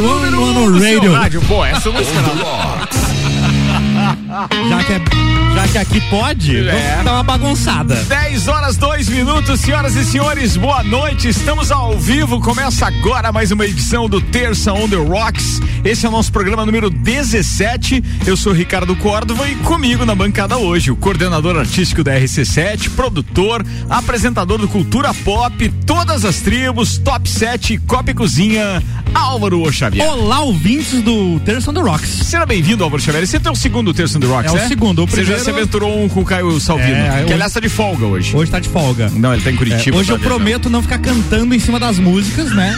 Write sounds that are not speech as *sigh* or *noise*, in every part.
número um do seu rádio. Pô, essa música *laughs* já que, é, que aqui pode, é. uma bagunçada. 10 horas, 2 minutos, senhoras e senhores, boa noite. Estamos ao vivo. Começa agora mais uma edição do Terça on the Rocks. Esse é o nosso programa número 17. Eu sou Ricardo Córdova e comigo na bancada hoje, o coordenador artístico da RC7, produtor, apresentador do Cultura Pop, todas as tribos, Top 7, Copa e Cozinha, Álvaro Xavier. Olá, ouvintes do Terça on the Rocks. Seja bem-vindo, Álvaro Xavier. Esse é o segundo Terça on the Rocks, É né? o segundo. O primeiro... Aventurou um com o Caio Salvino, É, que aliás tá de folga hoje. Hoje tá de folga. Não, ele tá em É, Curitiba. hoje tá eu viajando. prometo não ficar cantando em cima das músicas, né?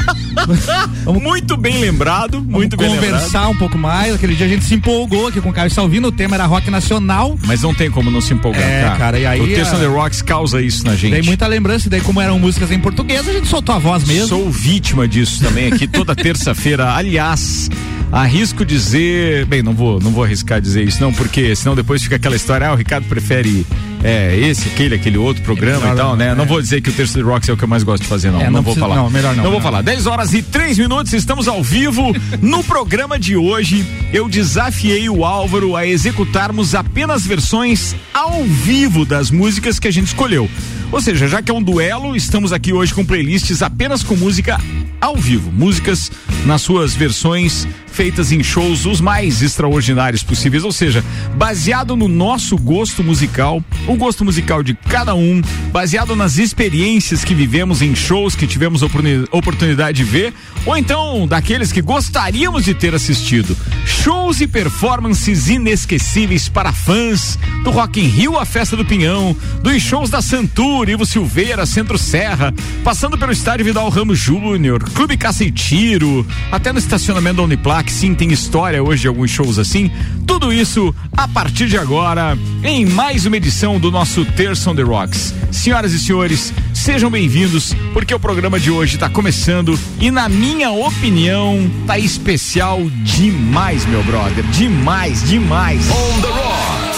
*laughs* Vamos Muito bem lembrado, muito bem lembrado. conversar um pouco mais. Aquele dia a gente se empolgou aqui com o Caio Salvino, o tema era rock nacional. Mas não tem como não se empolgar, É, cara. cara, e aí o a- on the Rocks causa isso na gente. Daí muita lembrança, e daí como eram músicas em português, a gente soltou a voz mesmo. Sou vítima disso também aqui toda *laughs* terça-feira. Aliás, arrisco dizer, bem, não vou, não vou arriscar dizer isso não, porque senão depois fica aquela história, ah, o Ricardo prefere é, esse, aquele, aquele outro programa melhor e tal, não, né? é. Não vou dizer que o Terça de Rocks é o que eu mais gosto de fazer, não. É, não, não vou falar. não, melhor não, Não vou falar. 10 horas e 3 minutos, estamos ao vivo. No programa de hoje, eu desafiei o Álvaro a executarmos apenas versões ao vivo das músicas que a gente escolheu. Ou seja, já que é um duelo, estamos aqui hoje com playlists apenas com música ao vivo. Músicas nas suas versões feitas em shows os mais extraordinários possíveis, ou seja, baseado no nosso gosto musical, o gosto musical de cada um, baseado nas experiências que vivemos em shows que tivemos oportuni- oportunidade de ver, ou então daqueles que gostaríamos de ter assistido. Shows e performances inesquecíveis para fãs do Rock in Rio, a Festa do Pinhão, dos shows da Santur, Ivo Silveira, Centro Serra, passando pelo estádio Vidal Ramos Júnior, Clube Caça e Tiro, até no estacionamento da Uniplac, sim, tem história hoje alguns shows assim. Tudo isso a partir de agora, em mais uma edição do nosso Terça on the Rocks. Senhoras e senhores, sejam bem-vindos, porque o programa de hoje está começando e, na minha opinião, tá especial demais, meu brother. Demais, demais. On the Rocks.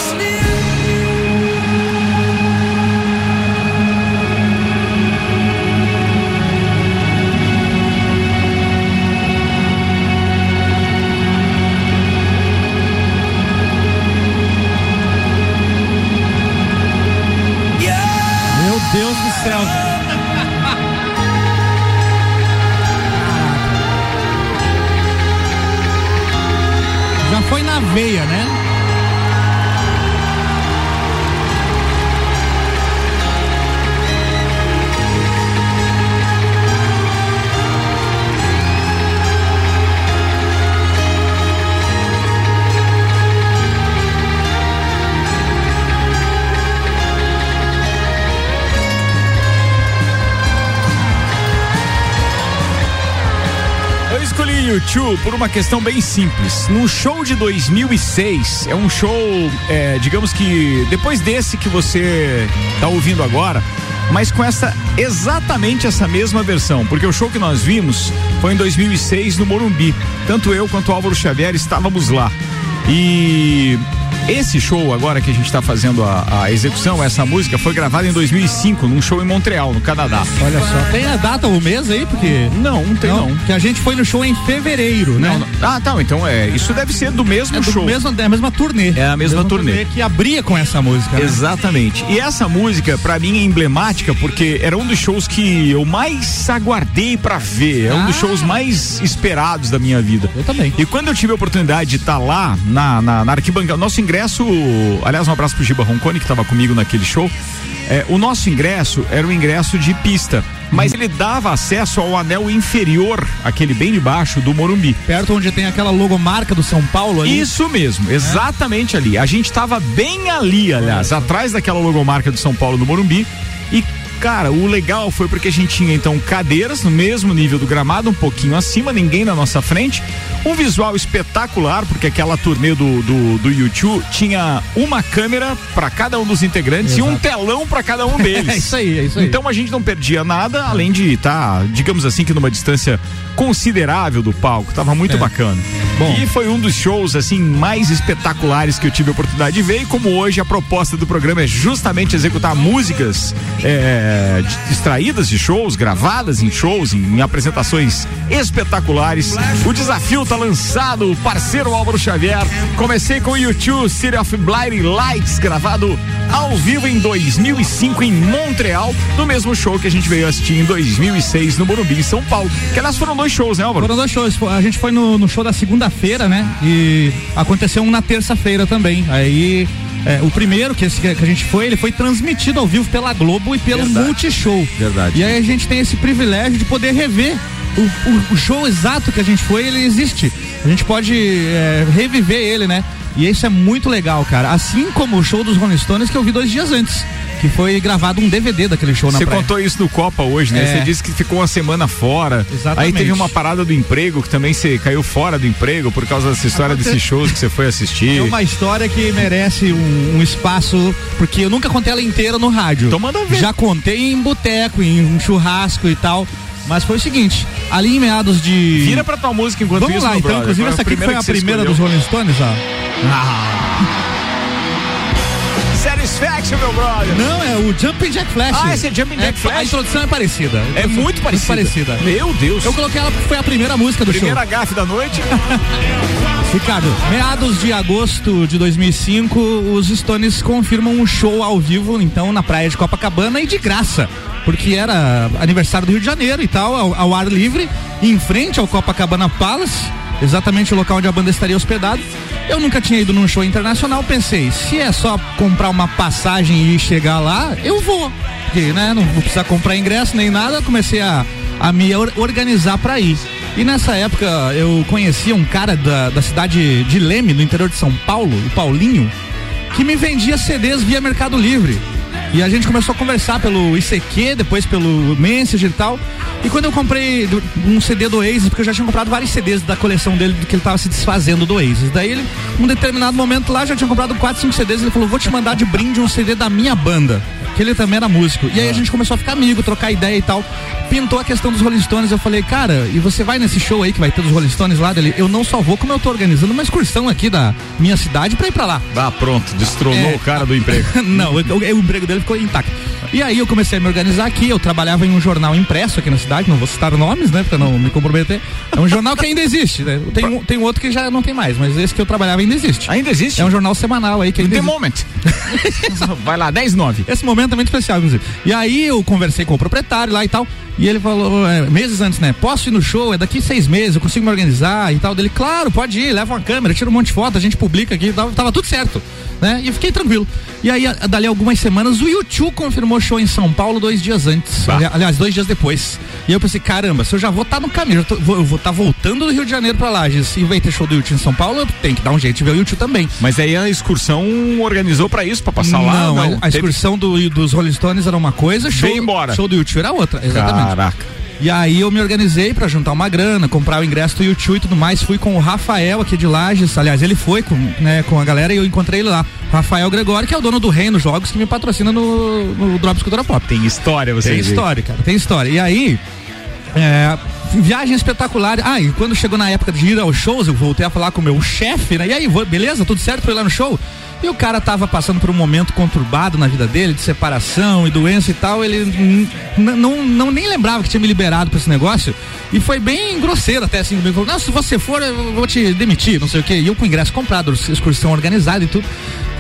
Veia, né? U2 por uma questão bem simples. No show de 2006, é um show, é, digamos que depois desse que você está ouvindo agora, mas com essa exatamente essa mesma versão, porque o show que nós vimos foi em 2006 no Morumbi. Tanto eu quanto o Álvaro Xavier estávamos lá. E esse show agora que a gente está fazendo a, a execução, essa música foi gravada em 2005 num show em Montreal, no Canadá. Olha só. Tem a data, o mês aí? Porque. Não, não tem não. Que a gente foi no show em fevereiro, né? Não, não. Ah, tá. Então é. Isso deve ser do mesmo É do show. mesmo, é a mesma turnê. É a mesma turnê. Que abria com essa música. né? Exatamente. E essa música, pra mim, é emblemática porque era um dos shows que eu mais aguardei pra ver. É um dos Ah. shows mais esperados da minha vida. Eu também. E quando eu tive a oportunidade de estar lá na, na, na arquibancada, nosso ingresso, aliás, um abraço pro Giba Roncone que estava comigo naquele show. É, o nosso ingresso era um ingresso de pista, mas ele dava acesso ao anel inferior, aquele bem de baixo do Morumbi. Perto onde tem aquela logomarca do São Paulo ali. Isso mesmo, exatamente ali. A gente tava bem ali, aliás, atrás daquela logomarca do São Paulo no Morumbi. E, cara, o legal foi porque a gente tinha então cadeiras no mesmo nível do gramado, um pouquinho acima, ninguém na nossa frente. Um visual espetacular, porque aquela turnê do, do, do YouTube tinha uma câmera para cada um dos integrantes e um telão para cada um *laughs* deles. É isso aí, é isso aí. Então a gente não perdia nada, além de estar, digamos assim, que numa distância considerável do palco. Tava muito É. bacana. Bom. E foi um dos shows assim mais espetaculares que eu tive a oportunidade de ver. E como hoje a proposta do programa é justamente executar músicas é, é, de, extraídas de shows, gravadas em shows, em, em, apresentações espetaculares. O desafio tá lançado, parceiro Álvaro Xavier. Comecei com o YouTube City of Blinding Lights, gravado ao vivo em 2005 em Montreal, no mesmo show que a gente veio assistir em 2006 no Morumbi, em São Paulo. Que aliás foram dois shows, né, Álvaro? Foram dois shows. A gente foi no, no show da segunda-feira, né? E aconteceu um na terça-feira também. Aí é, o primeiro que, esse, que, a gente foi, ele foi transmitido ao vivo pela Globo e pelo Verdade. Multishow. Verdade. E aí a gente tem esse privilégio de poder rever o, o, o show exato que a gente foi, ele existe. A gente pode é, reviver ele, né? E isso é muito legal, cara. Assim como o show dos Rolling Stones que eu vi dois dias antes que foi gravado um DVD daquele show na Você praia. contou isso no Copa hoje, né? Você é. disse que ficou uma semana fora. Exatamente. Aí teve uma parada do emprego que também você caiu fora do emprego por causa dessa história desses shows que você foi assistir. *laughs* É uma história que merece um, um, espaço, porque eu nunca contei ela inteira no rádio. Então manda ver. Já contei em boteco, em um churrasco e tal. Mas foi o seguinte, ali em meados de. Vira pra tua música enquanto Vamos isso, lá, então. Brother. Inclusive, essa aqui foi a primeira dos Rolling Stones, ó. Ah. Satisfaction, meu brother. Não, é o Jumping Jack Flash. Ah, esse é Jumping Jack é, Flash? A introdução é parecida. É muito parecida. Muito parecida. Meu Deus. Eu coloquei ela porque foi a primeira música do primeira show. Primeira gafe da noite. *laughs* Ricardo, meados de agosto de 2005, os Stones confirmam um show ao vivo, então, na praia de Copacabana e de graça porque era aniversário do Rio de Janeiro e tal, ao, ao, ar livre, em frente ao Copacabana Palace, exatamente o local onde a banda estaria hospedada. Eu nunca tinha ido num show internacional, pensei, se é só comprar uma passagem e chegar lá, eu vou. Porque, né, não vou precisar comprar ingresso nem nada, comecei a, a me organizar para ir. E nessa época eu conhecia um cara da, da cidade de Leme, no interior de São Paulo, o Paulinho, que me vendia CDs via Mercado Livre. E a gente começou a conversar pelo ICQ, depois pelo Messenger e tal. E quando eu comprei um CD do Oasis, porque eu já tinha comprado vários CDs da coleção dele, que ele tava se desfazendo do Oasis. Daí ele, num determinado momento lá, já tinha comprado 4, 5 CDs, ele falou, vou te mandar de brinde um CD da minha banda que ele também era músico. E aí a gente começou a ficar amigo, trocar ideia e tal. Pintou a questão dos Rolling Stones. Eu falei, cara, e você vai nesse show aí que vai ter dos Rolling Stones lá dele? Eu não só vou, como eu tô organizando uma excursão aqui da minha cidade pra ir pra lá. Ah, pronto, destronou é, o cara do emprego. *laughs* não, o, o, emprego dele ficou intacto. E aí eu comecei a me organizar aqui. Eu trabalhava em um jornal impresso aqui na cidade, não vou citar nomes, né, pra não me comprometer. É um jornal que ainda existe, né? Tem, um, tem outro que já não tem mais, mas esse que eu trabalhava ainda existe. Ainda existe? É um jornal semanal aí que ainda The existe. Moment. *laughs* Vai lá, 10 9. Esse momento é muito especial, inclusive. E aí eu conversei com o proprietário lá e tal. E ele falou, é, meses antes, né? Posso ir no show? É daqui seis meses, eu consigo me organizar e tal. Dele, claro, pode ir, leva uma câmera, tira um monte de foto, a gente publica aqui. Tava, tava tudo certo, né? E eu fiquei tranquilo. E aí, dali algumas semanas, o YouTube confirmou show em São Paulo dois dias antes. Bah. Aliás, dois dias depois. E eu pensei, caramba, se eu já vou estar tá no caminho, eu, tô, vou, eu vou estar tá voltando do Rio de Janeiro pra Lages e vai ter show do YouTube em São Paulo, eu tenho que dar um jeito de ver o YouTube também. Mas aí a excursão organizou pra isso, pra passar não, lá? Não, a, a excursão do, dos Rolling Stones era uma coisa, show, embora. show do YouTube era outra. Exatamente. Caraca. E aí eu me organizei para juntar uma grana, comprar o ingresso do YouTube e tudo mais. Fui com o Rafael aqui de Lages. Aliás, ele foi com, né, com a galera e eu encontrei ele lá. Rafael Gregório, que é o dono do Reino Jogos, que me patrocina no, no Drops Cultura Pop. Tem história, você Tem história, cara, tem história. E aí, é, viagem espetacular. Ah, e quando chegou na época de ir aos shows, eu voltei a falar com o meu chefe, né? E aí, beleza? Tudo certo ir lá no show? E o cara tava passando por um momento conturbado na vida dele, de separação e doença e tal. Ele não, não nem lembrava que tinha me liberado pra esse negócio. E foi bem grosseiro até assim. Ele falou: Não, se você for, eu vou te demitir, não sei o quê. E eu com ingresso comprado, excursão organizada e tudo.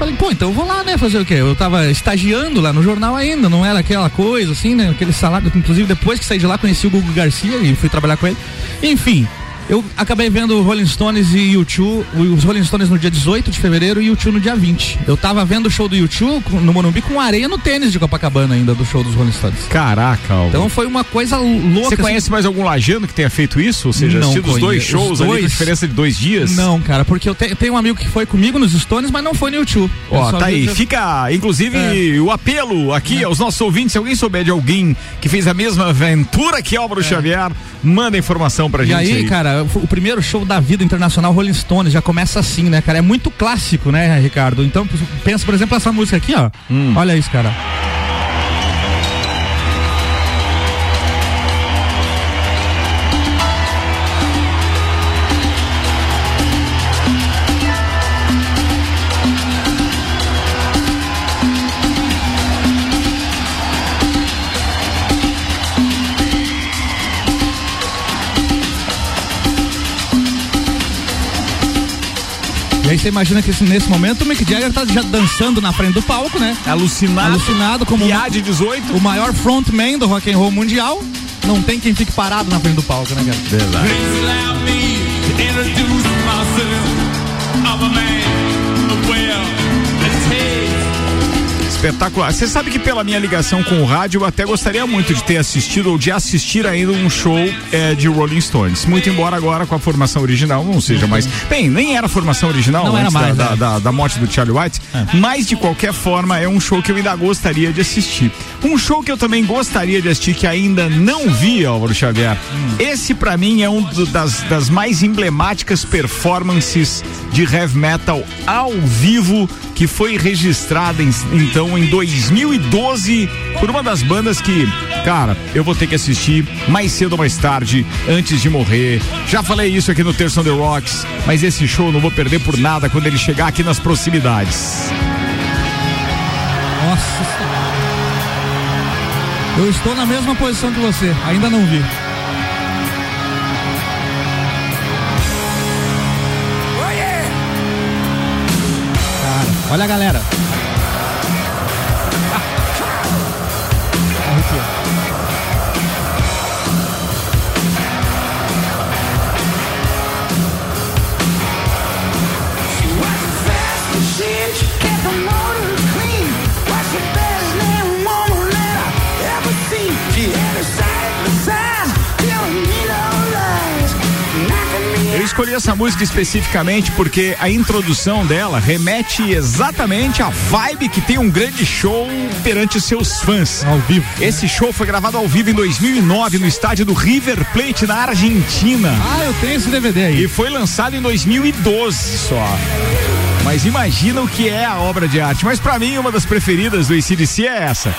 Falei, pô, então eu vou lá, né, fazer o quê? Eu tava estagiando lá no jornal ainda, não era aquela coisa assim, né? Aquele salário. Inclusive, depois que saí de lá, conheci o Google Garcia e fui trabalhar com ele. Enfim, eu acabei vendo Rolling Stones e U2, os Rolling Stones no dia 18 de fevereiro e o U2 no dia 20. Eu tava vendo o show do U2 no Morumbi com areia no tênis de Copacabana ainda do show dos Rolling Stones. Caraca, Alvo. Então foi uma coisa louca. Você conhece assim... mais algum lajano que tenha feito isso? Ou seja, assistido os dois shows os dois... ali diferença de dois dias? Não, cara, porque eu te, tenho um amigo que foi comigo nos Stones, mas não foi no U2. Ó, tá aí. Fica, inclusive, é. o apelo aqui é. aos nossos ouvintes, se alguém souber de alguém que fez a mesma aventura que Álvaro é. Xavier, manda informação pra e gente. Aí, aí, cara, o primeiro show show da vida internacional Rolling Stones, já começa assim, né, cara? É muito clássico, né, Ricardo? Então, pensa, por exemplo, essa música aqui, ó. Hum. Olha isso, cara. Você imagina que nesse momento o Mick Jagger tá já dançando na frente do palco, né? Alucinado. Alucinado como PA de 18. o maior frontman do rock and roll mundial. Não tem quem fique parado na frente do palco, né, cara? Verdade. Espetacular. Você sabe que pela minha ligação com o rádio, eu até gostaria muito de ter assistido ou de assistir ainda um show é, de Rolling Stones. Muito embora agora com a formação original não seja mais. Bem, nem era a formação original Não antes mais, da, né? da, da, da morte do Charlie White, mas de qualquer forma é um show que eu ainda gostaria de assistir. Um show que eu também gostaria de assistir que ainda não vi, Álvaro Xavier. Esse pra mim é um do- das, das mais emblemáticas performances de heavy metal ao vivo que foi registrada em- então em 2012 por uma das bandas que, cara, eu vou ter que assistir mais cedo ou mais tarde, antes de morrer. Já falei isso aqui no Terça on the Rocks, mas esse show não vou perder por nada quando ele chegar aqui nas proximidades. Nossa. Eu estou na mesma posição que você, ainda não vi. Cara, olha a galera. Escolhi essa música especificamente porque a introdução dela remete exatamente à vibe que tem um grande show perante seus fãs. Ao vivo. Esse show foi gravado ao vivo em 2009 no estádio do River Plate na Argentina Ah, eu tenho esse DVD aí. e foi lançado em 2012 só. Mas imagina o que é a obra de arte. Mas pra mim uma das preferidas do ACDC é essa.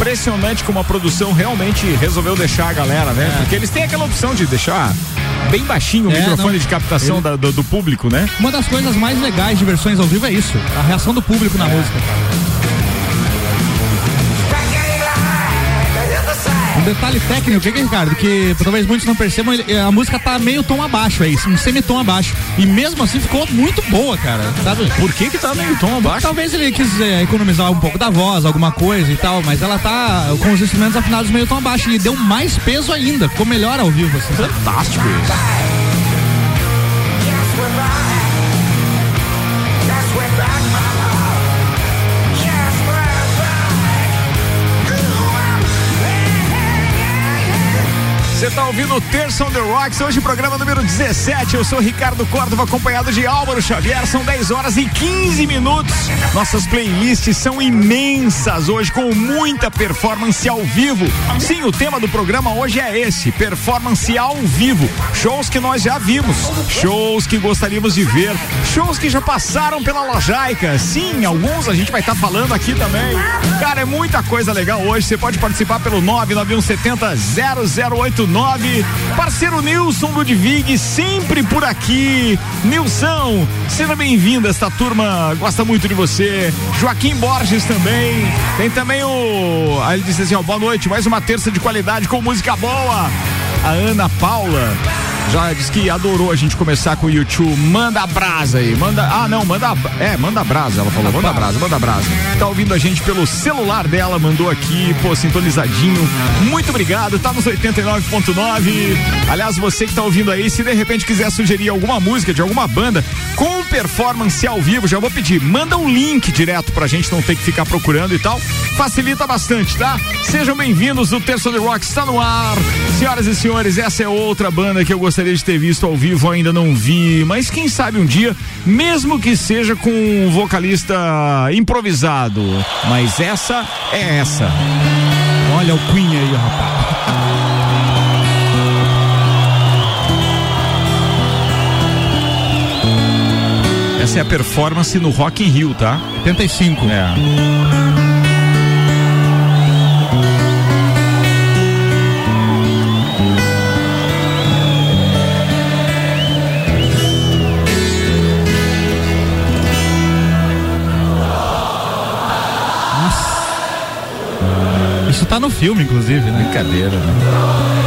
Impressionante como a produção realmente resolveu deixar a galera, né? Porque eles têm aquela opção de deixar bem baixinho o É, microfone não. de captação Ele- da- do, do público, né? Uma das coisas mais legais de versões ao vivo é isso, a reação do público na música, cara. Um detalhe técnico, o que, é, Ricardo? Que talvez muitos não percebam, a música tá meio tom abaixo aí, um semitom abaixo. E mesmo assim ficou muito boa, cara. Sabe? Por que que tá meio tom abaixo? Talvez ele quis é, economizar um pouco da voz, alguma coisa e tal, mas ela tá com os instrumentos afinados meio tom abaixo e deu mais peso ainda, ficou melhor ao vivo, assim. Fantástico isso. Você tá ouvindo o Terça on the Rocks, hoje programa número 17. Eu sou Ricardo Córdova, acompanhado de Álvaro Xavier. São 10 horas e 15 minutos. Nossas playlists são imensas hoje, com muita performance ao vivo. Sim, o tema do programa hoje é esse: performance ao vivo. Shows que nós já vimos, shows que gostaríamos de ver, shows que já passaram pela Lojaica. Sim, alguns a gente vai estar falando aqui também. Cara, é muita coisa legal hoje. Você pode participar pelo 99170 0089. Parceiro Nilson Ludwig, sempre por aqui. Nilson, seja bem-vindo. Esta turma gosta muito de você. Joaquim Borges também. Tem também o. Aí ele disse assim: ó, boa noite, mais uma terça de qualidade com música boa. A Ana Paula. Já disse que adorou a gente começar com o YouTube. Manda brasa aí. Manda. Ah, não, manda. É, manda brasa. Ela falou. Manda brasa, manda brasa. Tá ouvindo a gente pelo celular dela, mandou aqui, pô, sintonizadinho. Muito obrigado. Tá nos 89.9. Aliás, você que tá ouvindo aí, se de repente quiser sugerir alguma música de alguma banda com performance ao vivo, já vou pedir. Manda um link direto pra gente não ter que ficar procurando e tal. Facilita bastante, tá? Sejam bem-vindos. O Terça do Rock está no ar. Senhoras e senhores, essa é outra banda que eu gostaria de ter visto ao vivo, ainda não vi, mas quem sabe um dia, mesmo que seja com um vocalista improvisado. Mas essa é essa. Olha o Queen aí, rapaz. Essa é a performance no Rock in Rio, tá? 85. É. Isso tá no filme, inclusive, né? Brincadeira, né?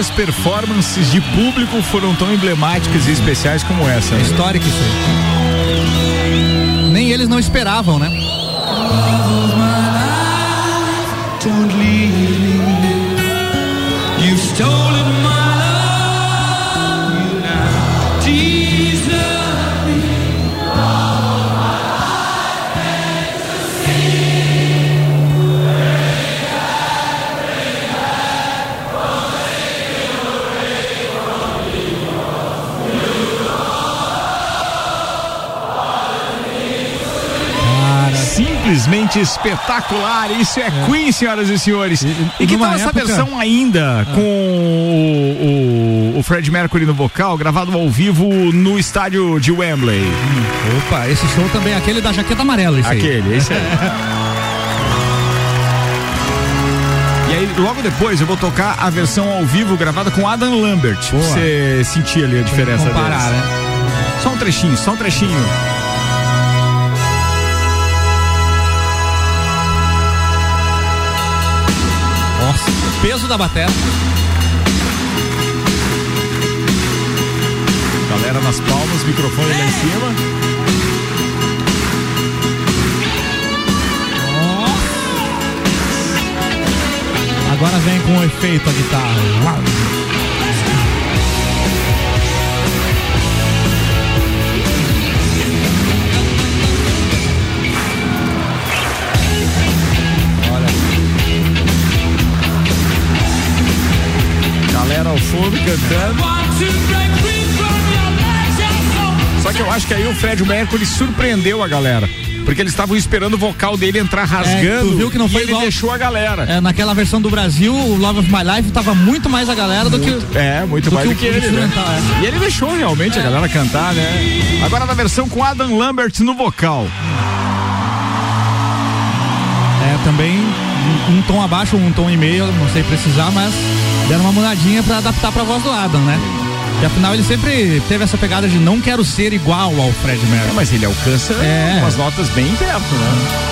Poucas performances de público foram tão emblemáticas e especiais como essa. É né? histórico isso aí. Nem eles não esperavam, né? Don't leave Espetacular. Isso é, Queen, senhoras e senhores. E, que numa tal essa época- versão ainda com o, o, o Fred Mercury no vocal, gravado ao vivo no estádio de Wembley? Opa, esse show também, aquele da jaqueta amarela, esse aí. Aquele, esse aí. E aí, logo depois, eu vou tocar a versão ao vivo gravada com Adam Lambert. Pra você sentir ali a diferença Comparar, deles. né? Só um trechinho, só um trechinho. Peso da bateria. Galera nas palmas, microfone lá em cima. Agora vem com o efeito a guitarra. Uau. Fundo cantando. Só que eu acho que aí o Fred Mercury surpreendeu a galera. Porque eles estavam esperando o vocal dele entrar rasgando. É, viu que não foi e ele igual- deixou a galera. É, naquela versão do Brasil, o Love of My Life tava muito mais a galera do que. É, muito Do mais que do o que ele, né? é. E ele deixou realmente a galera cantar, né? Agora na versão com Adam Lambert no vocal. É, também um, um tom abaixo, um tom e meio, não sei precisar, mas deram uma mudadinha pra adaptar pra voz do Adam, né? E afinal ele sempre teve essa pegada de não quero ser igual ao Fred É, Mercury. mas ele alcança É. umas notas bem perto, né?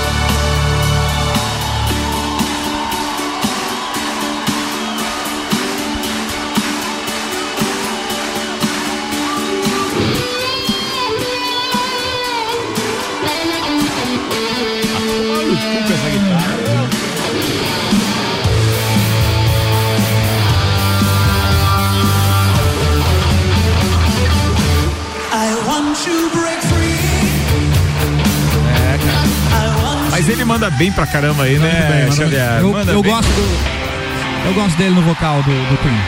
Manda bem pra caramba aí, né, bem, manda Xavier? Eu, Manda eu bem. gosto do. Eu gosto dele no vocal do, do Queen.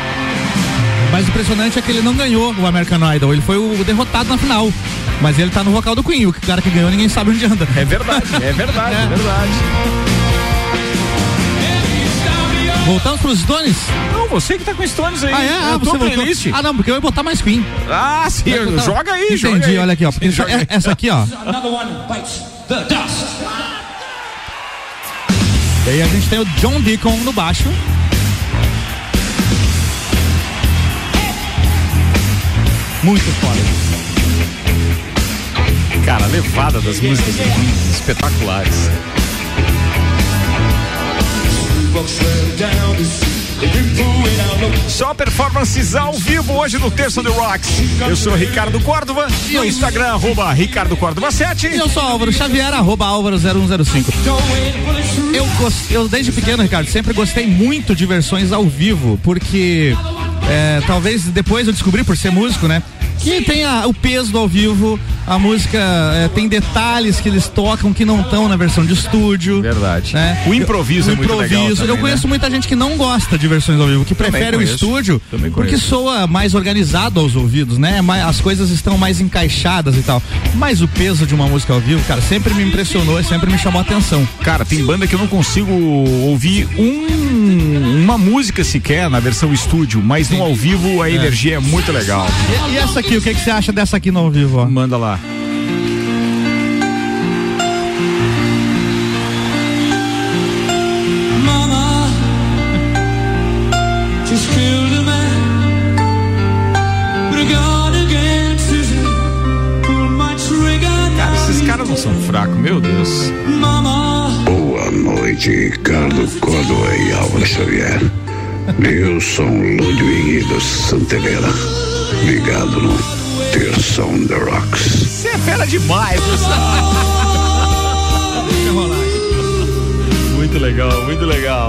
O mais impressionante é que ele não ganhou o American Idol, ele foi o derrotado na final. Mas ele tá no vocal do Queen, o cara que ganhou ninguém sabe onde anda. É verdade, é verdade, é É. verdade. Voltamos pros Stones? Não, você que tá com Stones aí. Ah, é? É Ah, você voltou. playlist. Ah, não, porque eu ia botar mais Queen. Ah, sim, joga aí, Entendi, joga aí. olha aqui, ó. porque essa, Joga aí. essa aqui, ó. E aí a gente tem o John Deacon no baixo. Muito foda. Cara, a levada das músicas espetaculares. Só performances ao vivo hoje no Terço do Rocks. Eu sou Ricardo Córdova, no Instagram, arroba Ricardo Córdova 7. E eu sou Álvaro Xavier, arroba Álvaro 0105. Eu, eu desde pequeno, Ricardo, sempre gostei muito de versões ao vivo, porque é, talvez depois eu descobri, por ser músico, né? Que tem o peso do ao vivo, A música é, tem detalhes que eles tocam que não estão na versão de estúdio. Verdade. né? O improviso Eu- é muito legal improviso. também, Eu conheço né? muita gente que não gosta de versões ao vivo, que prefere o conheço. estúdio, Também porque soa mais organizado aos ouvidos, né? Mais- As coisas estão mais encaixadas e tal. Mas o peso de uma música ao vivo, cara, sempre me impressionou e sempre me chamou a atenção. Cara, tem banda que eu não consigo ouvir um- uma música sequer na versão estúdio, mas no ao vivo a energia é muito legal. E, e essa aqui, o que, que você acha dessa aqui no ao vivo? Ó? Manda lá. Meu Deus. Mama. Boa noite, Carlos Córdova e Álvaro Xavier. Nilson Ludwig dos Santelena. Ligado no Terção The Rocks. Você é fera demais, Muito legal, muito legal.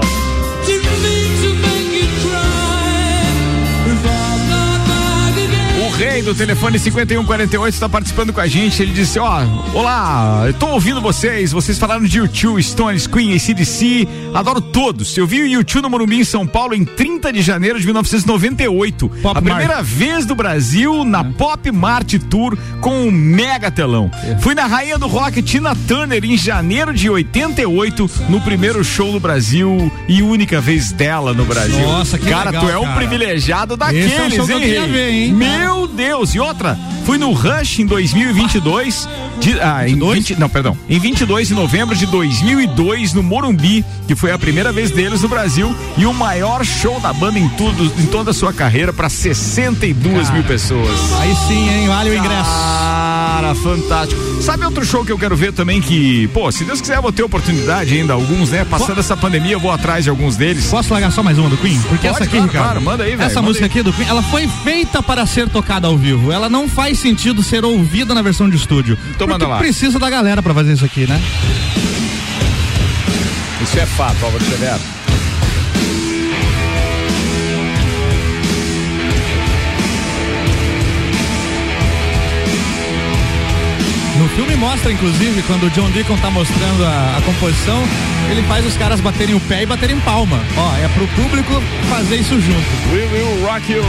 Rei do telefone 5148 está participando com a gente. Ele disse: Ó, olá, eu tô ouvindo vocês. Vocês falaram de U2, Stones, Queen, ACDC. Adoro todos. Eu vi o U2 no Morumbi em São Paulo em 30 de janeiro de 1998. Pop a primeira vez do Brasil na Pop Mart Tour com um mega telão. Fui na Rainha do Rock Tina Turner em janeiro de 88 no primeiro show do Brasil e única vez dela no Brasil. Nossa, que cara, legal, tu é um cara. privilegiado Esse é um daqueles, hein? ver, hein? Meu Deus! E outra, fui no Rush em 2022. De, ah, em 20, não, perdão. Em 22 de novembro de 2002 no Morumbi, que foi a primeira vez deles no Brasil e o maior show da banda em tudo, em toda a sua carreira para 62 mil pessoas. Aí sim, hein? Vale o ingresso. Cara, fantástico. Sabe outro show que eu quero ver também que, pô, se Deus quiser eu vou ter oportunidade ainda, alguns, né? Passando essa pandemia eu vou atrás de alguns deles. Posso largar só mais uma do Queen? Porque Pode, essa aqui, claro, Ricardo. claro, manda aí, velho, Essa música aí. aqui do Queen, ela foi feita para ser tocada ao vivo. Ela não faz sentido ser ouvida na versão de estúdio. Então manda lá. precisa da galera pra fazer isso aqui, né? Isso é fato, Álvaro Severo. Filme mostra, inclusive, quando o John Deacon tá mostrando a, a composição, ele faz os caras baterem o pé e baterem palma. Ó, é pro público fazer isso junto. We will rock you.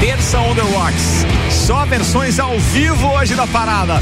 Terça on the Rocks. Só versões ao vivo hoje na parada.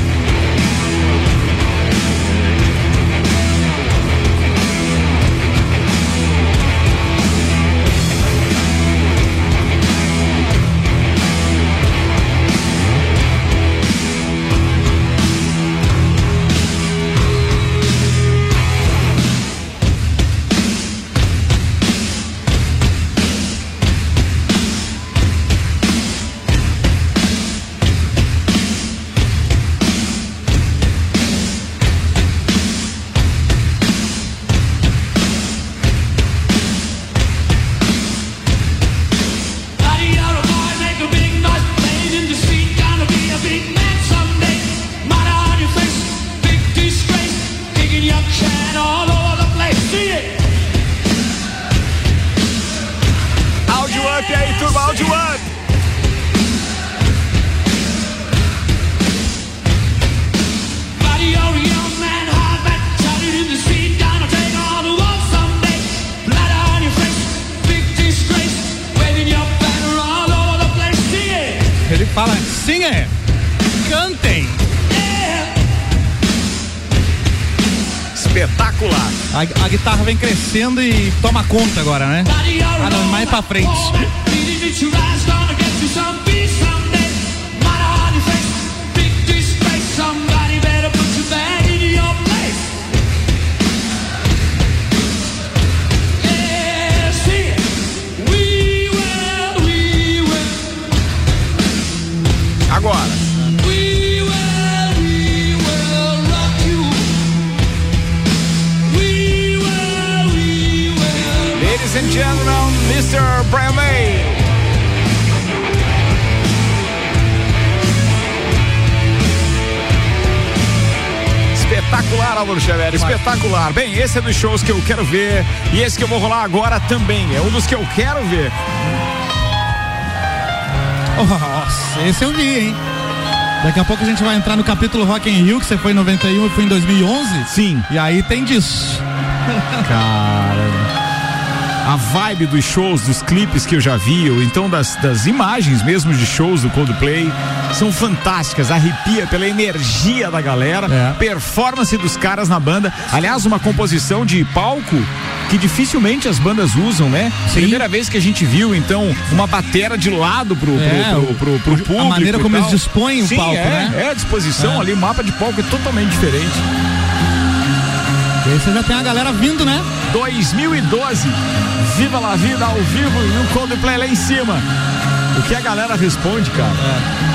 Crescendo e toma conta agora, né? Ah, não, mais pra frente. Xavier, espetacular. Bem, esse é dos shows que eu quero ver e esse que eu vou rolar agora também. É um dos que eu quero ver. Nossa, esse eu vi, hein? Daqui a pouco a gente vai entrar no capítulo Rock in Rio, que você foi em 91 e foi em 2011. Sim. E aí tem disso. *laughs* Cara. A vibe dos shows, dos clipes que eu já vi, ou então das, das imagens mesmo de shows do Coldplay, são fantásticas. Arrepia pela energia da galera, É. performance dos caras na banda. Aliás, uma composição de palco que dificilmente as bandas usam, né? Sim. Primeira vez que a gente viu, então, uma batera de lado pro, pro, É, pro, o- pro- pro a público. maneira e como eles dispõem o Sim, palco, é, né? É, a disposição É. ali, o mapa de palco é totalmente diferente. E aí você já tem a galera vindo, né? 2012. Viva la vida ao vivo e o Coldplay lá em cima. O que a galera responde, cara? I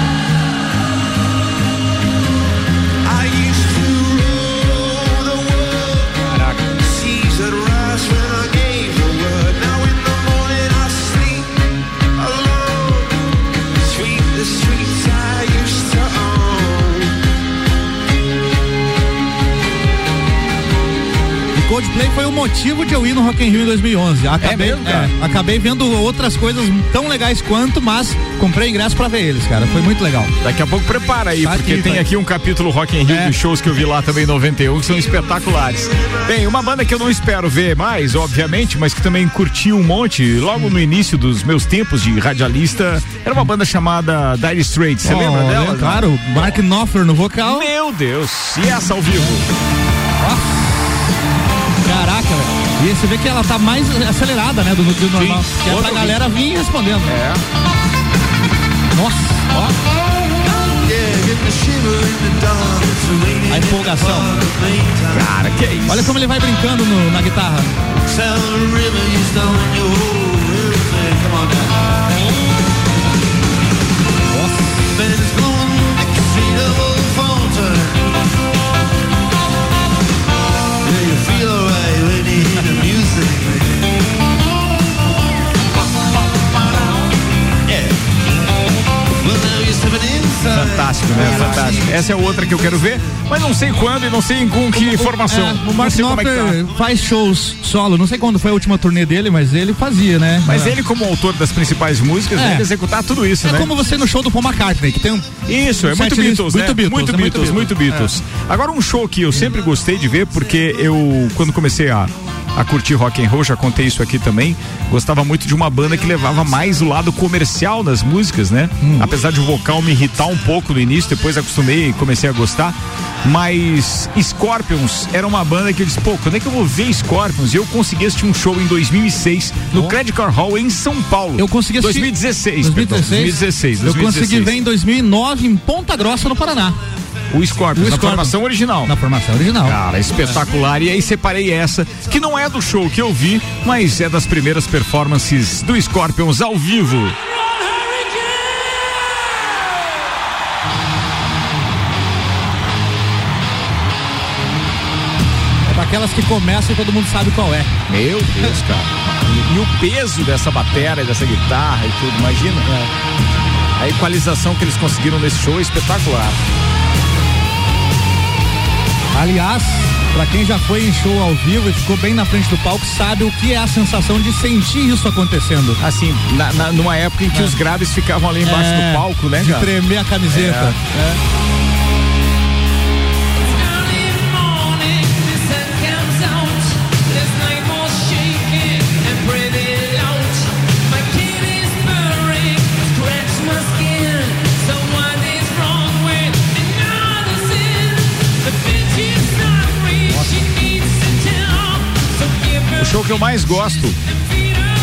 Coldplay foi o motivo de eu ir no Rock in Rio em 2011. Acabei, mesmo, cara? é, acabei vendo outras coisas tão legais quanto, mas comprei ingresso pra ver eles, cara. Foi muito legal. Daqui a pouco prepara aí, Tá porque aqui, tem tá. aqui um capítulo Rock in Rio É. dos shows que eu vi lá também em 91, que são espetaculares. Bem, uma banda que eu não espero ver mais, obviamente, mas que também curti um monte logo no início dos meus tempos de radialista, era uma banda chamada Dire Straits. Você Oh, lembra dela? né? Claro, Mark Knopfler no vocal. Meu Deus, e essa ao vivo? Velho. E aí você vê que ela tá mais acelerada, né, do, do normal. Que é pra galera vir respondendo. É. Nossa, ó, a empolgação. Cara, que é isso? Olha como ele vai brincando no- na guitarra. Fantástico, né? Fantástico. Essa é outra que eu quero ver, mas não sei quando e não sei com que formação. É, o Mark é tá. faz shows solo. Não sei quando foi a última turnê dele, mas ele fazia, né? Mas é. ele, como autor das principais músicas, É. deve executar tudo isso, É né? como você no show do Paul McCartney, que tem um. Isso, é muito Sete Beatles, muito né? Beatles, muito é muito Beatles, muito Beatles. Agora um show que eu sempre gostei de ver, porque eu, quando comecei a, a curtir rock and roll, já contei isso aqui também, gostava muito de uma banda que levava mais o lado comercial das músicas, né? Hum. Apesar de o vocal me irritar um pouco no início, depois acostumei e comecei a gostar. Mas Scorpions era uma banda que eu disse, pô, quando é que eu vou ver Scorpions? E eu consegui assistir um show em 2006 no Oh. Credit Card Hall em São Paulo. Eu consegui assistir. 2016, perdão, 2016, Eu consegui 2016. ver em 2009 em Ponta Grossa, no Paraná. O Scorpions, O na formação original. Na formação original. Cara, espetacular. E aí separei essa, que não é do show que eu vi, mas é das primeiras performances do Scorpions ao vivo. É daquelas que começam e todo mundo sabe qual é. Meu Deus, cara. E, e o peso dessa bateria, dessa guitarra e tudo, imagina. A equalização que eles conseguiram nesse show é espetacular. Aliás, pra quem já foi em show ao vivo e ficou bem na frente do palco, sabe o que é a sensação de sentir isso acontecendo. Assim, na- na- numa época em que os graves ficavam ali embaixo É, do palco, né, De cara? tremer a camiseta. É. show que eu mais gosto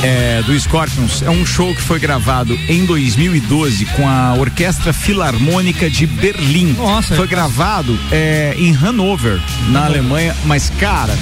é, do Scorpions. É um show que foi gravado em 2012 com a Orquestra Filarmônica de Berlim. Nossa, foi gravado é, em Hanover, na Alemanha, mas cara,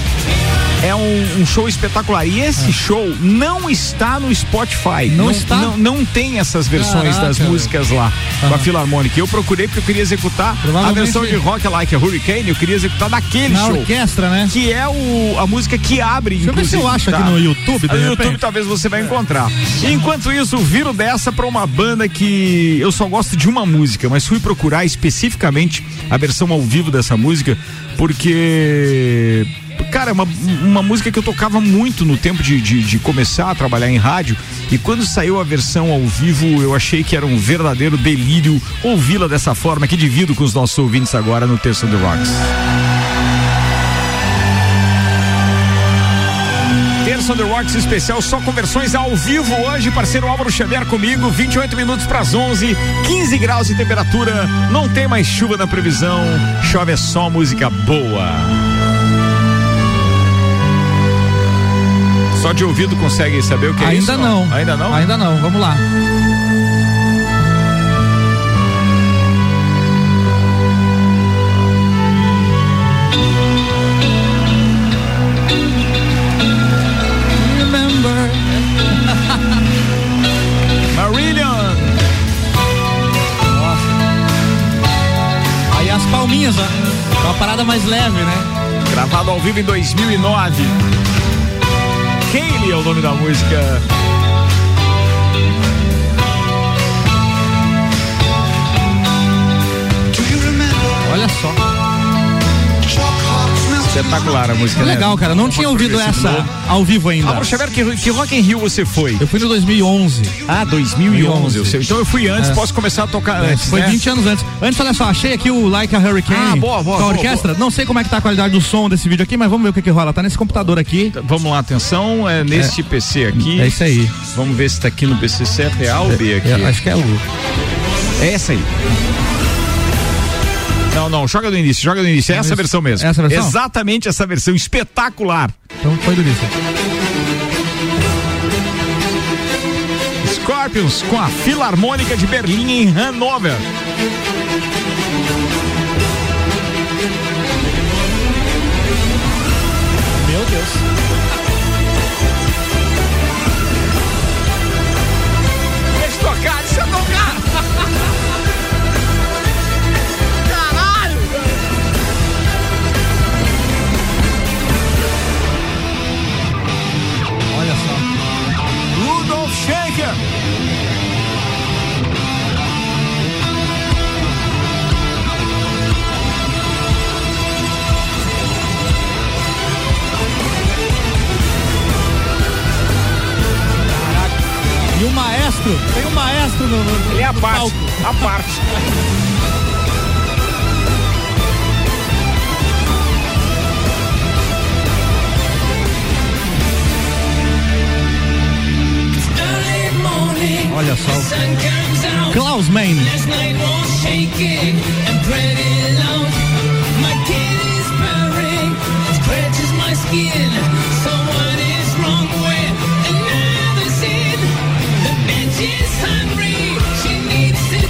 É um, um show espetacular. E esse show não está no Spotify. Não está? Não, não tem essas versões Caraca, das músicas lá com a. Filarmônica. Eu procurei porque eu queria executar a versão de Rock Like a Hurricane. Eu queria executar daquele Na show. orquestra, né? Que é o, a música que abre, Deixa eu ver se eu acho tá? aqui no YouTube, No. YouTube talvez você vai encontrar. Enquanto isso, viro dessa pra uma banda que eu só gosto de uma música, mas fui procurar especificamente a versão ao vivo dessa música, porque. Cara, é uma, uma música que eu tocava muito no tempo de, de, de começar a trabalhar em rádio. E quando saiu a versão ao vivo, eu achei que era um verdadeiro delírio ouvi-la dessa forma que divido com os nossos ouvintes agora no Terço do Rocks. Terça The Rocks especial só com versões ao vivo hoje, parceiro Álvaro Xavier comigo, 28 minutos para as 11, 15 graus de temperatura, não tem mais chuva na previsão, chove é só música boa. Só de ouvido consegue saber o que é isso? Ainda não. Ainda não? Ainda não. Vamos lá. Remember. *laughs* Marillion. Aí as palminhas, ó. Uma parada mais leve, né? Gravado ao vivo em 2009. Kaylee é o nome da música. Do you remember Olha só. Espetacular a música, né? Legal, cara. Não tinha ouvido essa ao vivo ainda. Álvaro Xavier, que, que Rock in Rio você foi? Eu fui no 2011. Ah, 2011. eu sei. Então eu fui antes, É. posso começar a tocar É, antes, foi né? 20 anos antes. Antes, olha só, achei aqui o Like a Hurricane Ah, boa, boa, com a boa, orquestra. Não sei como é que tá a qualidade do som desse vídeo aqui, mas vamos ver o que que rola. Tá nesse computador aqui. Vamos lá, atenção, é neste PC aqui. É isso aí. Vamos ver se tá aqui no PC se é real ou B aqui. É, acho que é o. É essa aí. Não, não, joga do início, joga do início. É essa versão mesmo. Essa versão? Exatamente essa versão, espetacular. Então foi do início. Scorpions com a Filarmônica de Berlim em Hanover. Meu Deus. Deixa eu tocar, deixa eu tocar. *laughs* E o maestro, tem um maestro no, no, Ele é a no parte, palco. a parte. *laughs*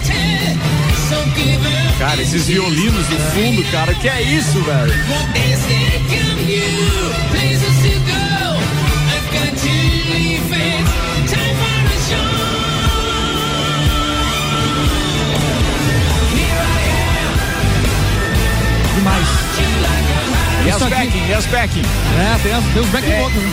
tell. So give her Cara, esses violinos no fundo, cara, que é isso, velho? Yes, backing, yes, backing. É, tem, as, tem os back É. vocals, né?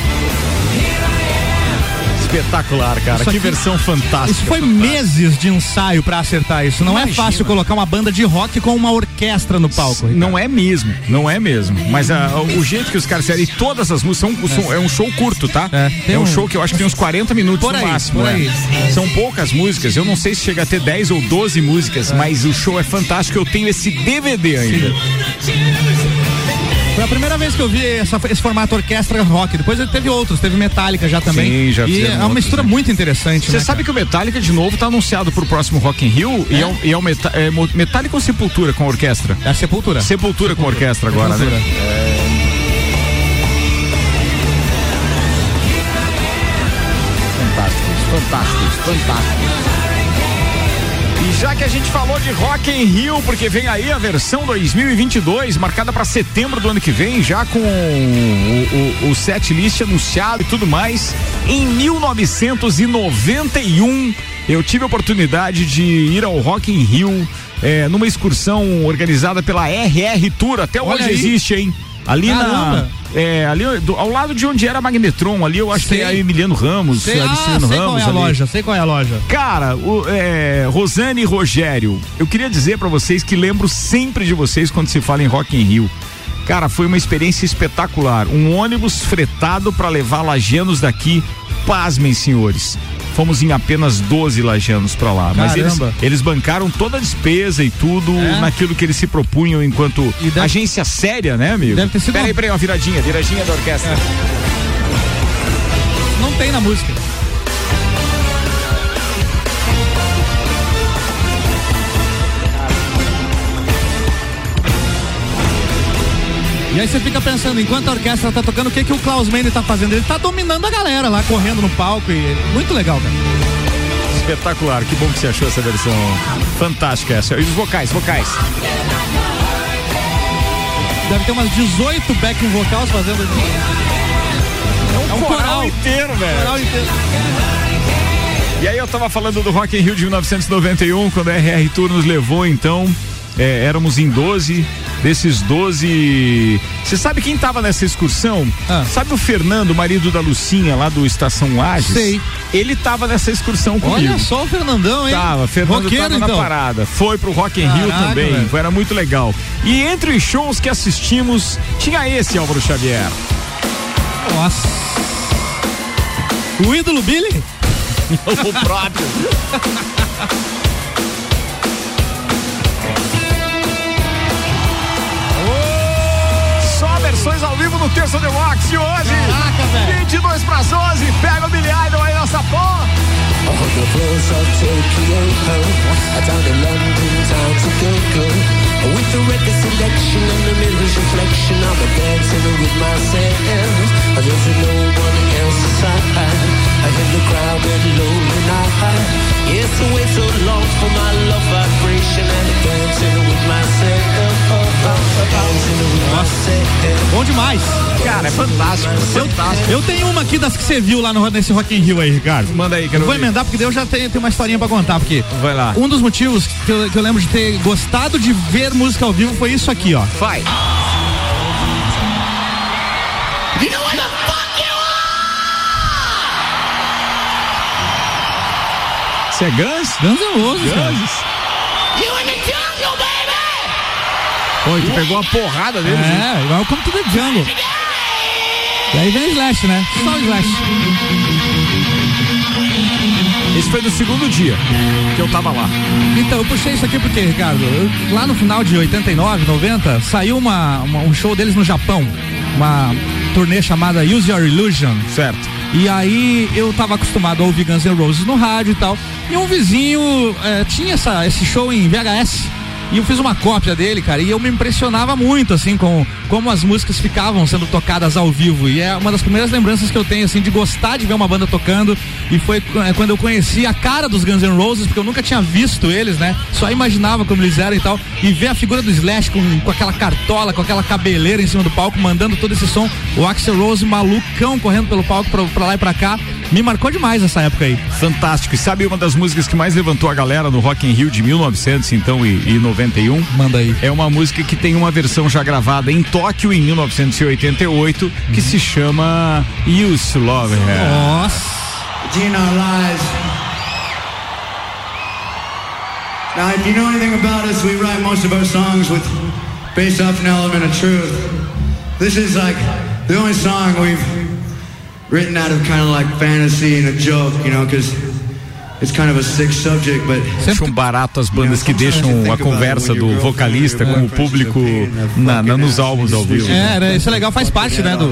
Espetacular, cara. Isso que aqui- versão fantástica. Isso foi meses de ensaio pra acertar isso. Não é Imagina. fácil colocar uma banda de rock com uma orquestra no palco. Ricardo. Não é mesmo, não é mesmo. Mas ah, o jeito que os caras fizeram, e todas as músicas, são, são- é um show curto, tá? É, tem É um um- show que eu acho que tem uns 40 minutos Por no aí, máximo. por é. aí. São poucas músicas, eu não sei se chega a ter 10 ou 12 músicas, mas o show é fantástico. Eu tenho esse DVD ainda. Foi a primeira vez que eu vi essa- esse formato orquestra rock. Depois teve outros, teve Metallica já também. Sim, já E é uma outros, mistura né? muito interessante. Você né, sabe que o Metallica, de novo, tá anunciado pro próximo Rock in Rio e é, um- e é o Meta- é Metallica ou Sepultura com orquestra? cara? É a Sepultura. Sepultura com orquestra agora, Sepultura. né? Fantásticos, fantásticos, fantásticos. E já que a gente falou de Rock in Rio, porque vem aí a versão 2022, marcada para setembro do ano que vem, já com o, o, o set list anunciado e tudo mais. Em 1991, eu tive a oportunidade de ir ao Rock in Rio eh, numa excursão organizada pela RR Tour. Até Olha hoje aí. existe, hein? Ali na. É, ali do- ao lado de onde era a Magnetron, ali eu acho que Sei. é a Emiliano Ramos, Sei, a ah, sei Ramos. qual é a ali. loja, sei qual é a loja. Cara, o, é, Rosane e Rogério, eu queria dizer pra vocês que lembro sempre de vocês quando se fala em Rock in Rio. Cara, foi uma experiência espetacular. Um ônibus fretado pra levar lajanos daqui. Pasmem, senhores. Fomos em apenas 12 lajanos pra lá. Mas eles, Caramba. eles bancaram toda a despesa e tudo É? naquilo que eles se propunham enquanto deve- agência séria, né, amigo? Deve ter sido Peraí, peraí, uma viradinha, viradinha da orquestra. Não tem na música. E aí você fica pensando, enquanto a orquestra tá tocando, o que que o Klaus Mendes tá fazendo? Ele tá dominando a galera lá, correndo no palco e muito legal, cara. Espetacular, que bom que você achou essa versão fantástica essa. E os vocais, vocais. Deve ter umas 18 backing vocals fazendo É um coral. inteiro, velho. coral inteiro. E aí eu tava falando do Rock in Rio de 1991, quando a RR Tour nos levou, então, é, éramos em 12, desses 12... Você sabe quem tava nessa excursão? Ah. Sabe o Fernando, marido da Lucinha, lá do Estação Lages? Sei. Ele tava nessa excursão comigo. Olha só o Fernandão, hein? Tava, Fernando Roqueiro, tava na então. parada. Foi pro Rock in Rio também, velho. era muito legal. E entre os shows que assistimos, tinha esse Álvaro Xavier. Nossa. O ídolo Billy? *laughs* o próprio. No Terça de Rock de hoje. Caraca, velho. 22 para as 11. Pega o Billy Idol aí nessa porra. Go go. With the record selection and the mirror's reflection, I'm a dancing with myself. There's no one else's side. The crowd get low and I high. Yes, I wait so long for my love vibration and I'm dancing with myself. Dancing with myself. Bom demais. Cara, é fantástico. Eu, eu tenho uma aqui das que você viu lá no, nesse Rock in Rio aí, Ricardo. Manda aí, Eu quero vou ver. emendar porque daí eu já tenho, tenho uma historinha pra contar, porque Vai lá. um dos motivos que eu, que eu lembro de ter gostado de ver música ao vivo foi isso aqui, ó. Vai. Você é Guns? Guns N' Roses. Guns? Pô, tu pegou a porrada deles. É, Welcome to the Jungle. E aí vem Slash, né? Só o Slash. Esse foi do segundo dia que eu tava lá. Então, eu puxei isso aqui porque, Ricardo, eu- lá no final de 89, 90, saiu uma, uma- um show deles no Japão. Uma turnê chamada Use Your Illusion. Certo. E aí eu tava acostumado a ouvir Guns N' Roses no rádio e tal. E um vizinho eh, tinha essa, esse show em VHS. E eu fiz uma cópia dele, cara, e eu me impressionava muito, assim, com como as músicas ficavam sendo tocadas ao vivo. E é uma das primeiras lembranças que eu tenho, assim, de gostar de ver uma banda tocando. E foi eh, quando eu conheci a cara dos Guns N' Roses, porque eu nunca tinha visto eles, né? Só imaginava como eles eram e tal. E ver a figura do Slash com, com aquela cartola, com aquela cabeleira em cima do palco, mandando todo esse som. O Axel Rose malucão correndo pelo palco pra, pra lá e pra cá. Me marcou demais essa época aí. Fantástico. E sabe uma das músicas que mais levantou a galera no Rock in Rio de 1900, então, e, e 91? Manda aí. É uma música que tem uma versão já gravada em Tóquio em 1988, que se chama Used to Love Her. Nossa. in our lives. Now, if you know anything about us, we write most of our songs with based off an element of truth. This is like the only song we've written out of kind of like fantasy and a joke, you know, because it's kind of a sick subject, but um barato as bandas que deixam a conversa do vocalista com o público na, na- nos álbuns ao vivo. É, né, isso é legal, faz parte, né, do,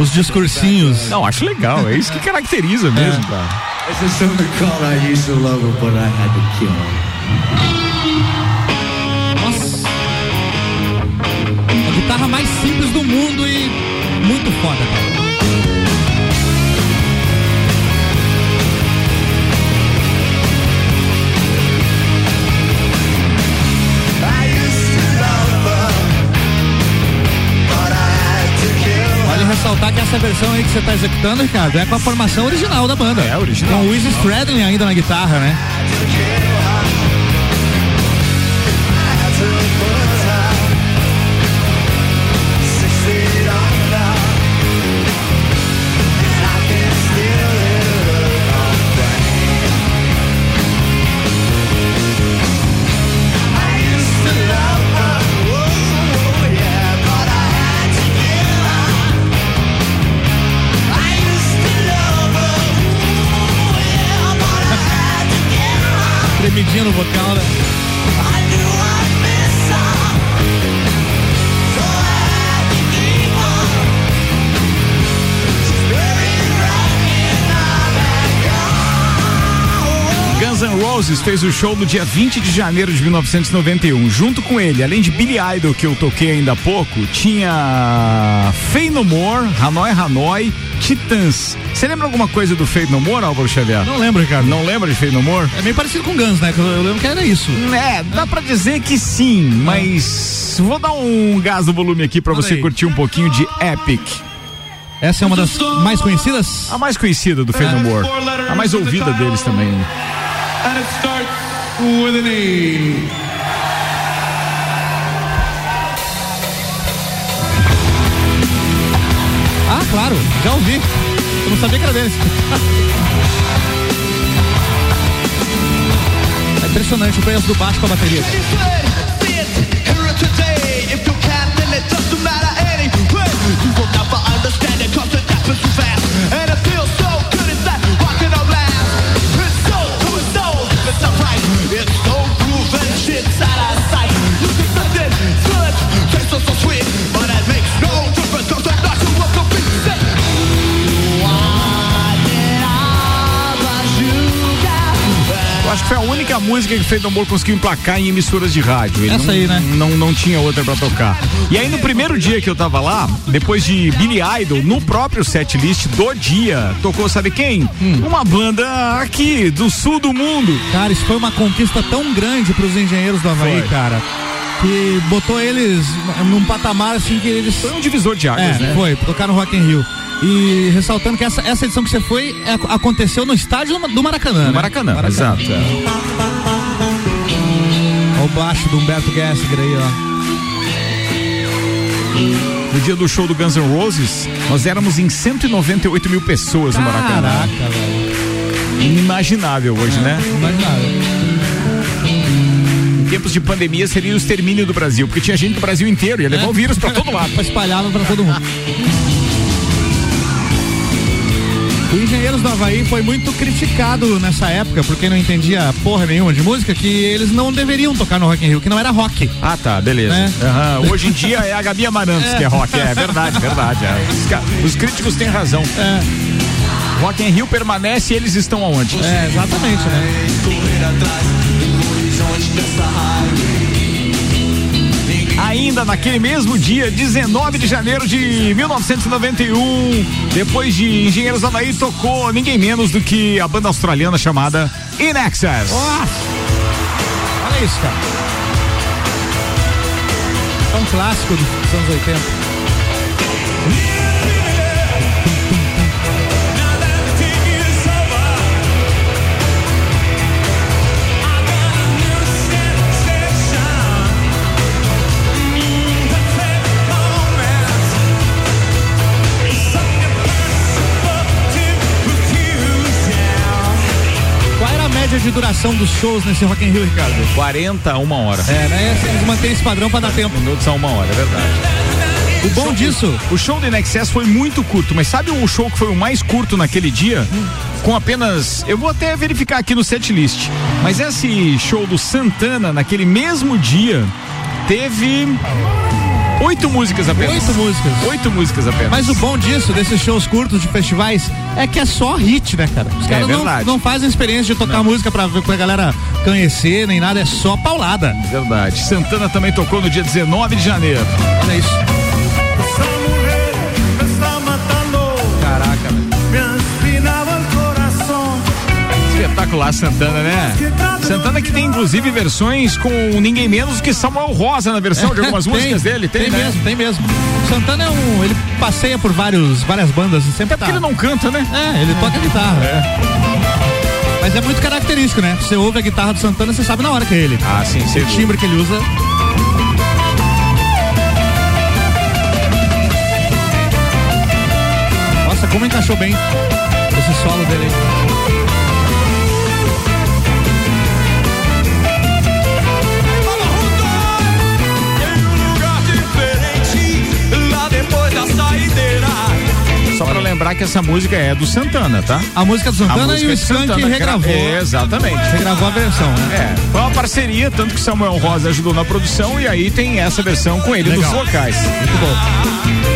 os discursinhos. Não, acho legal, é isso que caracteriza mesmo, cara. It's a song called I Used to Love Her, but I Had to Kill Her. Nossa. A guitarra mais simples do mundo e muito foda, cara. Vale ressaltar que essa versão aí que você tá executando, Ricardo, é com a formação original da banda. É, original. Com o Izzy Stradlin ainda na guitarra, né? Tremidinha no vocal, né? Roses fez o show no dia 20 de janeiro de 1991. Junto com ele, além de Billy Idol, que eu toquei ainda há pouco, tinha Fey No More, Hanoi Hanoi, Titãs. Você lembra alguma coisa do Fey No More, Álvaro Xavier? Não lembro, Ricardo. Não lembra de Fey No More? É meio parecido com Guns, né? Eu, lembro que era isso. É, dá pra dizer que sim, mas vou dar um gás no volume aqui pra Manda você aí. curtir um pouquinho de Epic. Essa é uma das mais conhecidas? A mais conhecida do Fey No More. A mais ouvida deles também. And it starts with an A. Ah, claro, já ouvi. Eu não sabia que era deles. *laughs* É impressionante o preço do baixo com a bateria. cara. But acho que foi a única música que o Fey No More conseguiu emplacar em emissoras de rádio. Ele Essa não, aí, né? Não, não tinha outra pra tocar. E aí no primeiro dia que eu tava lá, depois de Billy Idol, no próprio set list do dia, tocou, sabe quem? Hum. Uma banda aqui, do sul do mundo. Cara, isso foi uma conquista tão grande pros engenheiros do Havaí, Foi. cara. Que botou eles num patamar assim que eles. Foi um divisor de águas, É, né? foi, tocar no Rock in Rio. E ressaltando que essa, essa edição que você foi é, aconteceu no estádio do Maracanã. No né? Maracanã, exato. é. Olha o baixo do Humberto Gessinger aí, ó. No dia do show do Guns N' Roses, nós éramos em 198 mil pessoas no Maracanã. Caraca, velho. Inimaginável hoje, né? Imaginável. Em tempos de pandemia seria o extermínio do Brasil, porque tinha gente do Brasil inteiro, ia levar o vírus pra todo lado. *laughs* Pra espalhar pra todo mundo. O Engenheiros do Havaí foi muito criticado nessa época, porque não entendia porra nenhuma de música, que eles não deveriam tocar no Rock in Rio, que não era rock. Ah, tá, beleza. Né? Aham, Hoje em dia é a Gabi Amarantos que é rock. É verdade, verdade. é. Os, os críticos têm razão. É, Rock in Rio permanece e eles estão aonde? é exatamente, né? Ainda naquele mesmo dia, 19 de janeiro de 1991, depois de Engenheiros do Havaí, tocou ninguém menos do que a banda australiana chamada In. Ó, olha isso, cara. É um clássico dos anos 80. Média de duração dos shows nesse Rock in Rio, Ricardo? 40 a uma hora. É, né? Eles mantêm esse padrão pra dar tempo. Minutos a uma hora, é verdade. O bom disso, O show do INXS foi muito curto, mas sabe o show que foi o mais curto naquele dia? Com apenas. Eu vou até verificar aqui no setlist. Mas esse show do Santana, naquele mesmo dia, teve. Oito músicas apenas. Oito músicas. Oito músicas apenas. mas o bom disso, desses shows curtos de festivais, é que é só hit, né, cara? Os É caras não, verdade. não fazem experiência de tocar música pra, pra galera conhecer, nem nada, é só paulada. Verdade. Santana também tocou no dia 19 de janeiro. Olha isso. Espetacular Santana, né? Santana que tem inclusive versões com ninguém menos que Samuel Rosa na versão de algumas *laughs* Tem, músicas dele. Tem, tem né? mesmo, tem mesmo. O Santana é um. Ele passeia por vários, várias bandas e sempre É tá. porque ele não canta, né? É, ele toca guitarra. Mas é muito característico, né? Você ouve a guitarra do Santana, você sabe na hora que é ele. Ah, sim, sem O timbre que ele usa. Nossa, como encaixou bem esse solo dele. aí. Só pra lembrar que essa música é do Santana, tá? A música do Santana música e o Skank regravou. gra- É, exatamente. Regravou a versão, né? É, foi uma parceria, tanto que Samuel Rosa ajudou na produção e aí tem essa versão com ele Legal. nos vocais. Muito bom.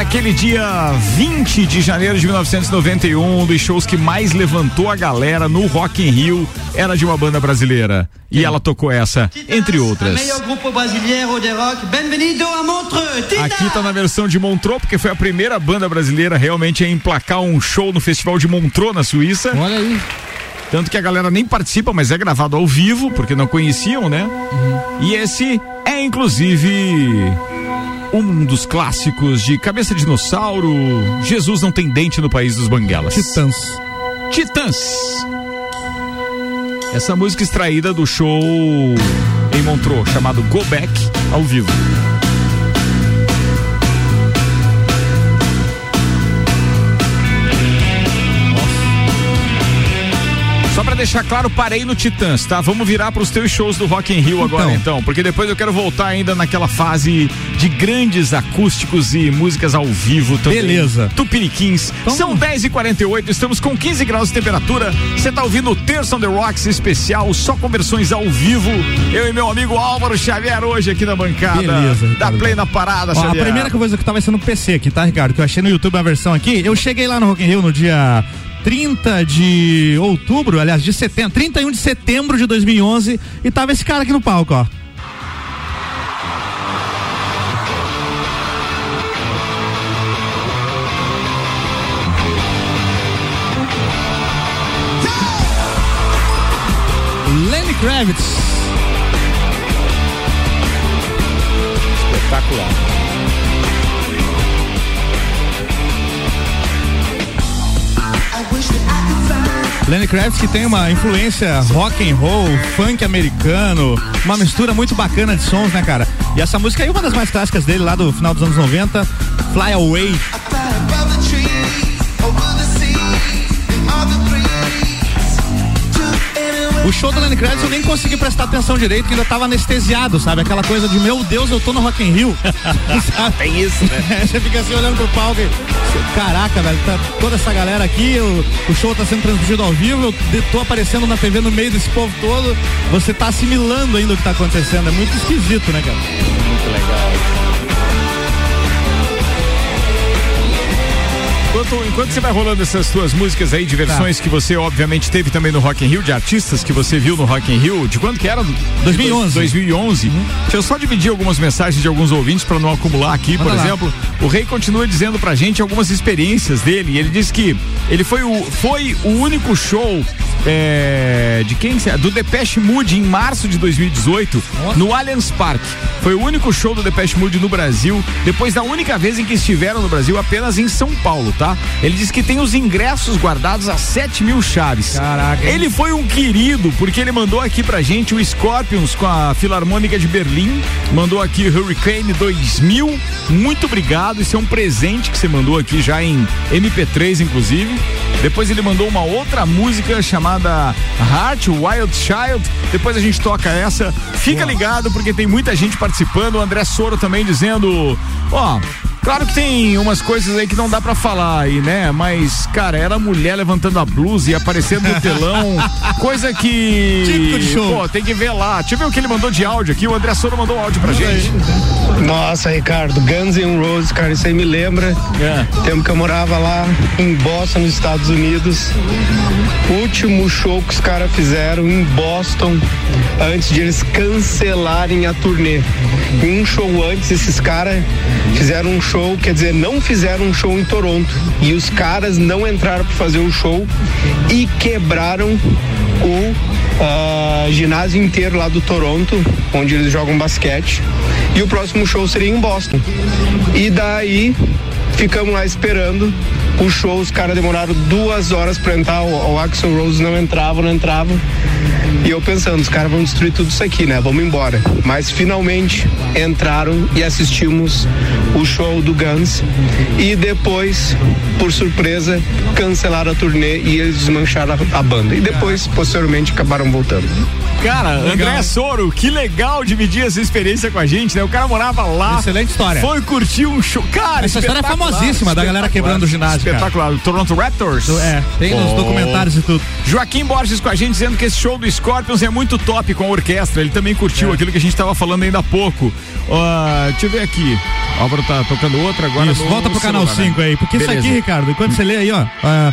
Naquele dia 20 de janeiro de 1991, um dos shows que mais levantou a galera no Rock in Rio era de uma banda brasileira. E ela tocou essa, entre outras. Melhor grupo brasileiro de rock. Bem-vindo a Montreux. Tita! Aqui tá na versão de Montreux, porque foi a primeira banda brasileira realmente a emplacar um show no Festival de Montreux, na Suíça. Olha aí. Tanto que a galera nem participa, mas é gravado ao vivo, porque não conheciam, né? E esse é, inclusive, um dos clássicos de Cabeça de Dinossauro, Jesus não tem dente no País dos Banguelas. Titãs. Titãs. Essa música extraída do show em Montreux, chamado Go Back, ao vivo. Só pra deixar claro, parei no Titãs, tá? Vamos virar pros teus shows do Rock in Rio agora, então, porque depois eu quero voltar ainda naquela fase de grandes acústicos e músicas ao vivo também. Beleza. Tupiniquins. Então- São 10 e 48 estamos com 15 graus de temperatura. Você tá ouvindo o Terça on the Rocks especial, só com versões ao vivo. Eu e meu amigo Álvaro Xavier hoje aqui na bancada. Beleza, Da Ricardo. Play na Parada, Ó, a Xavier. primeira coisa que eu tava sendo no PC aqui, tá, Ricardo? Que eu achei no YouTube a versão aqui. Eu cheguei lá no Rock in Rio no dia 30 de outubro, aliás, de setembro, 31 de setembro de 2011 e tava esse cara aqui no palco, ó. Lenny Kravitz. Espetacular. Lenny Kravitz que tem uma influência rock and roll, funk americano, uma mistura muito bacana de sons, né, cara? E essa música é uma das mais clássicas dele lá do final dos anos 90, Fly Away. O show do Lenny Kravitz eu nem consegui prestar atenção direito, que ainda tava anestesiado, sabe? Aquela coisa de, meu Deus, eu tô no Rock in Rio. *laughs* Tem isso, né? *laughs* Você fica assim olhando pro palco e. Caraca, velho, tá toda essa galera aqui, o, o show tá sendo transmitido ao vivo, eu de- tô aparecendo na TV no meio desse povo todo. Você tá assimilando ainda o que tá acontecendo. É muito esquisito, né, cara? Muito legal. Enquanto, enquanto você vai rolando essas suas músicas aí de versões Tá. que você obviamente teve também no Rock in Rio, de artistas que você viu no Rock in Rio, de quando que era? 2011. 2011. Deixa eu só dividir algumas mensagens de alguns ouvintes para não acumular aqui, por Manda lá. exemplo. O Rei continua dizendo pra gente algumas experiências dele. Ele disse que ele foi o, foi o único show é, de quem? que? Do Depeche Mode em março de 2018 no Allianz Parque. Foi o único show do Depeche Mode no Brasil, depois da única vez em que estiveram no Brasil, apenas em São Paulo, tá? Ele disse que tem os ingressos guardados a 7 mil chaves. Caraca? Ele foi um querido, porque ele mandou aqui pra gente o Scorpions com a Filarmônica de Berlim, mandou aqui Hurricane 2000. Muito obrigado, isso é um presente que você mandou aqui já em MP3, inclusive. Depois ele mandou uma outra música chamada Heart Wild Child. Depois a gente toca essa. Fica ligado porque tem muita gente participando. O André Soro também dizendo, ó, Claro que tem umas coisas aí que não dá pra falar aí, né? Mas, cara, era a mulher levantando a blusa e aparecendo no telão. *laughs* coisa que. Típico de show. Pô, tem que ver lá. Deixa eu ver o que ele mandou de áudio aqui. O André Soro mandou áudio pra gente. Nossa, Ricardo, Guns N' Roses, cara, isso aí me lembra. É. Tempo que eu morava lá em Boston, nos Estados Unidos. Último show que os caras fizeram em Boston, antes de eles cancelarem a turnê. E um show antes, esses caras fizeram um show, quer dizer, não fizeram um show em Toronto. E os caras não entraram para fazer o show e quebraram o ah, ginásio inteiro lá do Toronto, onde eles jogam basquete. E o próximo show seria em Boston. E daí ficamos lá esperando o show, os caras demoraram duas horas pra entrar, o, o Axel Rose não entrava, não entrava. E eu pensando, os caras vão destruir tudo isso aqui, né? Vamos embora. Mas finalmente entraram e assistimos o show do Guns. E depois, por surpresa, cancelaram a turnê e eles desmancharam a, a banda. E depois, posteriormente, acabaram voltando. Cara, André Soro, que legal dividir essa experiência com a gente, né? O cara morava lá. Excelente história. Foi curtir um show. Cara, Essa história é famosíssima, da galera quebrando o ginásio, cara. Espetacular. Toronto Raptors. É, tem nos Oh. documentários e tudo. Joaquim Borges com a gente dizendo que esse show do Scorpions é muito top com a orquestra. Ele também curtiu É. aquilo que a gente tava falando ainda há pouco. Ah, deixa eu ver aqui. Álvaro tá tocando outra agora. Isso, no volta pro canal celular, né? 5 aí. Porque Beleza. isso aqui, Ricardo, quando você lê aí, ó. ah,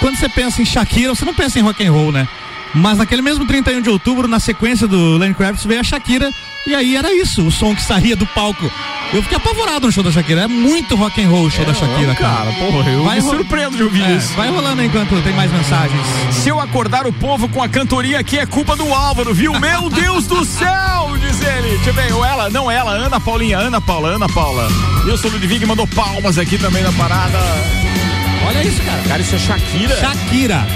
quando você pensa em Shakira, você não pensa em rock and roll, né? Mas naquele mesmo 31 de outubro, na sequência do Lenny Kravitz, veio a Shakira. E aí era isso, o som que saía do palco. Eu fiquei apavorado no show da Shakira. É muito rock and roll o show da Shakira, cara. cara, porra, eu me ro- surpreendo de ouvir É, isso. Vai rolando enquanto tem mais mensagens. Se eu acordar o povo com a cantoria aqui é culpa do Álvaro, viu? Meu *laughs* Deus do céu, diz ele. Deixa eu ver, ou ela, não ela, Ana Paulinha, Ana Paula, Ana Paula. Wilson Ludwig mandou palmas aqui também na parada. Olha isso, cara. Cara, isso é Shakira. Shakira.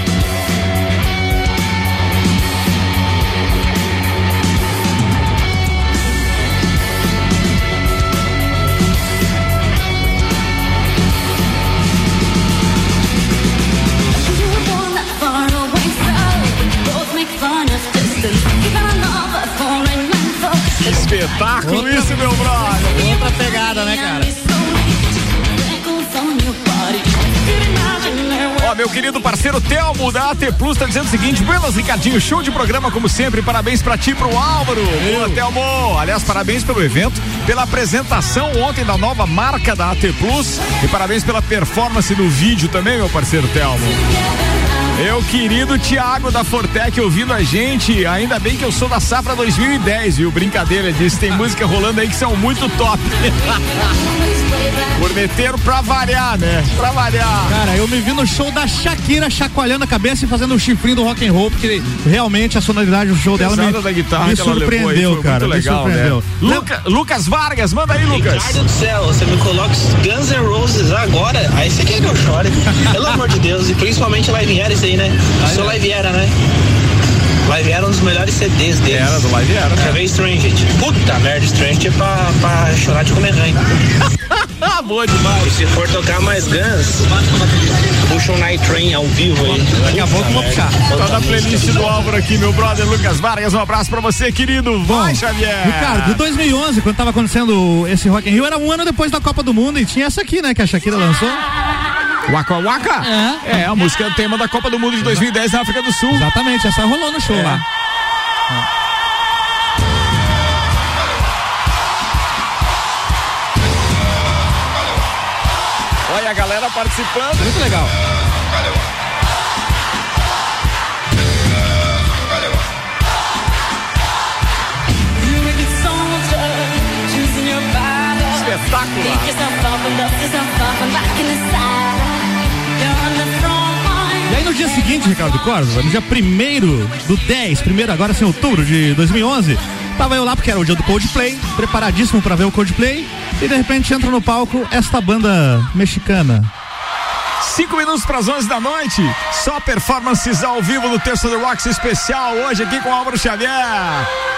Espetáculo isso, meu brother. Outra pegada, né, cara? Ó, meu querido parceiro Telmo da AT Plus tá dizendo o seguinte: Buenas, Ricardinho, show de programa como sempre. Parabéns pra ti e pro Álvaro. Boa, Telmo. Aliás, parabéns pelo evento, pela apresentação ontem da nova marca da AT Plus e parabéns pela performance no vídeo também, meu parceiro Telmo. Meu querido Tiago da Fortec ouvindo a gente, ainda bem que eu sou da safra 2010, viu? Brincadeira disso, tem música rolando aí que são muito top. *laughs* Corneteiro pra variar, né? Pra variar. Cara, eu me vi no show da Shakira chacoalhando a cabeça e fazendo o chifrinho do rock and roll, porque realmente a sonoridade do show dela me, Pesada da guitarra me aí, surpreendeu, foi cara. muito legal, me surpreendeu. né? Luca- Lucas Vargas, manda aí, Lucas. Ricardo do céu, você me coloca os Guns N' Roses agora, aí você quer que eu chore. Pelo amor de Deus, e principalmente Live Era isso aí, né? Sou Live Era, né? Live Era é um dos melhores CDs deles. Era, do Live Era, né? Quer ver Strange? Puta merda, Strange é pra, pra chorar de comer ranho. *laughs* Boa demais. E se for tocar mais Guns, puxa um Night Train ao vivo aí. Daqui a pouco eu vou puxar. Tá na playlist do Álvaro aqui, meu brother Lucas Vargas. Um abraço pra você, querido. Vai, Xavier. Ricardo, de 2011, quando tava acontecendo esse Rock in Rio, era um ano depois da Copa do Mundo e tinha essa aqui, né, que a Shakira lançou. Waka Waka? É. É, a música é o tema da Copa do Mundo de 2010 na África do Sul. Exatamente, essa rolou no show É. lá. Olha a galera participando. Muito legal. E aí no dia seguinte, Ricardo Corva, no dia 1 do 10, primeiro agora sim, outubro de 2011, tava eu lá porque era o dia do Coldplay, preparadíssimo pra ver o Coldplay, e de repente entra no palco esta banda mexicana. Cinco minutos para as 11 da noite. Só performances ao vivo no Terça do Rocks especial hoje aqui com Álvaro Xavier.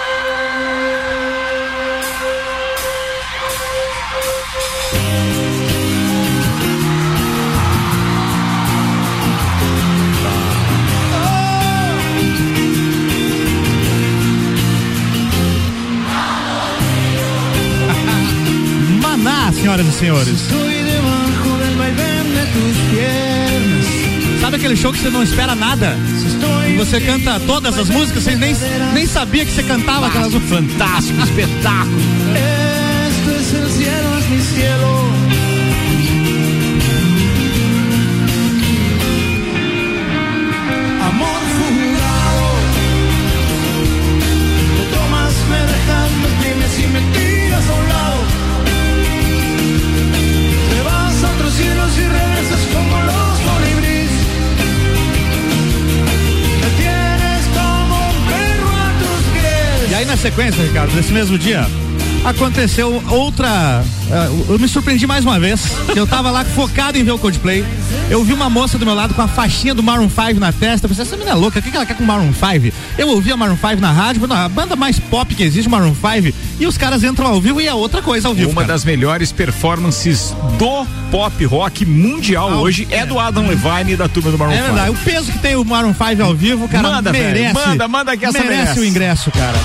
Senhoras e senhores. Sabe aquele show que você não espera nada? E você canta todas as músicas, você nem, nem sabia que você cantava aquelas músicas. Fantástico, espetáculo. Ricardo, nesse mesmo dia, aconteceu outra. eh, eu me surpreendi mais uma vez. Eu tava lá focado em ver o Coldplay. Eu vi uma moça do meu lado com a faixinha do Maroon 5 na testa. Eu pensei, essa menina é louca, o que ela quer com o Maroon 5? Eu ouvi a Maroon 5 na rádio, a banda mais pop que existe, Maroon 5, e os caras entram ao vivo e é outra coisa ao vivo. Uma cara. das melhores performances do pop rock mundial Ah, hoje é do Adam Levine e da turma do Maroon É 5. verdade, o peso que tem o Maroon 5 ao vivo, cara, Manda, velho, merece. manda, manda que essa merece, merece. o ingresso, cara.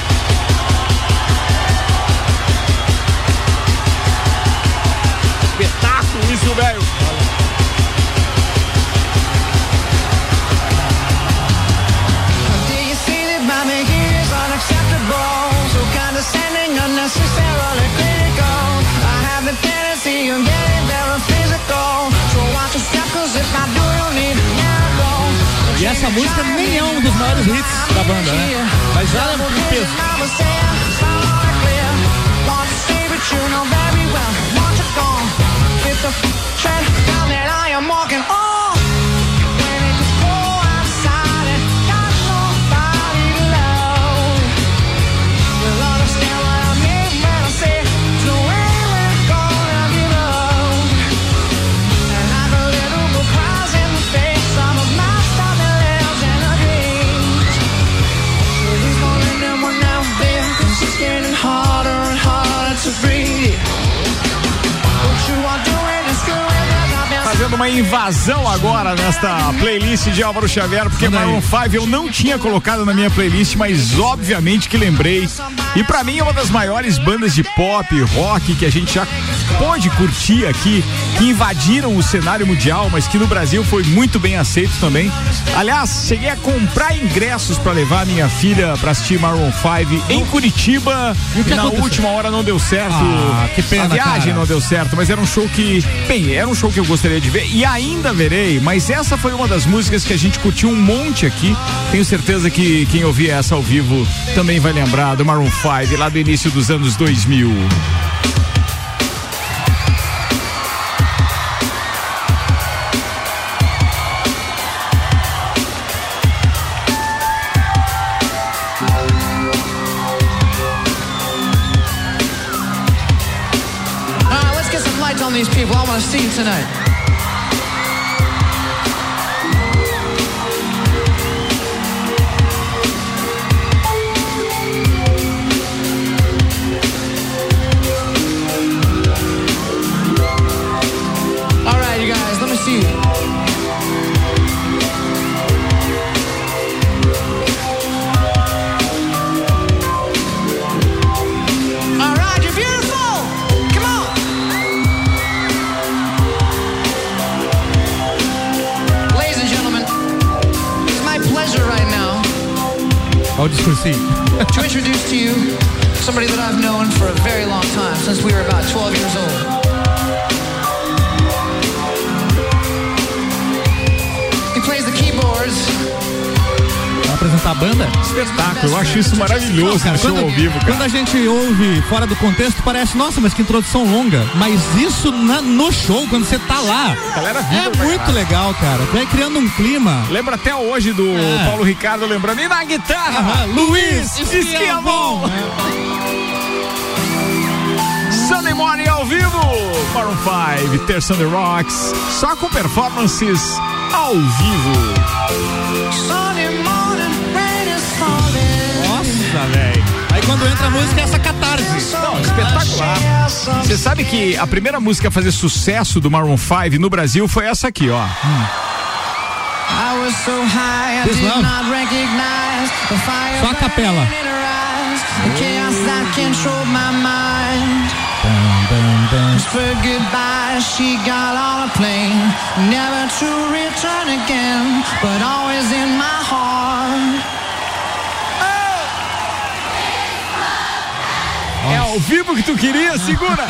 Essa música nem é um dos maiores hits da banda, né? Mas ela é muito peso. Uma invasão agora nesta playlist de Álvaro Xavier, porque Maroon 5 eu não tinha colocado na minha playlist, mas obviamente que lembrei. E pra mim é uma das maiores bandas de pop, rock que a gente já pôde curtir aqui, que invadiram o cenário mundial, mas que no Brasil foi muito bem aceito também. Aliás, cheguei a comprar ingressos pra levar minha filha pra assistir Maroon 5 em Curitiba E o que e na aconteceu? última hora não deu certo. Ah, que pena, A viagem cara. não deu certo, mas era um show que, bem, era um show que eu gostaria de ver e ainda verei, mas essa foi uma das músicas que a gente curtiu um monte aqui. Tenho certeza que quem ouvir essa ao vivo também vai lembrar do Maroon 5 lá do início dos anos 2000. Want to see tonight. Discursinho. *laughs* to introduce to you somebody that I've known for a very long time, since we were about 12 years old. A banda? Espetáculo, eu acho isso maravilhoso Cara, no show quando, ao vivo, quando cara. a gente ouve fora do contexto, parece, nossa, mas que introdução longa. Mas isso na- no show, quando você tá lá, Galera é muito legal, cara. Vai criando um clima. Lembra até hoje do É. Paulo Ricardo lembrando, e na guitarra, Aham, Luiz Esquiavon. Sunday Morning ao vivo, Maroon 5, Terça on the Rocks, só com performances ao vivo. Quando entra a música é essa catarse. Não, espetacular. Você sabe que a primeira música a fazer sucesso do Maroon 5 no Brasil foi essa aqui, ó. I was so high, I This did love. not recognize the fire Só a capela. burning in her eyes, the chaos that controlled my mind. Whispered goodbye, she got on a plane, never to return again, but always in my heart. Ao vivo que tu queria, segura.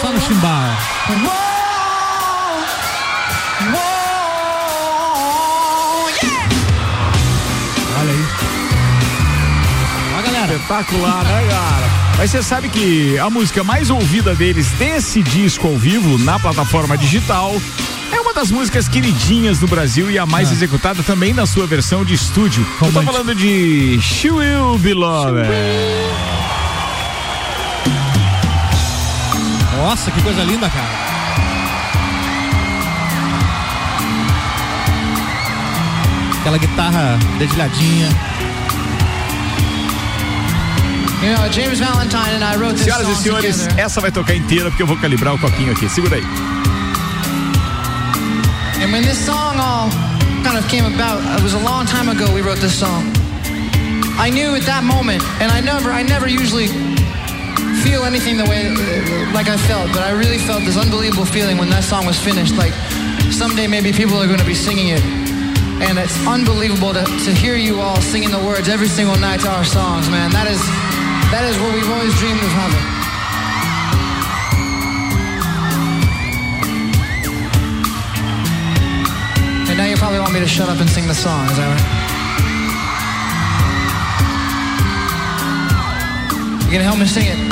Só no chimbal. Espetacular, né, cara? Mas você sabe que a música mais ouvida deles desse disco ao vivo na plataforma digital é uma das músicas queridinhas do Brasil e a mais Ah. executada também na sua versão de estúdio. Eu tô Romântico. falando de She Will Be Loved. Nossa, que coisa linda, cara. Aquela guitarra dedilhadinha. You know, James Valentine and I wrote this Senhoras e song senhores, together. essa vai tocar inteira porque eu vou calibrar um o copinho aqui. Segura aí. And when this song all kind of came about, it was a long time ago we wrote this song. I knew at that moment, and I never, I never usually feel anything the way like I felt, but I really felt this unbelievable feeling when that song was finished. Like someday maybe people are going to be singing it, and it's unbelievable to, to hear you all singing the words every single night to our songs, man. That is that is what we've always dreamed of having. And now you probably want me to shut up and sing the song, is that right? You gonna help me sing it?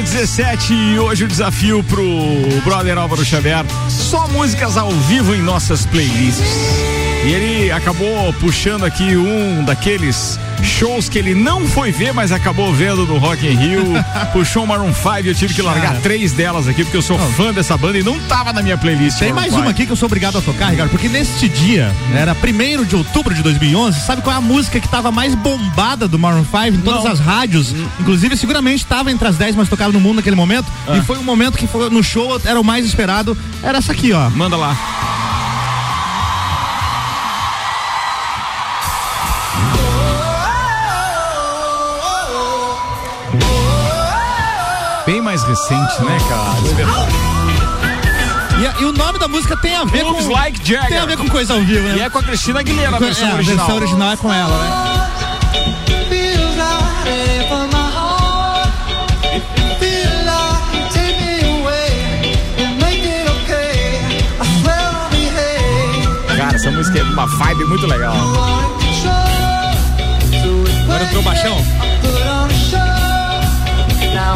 Número 17. E hoje o desafio pro brother Álvaro Xavier: só músicas ao vivo em nossas playlists. E ele acabou puxando aqui um daqueles shows que ele não foi ver, mas acabou vendo no Rock in Rio. *laughs* Puxou o Maroon 5 eu tive que largar Cara. três delas aqui, porque eu sou fã dessa banda e não tava na minha playlist. Tem Maroon mais 5. uma aqui que eu sou obrigado a tocar, Ricardo, porque neste dia, era 1 de outubro de 2011, sabe qual é a música que tava mais bombada do Maroon 5 em todas Não. as rádios? Inclusive, seguramente estava entre as 10 mais tocadas no mundo naquele momento. Ah. E foi um momento que foi no show era o mais esperado. Era essa aqui, ó. Manda lá. Recente, né, cara? E, e o nome da música tem a ver com. Like Jagger. Tem a ver com coisa ao vivo, né? E é com a Cristina Aguilera, a Com- versão é, original. A versão original é com ela, né? Cara, essa música é uma vibe muito legal. Agora entrou o baixão. Now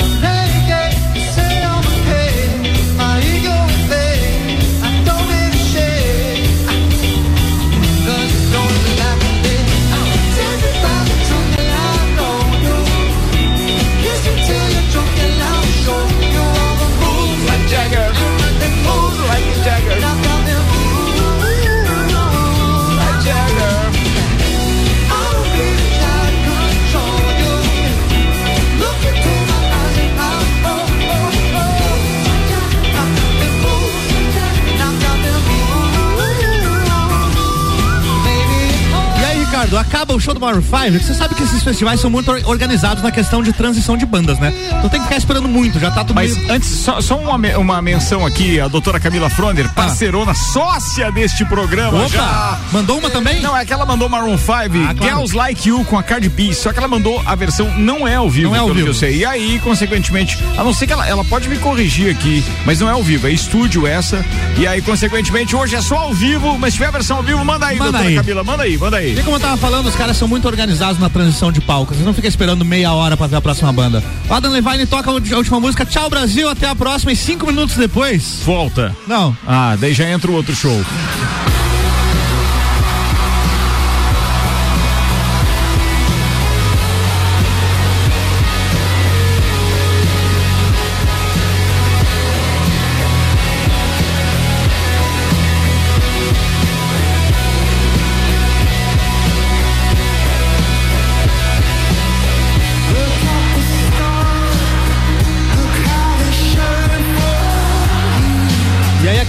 Eduardo, acaba o show do Maroon 5, você sabe que esses festivais são muito or- organizados na questão de transição de bandas, né? Então tem que ficar esperando muito, já tá tudo Mas meio... antes, só, só uma, uma menção aqui, a doutora Camila Fronder, parceirona, sócia deste programa. Opa, já. Mandou uma também? Não, é que ela mandou Maroon 5, Ah, claro. Girls Like You com a Cardi B, só que ela mandou a versão não é ao vivo, Não é ao vivo. eu sei. E aí, consequentemente, a não ser que ela, ela pode me corrigir aqui, mas não é ao vivo, é estúdio essa. E aí, consequentemente, hoje é só ao vivo, mas se tiver a versão ao vivo, manda aí, Manda doutora aí. Camila, manda aí, manda aí. E como eu tava falando, os caras são muito organizados na transição de palco. Você não fica esperando meia hora pra ver a próxima banda. O Adam Levine toca a última música, tchau Brasil, até a próxima. E cinco minutos depois. Volta. Não. Ah, daí já entra o outro show.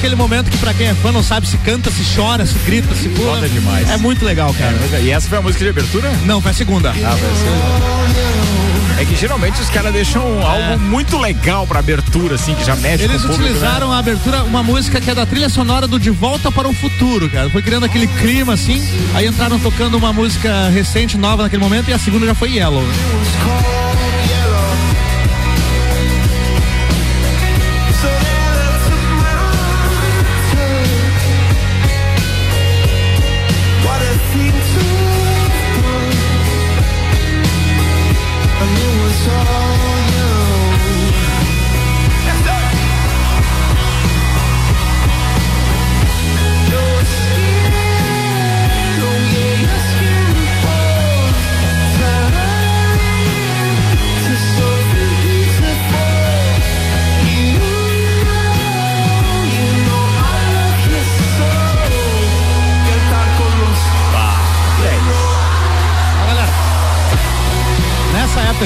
Aquele momento que pra quem é fã não sabe se canta, se chora, se grita, se pula. Foda demais. É muito legal, cara. E essa foi a música de abertura? Não, foi a segunda. Ah, É que geralmente os caras deixam algo muito legal pra abertura, assim, que já mexe Eles com o público, utilizaram a abertura, uma música que é da trilha sonora do De Volta para o Futuro, cara. Foi criando aquele clima assim. Aí entraram tocando uma música recente, nova naquele momento, e a segunda já foi Yellow. What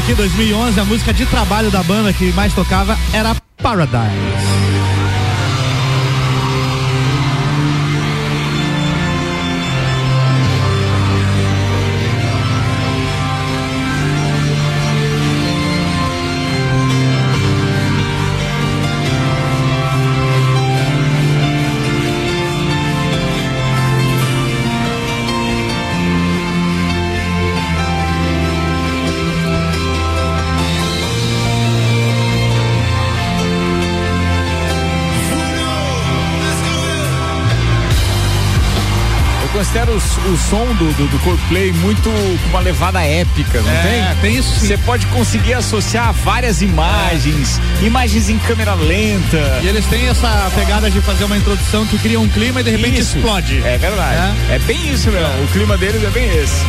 aqui, 2011, a música de trabalho da banda que mais tocava era Paradise. Considero os- o, som do, do, do Coldplay muito com uma levada épica, não É, tem? tem isso sim. Você pode conseguir associar várias imagens, imagens em câmera lenta. E eles têm essa pegada de fazer uma introdução que cria um clima e de repente Isso. explode. É verdade. É, bem isso mesmo. O clima deles é bem esse.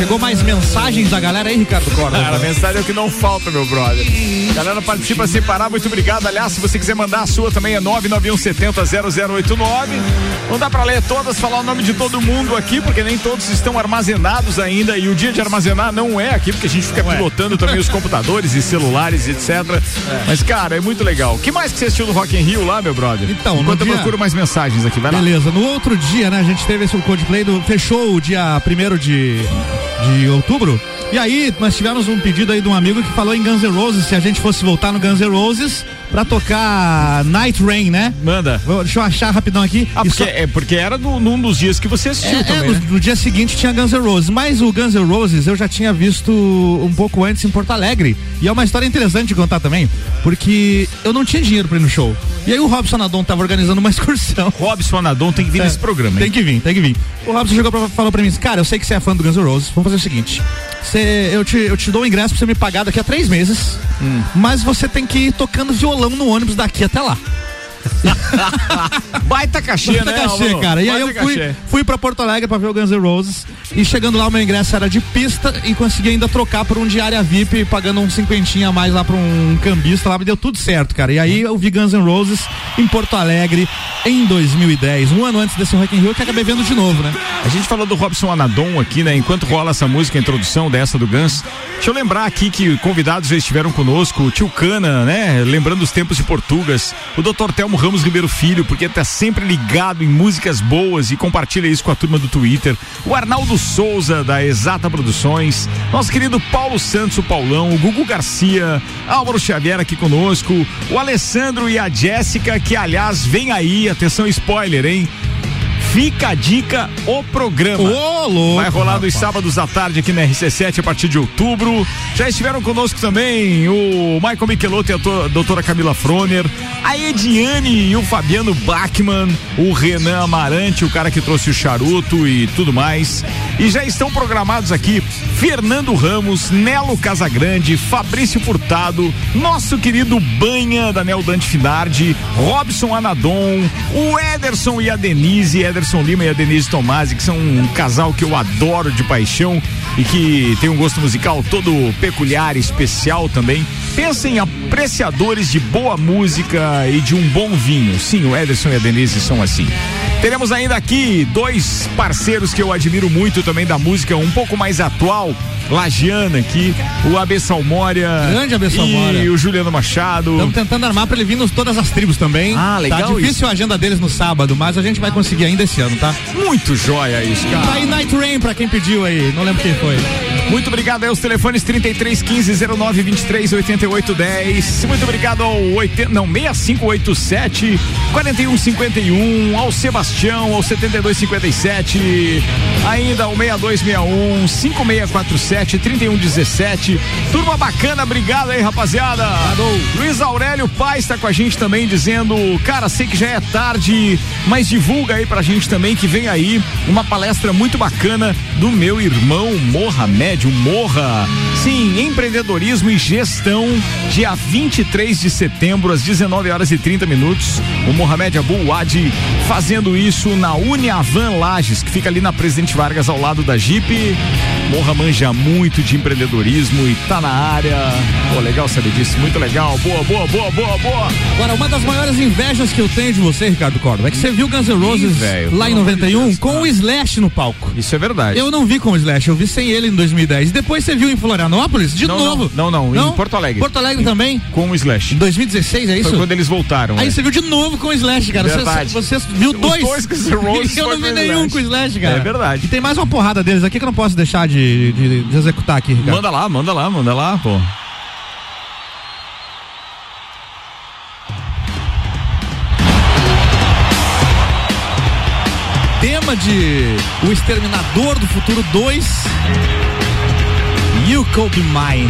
Chegou mais mensagens da galera aí, Ricardo Córdoba? Cara, mensagem é o que não falta, meu brother. Galera, participa sem parar, muito obrigado. Aliás, se você quiser mandar a sua também é 991700089. Não dá pra ler todas, falar o nome de todo mundo aqui, porque nem todos estão armazenados ainda. E o dia de armazenar não é aqui, porque a gente fica pilotando também os computadores e celulares, etc. Mas, cara, é muito legal. O que mais que você assistiu no Rock in Rio lá, meu brother? Então, Enquanto eu dia- procuro mais mensagens aqui, vai lá. Beleza, no outro dia, né, a gente teve esse Coldplay, do, fechou o dia 1 de, de outubro. E aí, nós tivemos um pedido aí de um amigo que falou em Guns N' Roses, se a gente fosse voltar no Guns N' Roses pra tocar Night Rain, né? Manda. Vou- Deixa eu achar rapidão aqui. Ah, porque, só- é, porque era no- num dos dias que você assistiu É, é, também, no, né? no dia seguinte tinha Guns N' Roses, mas o Guns N' Roses eu já tinha visto um pouco antes em Porto Alegre. E é uma história interessante de contar também, porque eu não tinha dinheiro pra ir no show. E aí o Robson Adon tava organizando uma excursão. *laughs* Robson Anadon tem que vir É, nesse programa, Tem hein? que vir, tem que vir. O Robson chegou pra, falou pra mim, cara, eu sei que você é fã do Guns N' Roses, vamos fazer o seguinte. Você, eu, te, eu te dou o ingresso pra você me pagar daqui a três meses, Hum. mas você tem que ir tocando violão no ônibus daqui até lá. *laughs* Baita cachê, Baita né? cachê, cara. E aí eu Baita fui, cachê. fui pra Porto Alegre pra ver o Guns N' Roses. E chegando lá, o meu ingresso era de pista e consegui ainda trocar por um diária VIP, pagando um cinquentinha a mais lá pra um cambista lá. Me deu tudo certo, cara. E aí eu vi Guns N' Roses em Porto Alegre em 2010, um ano antes desse Rock in Rio, que acabei vendo de novo, né? A gente falou do Robson Anadon aqui, né? Enquanto rola essa música, a introdução dessa do Guns. Deixa eu lembrar aqui que convidados já estiveram conosco, o tio Cana, né? Lembrando os tempos de Portugas, o Dr. Telmo Ramos Ribeiro Filho, porque tá sempre ligado em músicas boas e compartilha isso com a turma do Twitter. O Arnaldo Souza, da Exata Produções, nosso querido Paulo Santos, o Paulão, o Gugu Garcia, Álvaro Xavier aqui conosco, o Alessandro e a Jéssica, que aliás vem aí, atenção spoiler, hein? Fica a dica, o programa. Ô, louco, Vai rolar rapaz. nos sábados à tarde aqui na RC7 a partir de outubro. Já estiveram conosco também o Michael Michelotto e a to- doutora Camila Froner, a Ediane e o Fabiano Bachmann, o Renan Amarante, o cara que trouxe o charuto e tudo mais. E já estão programados aqui Fernando Ramos, Nelo Casagrande, Fabrício Furtado, nosso querido Banha, Daniel Dante Finardi, Robson Anadon, o Ederson e a Denise, Ederson Lima e a Denise Tomasi, que são um casal que eu adoro de paixão e que tem um gosto musical todo peculiar e especial também. Pensem em apreciadores de boa música e de um bom vinho. Sim, o Ederson e a Denise são assim. Teremos ainda aqui dois parceiros que eu admiro muito também da música um pouco mais atual, Lagiana aqui, o AB Salmória. Grande AB E Salmória. o Juliano Machado. Estamos tentando armar pra ele vir nos todas as tribos também. Ah, legal Tá difícil a agenda deles no sábado, mas a gente vai conseguir ainda esse ano, tá? Muito joia isso, cara. Tá aí Night Rain pra quem pediu aí, não lembro quem foi. Muito obrigado aí os telefones 33 15 09 23 88 10. Muito obrigado ao 80, não, 6587 41 51, ao Sebastião, ao 72 57, ainda ao 6261 5647 31 17. Turma bacana, obrigado aí, rapaziada. Luiz Aurélio Paz está com a gente também dizendo, cara, sei que já é tarde, mas divulga aí pra gente também que vem aí uma palestra muito bacana do meu irmão Mohamed, o Morra. Sim, empreendedorismo e gestão, dia 23 de setembro, às 19 horas e 30 minutos. O Mohamed Abu Wadi fazendo isso na Uniavan Lages, que fica ali na Presidente Vargas ao lado da Jeep. Morra manja muito de empreendedorismo e tá na área. Pô, legal saber disso, muito legal. Boa, boa, boa, boa, boa. Agora, uma das maiores invejas que eu tenho de você, Ricardo Córdoba, é que você viu Guns N' Roses velho, lá em pelo amor de 91 Deus, com o Slash no palco. Isso é verdade. Eu não vi com o Slash, eu vi sem ele em 2010. E depois você viu em Florianópolis, de Não, novo. não, não, não, em Porto Alegre. Porto Alegre também? Com o Slash. Em 2016, é isso? Foi quando eles voltaram. Aí é. você viu de novo com o Slash, cara. Você, Verdade. você viu Os dois. dois Roses *laughs* eu não vi com nenhum Slash. com o Slash, cara. É verdade. E tem mais uma porrada deles aqui que eu não posso deixar de, de- de executar aqui, Ricardo. Manda lá, manda lá, manda lá, pô. Tema de O Exterminador do Futuro 2. You Could Be Mine.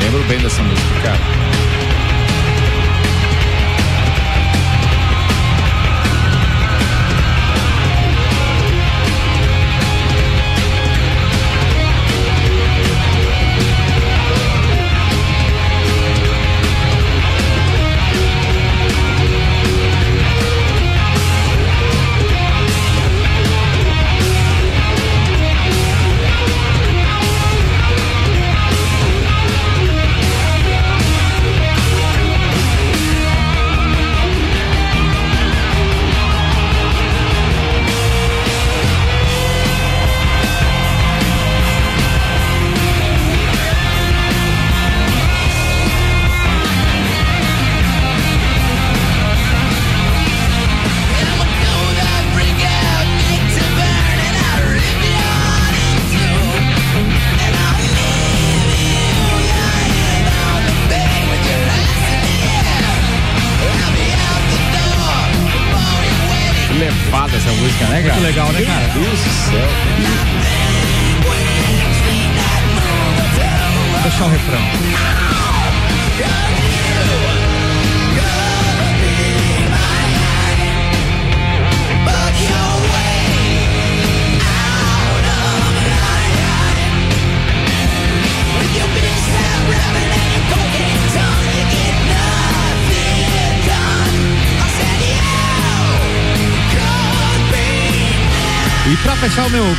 Lembro bem dessa música, cara.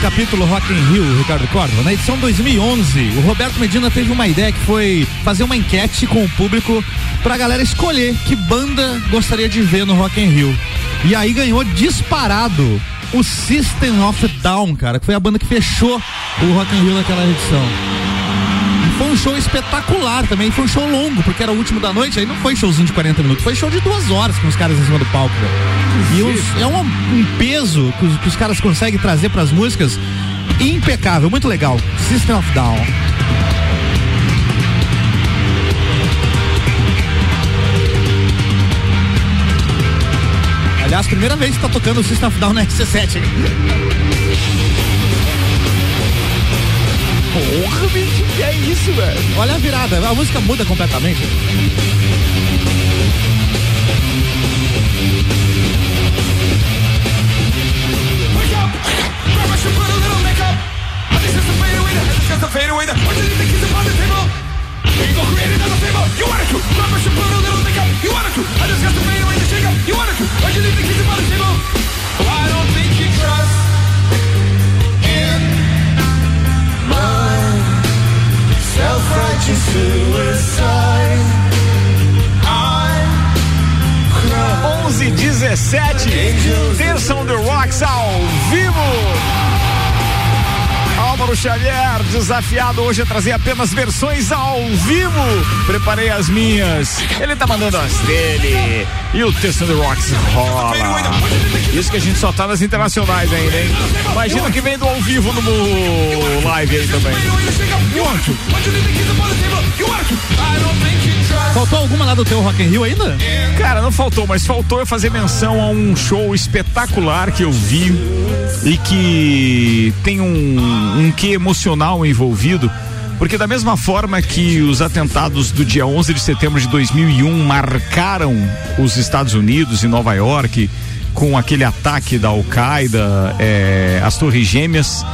Capítulo Rock in Rio, Ricardo Córdova, na edição 2011, o Roberto Medina teve uma ideia que foi fazer uma enquete com o público pra galera escolher que banda gostaria de ver no Rock in Rio. E aí ganhou disparado o System of Down, cara, que foi a banda que fechou o Rock in Rio naquela edição. Foi um show espetacular também, foi um show longo, porque era o último da noite, aí não foi showzinho de 40 minutos, foi show de duas horas com os caras em cima do palco. velho. E é um, um peso que os, que os caras conseguem trazer pras músicas impecável, muito legal. System of Down. Aliás, primeira vez que tá tocando o System of Down na XC7. Porra, bicho, que é isso, velho? Olha a virada, a música muda completamente. You wanted to. I just got to fade away the shake up. You wanted to. What do you think is upon the table? Self-righteous suicide. I'm 11 17 Terça on the Rocks ao vivo. Álvaro Xavier, desafiado hoje a trazer apenas versões ao vivo. Preparei as minhas. Ele tá mandando as dele. E o on the Rocks rola. Isso que a gente só tá nas internacionais ainda, hein? Imagina que vem do ao vivo no live aí também. Faltou alguma lá do teu Rock in Rio ainda? Cara, não faltou, mas faltou eu fazer menção a um show espetacular que eu vi e que tem um, um quê emocional envolvido. Porque da mesma forma que os atentados do dia 11 de setembro de 2001 marcaram os Estados Unidos e Nova York com aquele ataque da Al-Qaeda, eh, as Torres Gêmeas,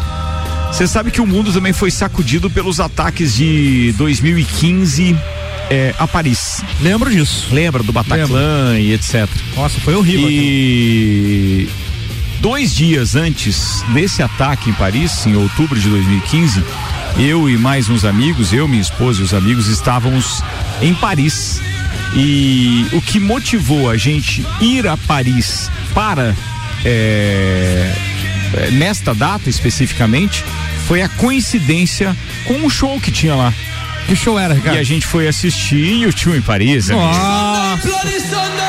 você sabe que o mundo também foi sacudido pelos ataques de 2015 eh, a Paris. Lembro disso. Lembra do Bataclan e etc. Nossa, foi horrível. E dois dias antes desse ataque em Paris, em outubro de 2015, eu e mais uns amigos, eu, minha esposa e os amigos, estávamos em Paris. E o que motivou a gente ir a Paris para é, nesta data especificamente foi a coincidência com o show que tinha lá. Que show era, Ricardo? E a gente foi assistir o tio em Paris. Nossa.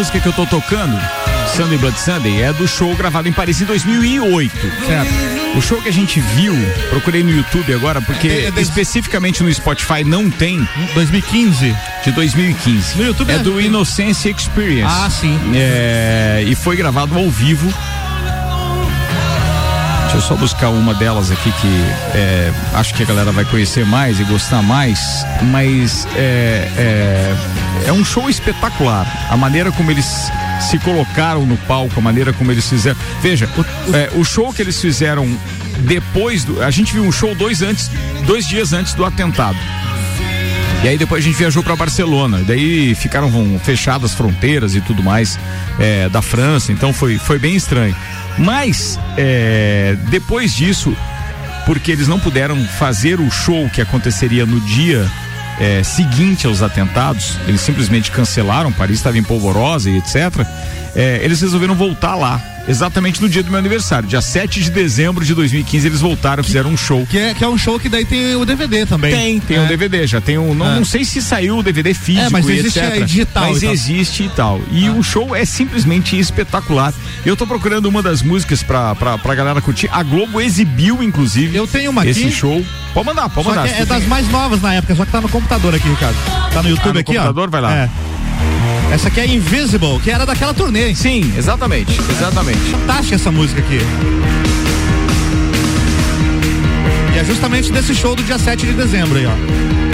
Música que eu tô tocando, Sunday Blood Sunday, é do show gravado em Paris em 2008. Certo. O show que a gente viu, procurei no YouTube agora, porque É é de- especificamente no Spotify não tem, 2015. de 2015. No YouTube é é- do Innocence Experience. Ah, sim. É, e foi gravado ao vivo. Eu só buscar uma delas aqui que é, acho que a galera vai conhecer mais e gostar mais. Mas é, é, é um show espetacular. A maneira como eles se colocaram no palco, a maneira como eles fizeram. Veja, o, é, o show que eles fizeram depois do. A gente viu um show dois antes, dois dias antes do atentado. E aí depois a gente viajou para Barcelona. Daí ficaram fechadas as fronteiras e tudo mais é, da França. Então foi, foi bem estranho. Mas é, depois disso, porque eles não puderam fazer o show que aconteceria no dia é, seguinte aos atentados, eles simplesmente cancelaram. Paris estava em polvorosa e etc. é, eles resolveram voltar lá. Exatamente no dia do meu aniversário, dia 7 de dezembro de 2015, eles voltaram, fizeram um show. Que é, que é um show que daí tem o DVD também. Tem, tem É. um DVD, já tem um. Não, É. não sei se saiu o DVD físico, É, mas e existe etc. aí digital Mas e existe e tal. E o show é simplesmente espetacular. Eu tô procurando uma das músicas pra, pra, pra galera curtir. A Globo exibiu, inclusive. Eu tenho uma esse aqui. show. Pode mandar, pode Só mandar. é das mais novas na época, só que tá no computador aqui, Ricardo. Tá no YouTube Ah, no aqui, ó. computador? Vai lá. É. Essa aqui é Invisible, que era daquela turnê. hein? Sim, exatamente, exatamente. Fantástica essa música aqui. E é justamente desse show do dia 7 de dezembro aí, ó.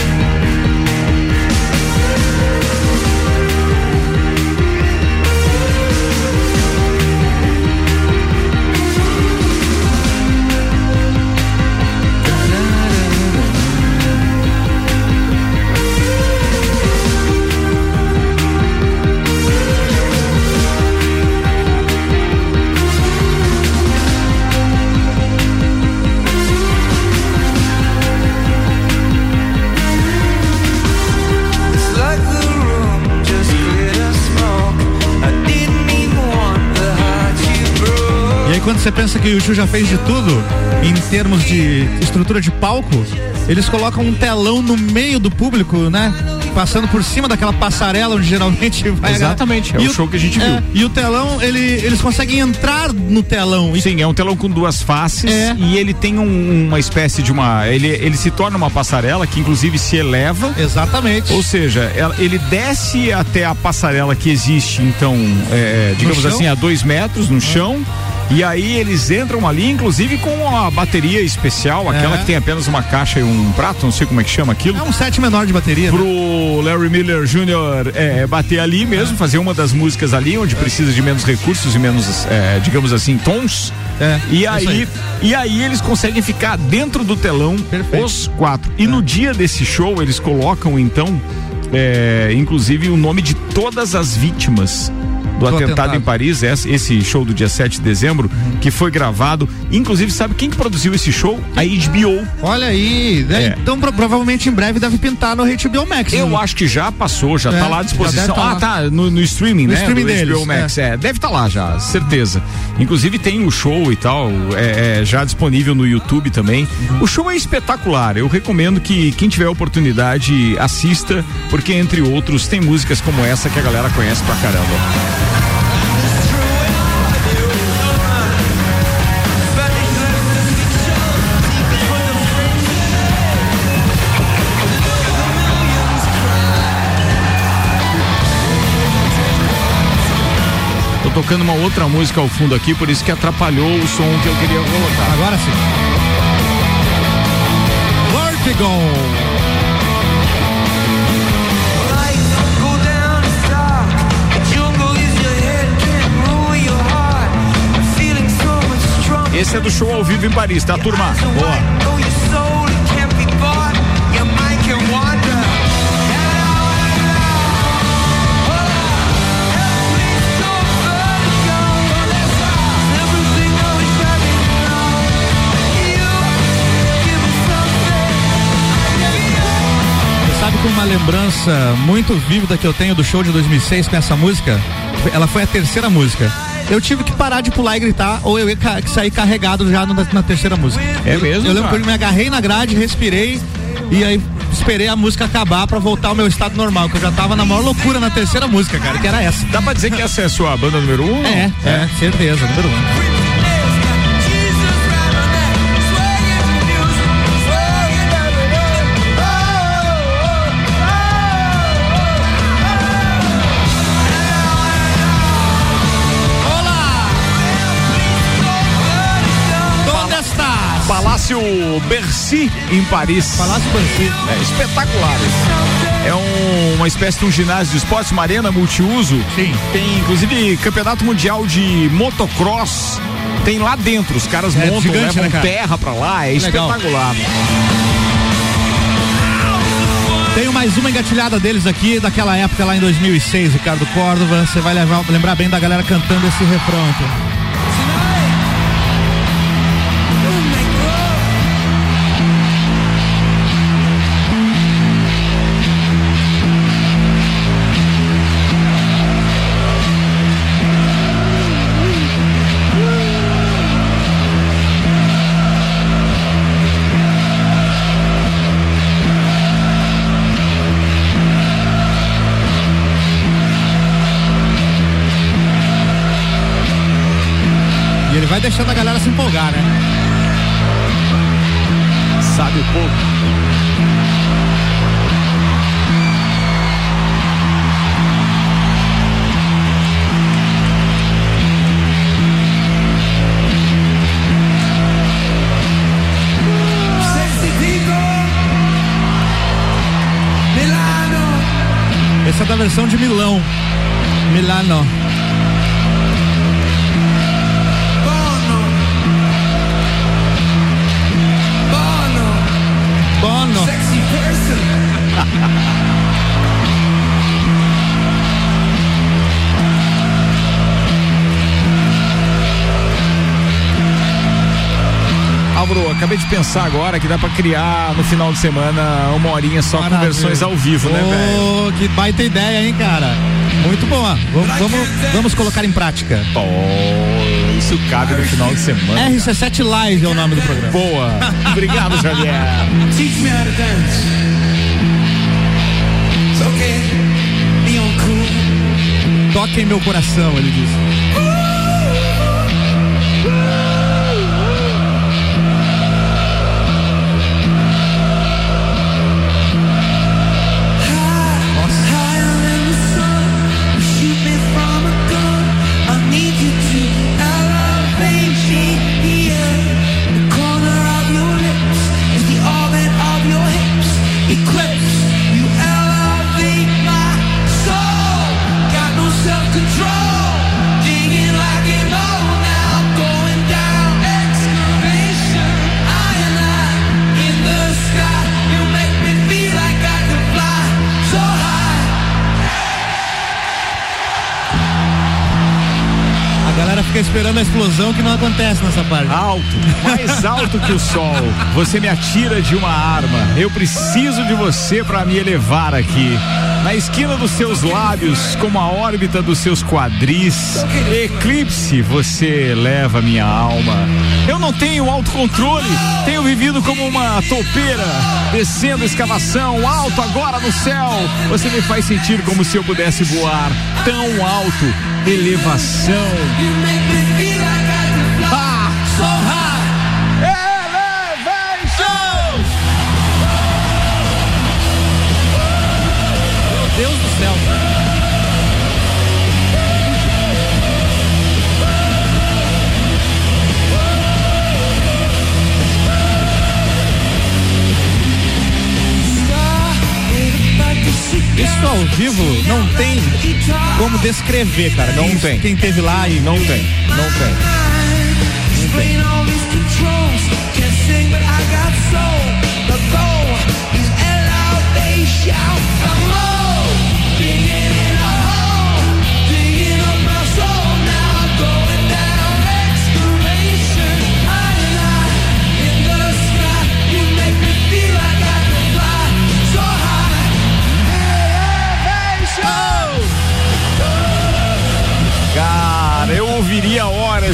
Você pensa que o Chu já fez de tudo, em termos de estrutura de palco, eles colocam um telão no meio do público, né? Passando por cima daquela passarela onde geralmente *laughs* vai. Exatamente, é o E show que a gente é, viu. E o telão, ele, eles conseguem entrar no telão. Sim, é um telão com duas faces É. e ele tem um- uma espécie de uma. Ele, ele se torna uma passarela que inclusive se eleva. Exatamente. Ou seja, ele desce até a passarela que existe, então, é, digamos chão? assim, a dois metros no chão. E aí eles entram ali, inclusive com a bateria especial, aquela É. que tem apenas uma caixa e um prato, não sei como é que chama aquilo. É um set menor de bateria. né? Pro Larry Miller Jr. é, bater ali mesmo, fazer uma das músicas ali, onde precisa de menos recursos e menos, é, digamos assim, tons. É, E aí, aí. e aí eles conseguem ficar dentro do telão Perfeito. os quatro. E no dia desse show eles colocam então, é, inclusive o nome de todas as vítimas do, Do atentado, atentado. em Paris, esse, esse show do dia 7 de dezembro, que foi gravado. Inclusive, sabe quem que produziu esse show? A HBO. Olha aí, né? É. Então pro- provavelmente em breve deve pintar no HBO Max. Eu né? acho que já passou, já É, tá lá à disposição. tá ah, lá. tá, no, no streaming, No né? streaming do deles, HBO Max, é. Deve estar lá já, certeza. Inclusive tem o show e tal, é, é, já disponível no YouTube também. O show é espetacular, eu recomendo que quem tiver oportunidade assista, porque entre outros tem músicas como essa que a galera conhece pra caramba. Tô tocando uma outra música ao fundo aqui, por isso que atrapalhou o som que eu queria colocar. Agora sim. Vertigo. Esse é do show ao vivo em Paris, tá, turma? Boa. Sabe uma lembrança muito vívida que eu tenho do show de 2006 com essa música, ela foi a terceira música. Eu tive que parar de pular e gritar, ou eu ia sair carregado já no- na terceira música. É mesmo, Eu lembro que eu me agarrei na grade, respirei e aí esperei a música acabar pra voltar ao meu estado normal, que eu já tava na maior loucura na terceira música, cara, que era essa. Dá pra dizer que essa é a sua banda número um? não? É, é, certeza, número um. Palácio Bercy, em Paris. Palácio Bercy. É espetacular. É um- uma espécie de um ginásio de esportes, uma arena multiuso. Sim. Tem inclusive campeonato mundial de motocross. Tem lá dentro, os caras É montam, gigante, levam né, terra pra lá, é Legal. espetacular. Tenho mais uma engatilhada deles aqui, daquela época lá em 2006, Ricardo Córdova. Você vai levar- lembrar bem da galera cantando esse refrão aqui. Deixando a galera se empolgar, né? Sabe o Milano. Essa é da versão de Milão. Milano. Acabei de pensar agora que dá pra criar no final de semana uma horinha só com Maravilha. versões ao vivo, né, velho? Que baita ideia, hein, cara? Muito boa. Vamos, vamos, vamos colocar em prática. Pô, isso cabe no final de semana. RC7 Live é o nome do programa. Boa. *laughs* Obrigado, Xavier. Teach me how to dance. It's okay. Be on cool. Toque em meu coração, ele disse. Fica esperando a explosão que não acontece nessa parte. Alto, mais alto que o sol. Você me atira de uma arma. Eu preciso de você para me elevar aqui. Na esquina dos seus lábios, como a órbita dos seus quadris. Eclipse, você eleva minha alma. Eu não tenho autocontrole. Tenho vivido como uma topeira, descendo escavação, alto agora no céu. Você me faz sentir como se eu pudesse voar tão alto. Elevação. Ao vivo não tem como descrever, cara. Não Quem- tem. Quem teve lá e Não tem, não tem. Explain all these controls.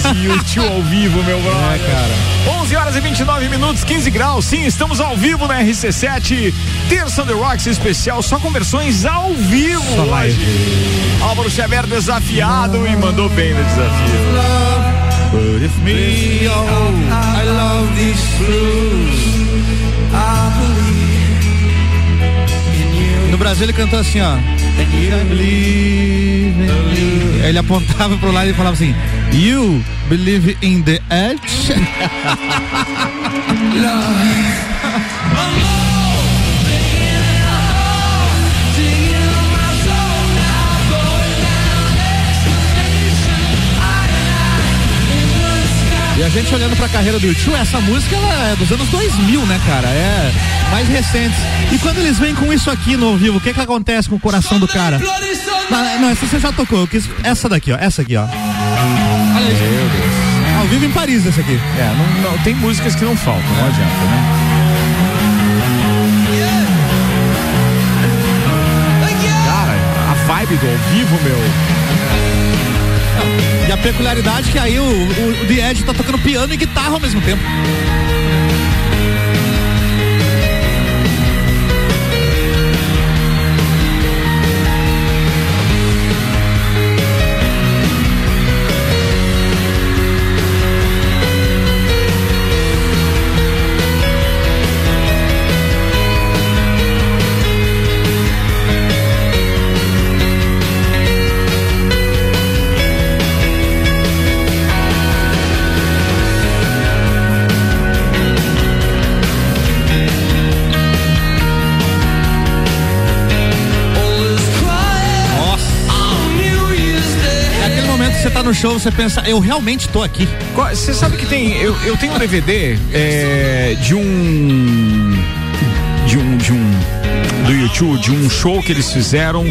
De YouTube ao vivo, meu brother. É, cara. 11 horas e 29 minutos, 15 graus. Sim, estamos ao vivo na RC7. Terça The Rocks especial, só com versões ao vivo. Só hoje. live. Álvaro Xavier desafiado e mandou bem no desafio. But if me, oh, I love these blues. No Brasil ele cantou assim, ó. I believe in you. Aí Ele apontava pro lado e falava assim: You believe in the edge? E a gente olhando pra carreira do YouTube, essa música é dos anos 2000, né, cara? É mais recente. E quando eles vêm com isso aqui no ao vivo, o que que acontece com o coração do cara? Não, essa você já tocou. Quis essa daqui, ó. Essa aqui, ó. Olha isso. Ao vivo em Paris, essa aqui. É, não, não- tem músicas que não faltam, não adianta, né? Cara, a vibe do ao vivo, meu. E a peculiaridade é que aí o, o, o The Edge tá tocando piano e guitarra ao mesmo tempo. Show, você pensa, eu realmente tô aqui. Você sabe que tem. Eu, eu tenho um DVD é, de um. De um. De um. Do YouTube de um show que eles fizeram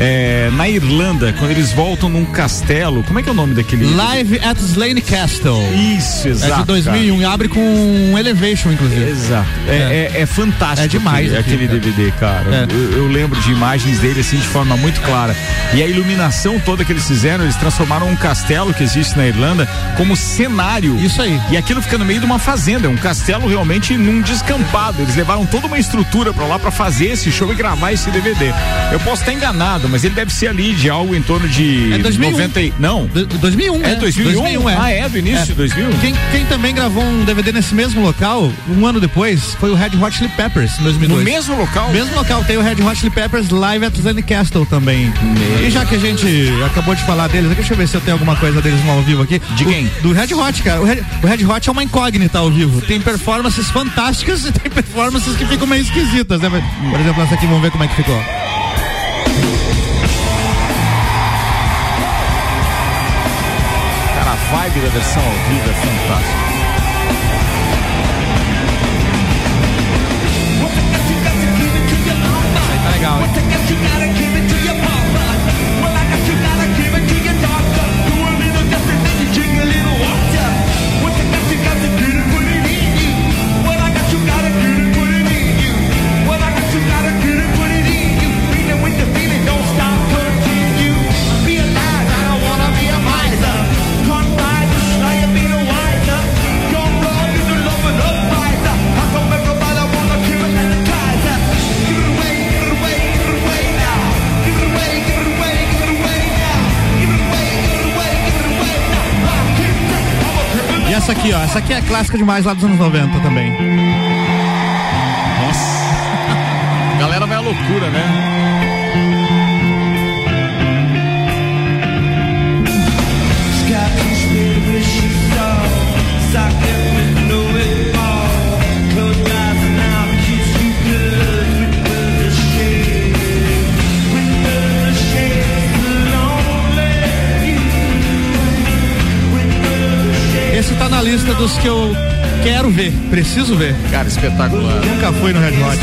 é, na Irlanda, quando eles voltam num castelo. Como é que é o nome daquele? Live at Slane Castle. Isso, exato. É de 2001 e abre com um Elevation, inclusive. Exato. É, é- é fantástico É demais aquele, aquilo, aquele DVD, cara. É. Eu, eu lembro de imagens dele assim de forma muito clara. E a iluminação toda que eles fizeram, eles transformaram um castelo que existe na Irlanda como cenário. Isso aí. E aquilo fica no meio de uma fazenda, um castelo realmente num descampado. Eles levaram toda uma estrutura pra lá pra fazer esse show e gravar esse DVD. Eu posso estar enganado, mas ele deve ser ali de algo em torno de É 2001. 90 e- Não. Do- 2001, É né? 2001? Ah, é do início de 2000? Quem, quem também gravou um DVD nesse mesmo local, um ano depois, foi o Red Hot Chili Peppers, em 2002. No mesmo local? Mesmo local, tem o Red Hot Chili Peppers Live at Zane Castle também. E já que a gente acabou de falar deles, deixa eu ver se eu tenho alguma coisa deles no ao vivo aqui. De O- quem? do Red Hot, cara. O Red, o Red Hot é uma incógnita ao vivo. Tem performances fantásticas *laughs* e tem performances que ficam meio esquisitas, né? Por exemplo, essa aqui, vamos ver como é que ficou. Cara, a vibe da versão ao vivo é fantástica. Aqui, ó. Essa aqui é clássica demais lá dos anos 90 também. Nossa. *laughs* A galera vai à loucura, né? Na lista dos que eu quero ver, preciso ver. Cara, espetacular. Nunca fui no Red Hot.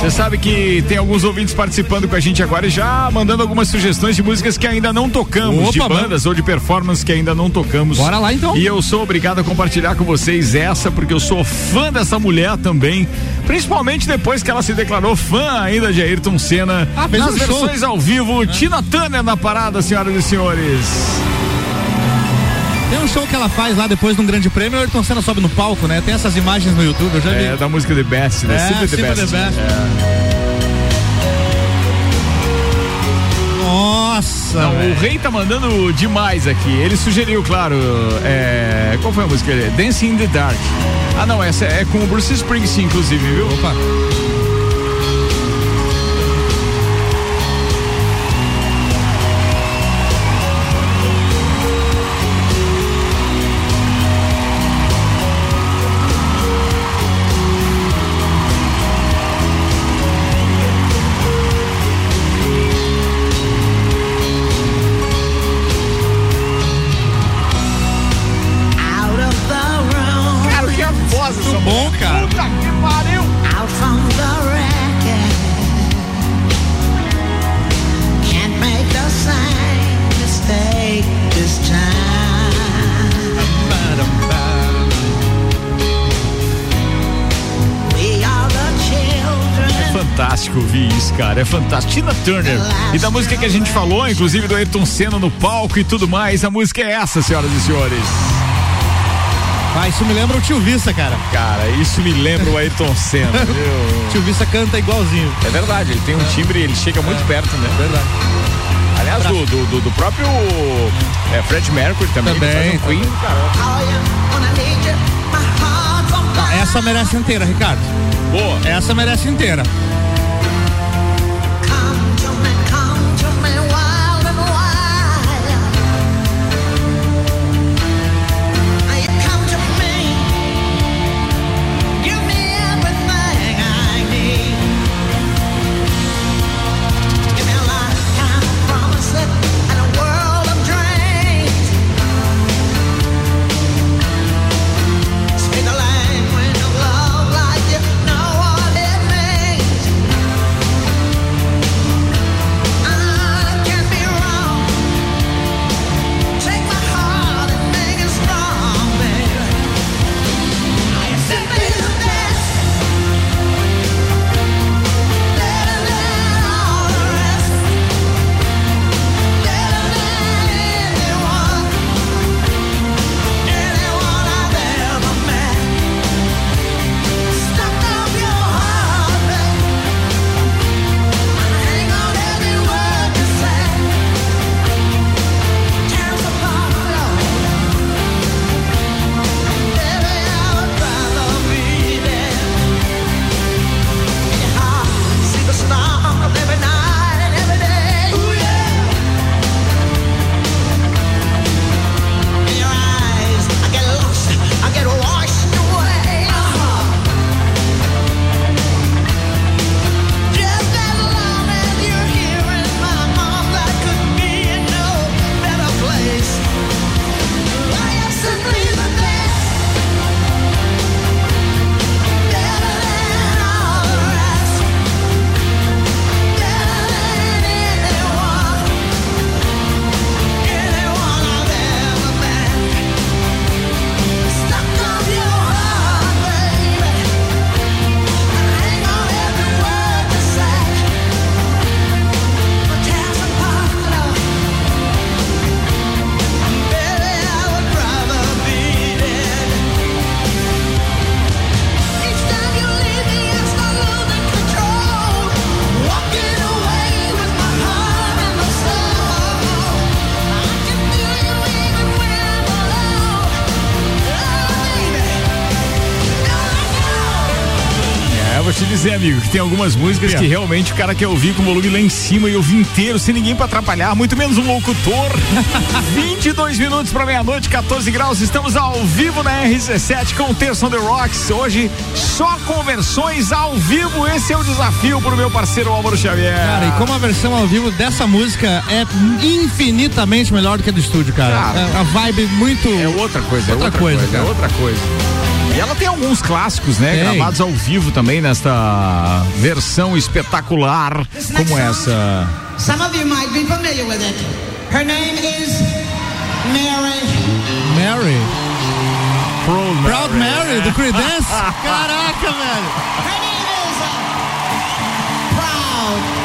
Você sabe que tem alguns ouvintes participando com a gente agora e já mandando algumas sugestões de músicas que ainda não tocamos, de Opa, bandas ou de performances que ainda não tocamos. Bora lá, então. E eu sou obrigado a compartilhar com vocês essa, porque eu sou fã dessa mulher também. Principalmente depois que ela se declarou fã ainda de Ayrton Senna. Ah, nas um show. versões ao vivo, Tina Turner na parada, senhoras e senhores. Tem um show que ela faz lá depois de um grande prêmio, o Ayrton Senna sobe no palco, né? Tem essas imagens no YouTube, eu já vi. É, da música The Best, né? É, the Best. the Best. É. Nossa, Não, o rei tá mandando demais aqui. Ele sugeriu, claro, é, qual foi a música? Dancing in the Dark. Ah, não, essa é com o Bruce Springsteen, inclusive, viu? Opa. Cara. É fantástico. Tina Turner. E da música que a gente falou, inclusive do Ayrton Senna no palco e tudo mais, a música é essa, senhoras e senhores. Ah, isso me lembra o Tio Vissa, cara. Cara, isso me lembra o Ayrton Senna? *laughs* O Tio Vissa canta igualzinho. É verdade, ele tem um timbre, ele chega muito perto, né? Verdade. Aliás, do, do, do- do próprio é, Fred Mercury também. Também, um Queen, cara. Essa merece inteira, Ricardo. Boa. Essa merece inteira. Amigo, que tem algumas músicas É. que realmente o cara quer ouvir com o volume lá em cima e ouvir inteiro, sem ninguém pra atrapalhar, muito menos um locutor. *laughs* 22 minutos pra meia-noite, 14 graus, estamos ao vivo na RC7 com o Terço on the Rocks. Hoje, só conversões ao vivo, esse é o desafio pro meu parceiro Álvaro Xavier. Cara, e como a versão ao vivo dessa música é infinitamente melhor do que a do estúdio, cara. Cara. É a vibe muito. É outra coisa, Outra é outra coisa, coisa, é outra coisa. E ela tem alguns clássicos, né? Tem. Gravados ao vivo também nesta versão espetacular como essa. Some of you might be familiar with it. Her name is Mary. Mary. Proud Mary. Proud Mary, do Creedence. *laughs* Caraca, velho. Her name is uh, Proud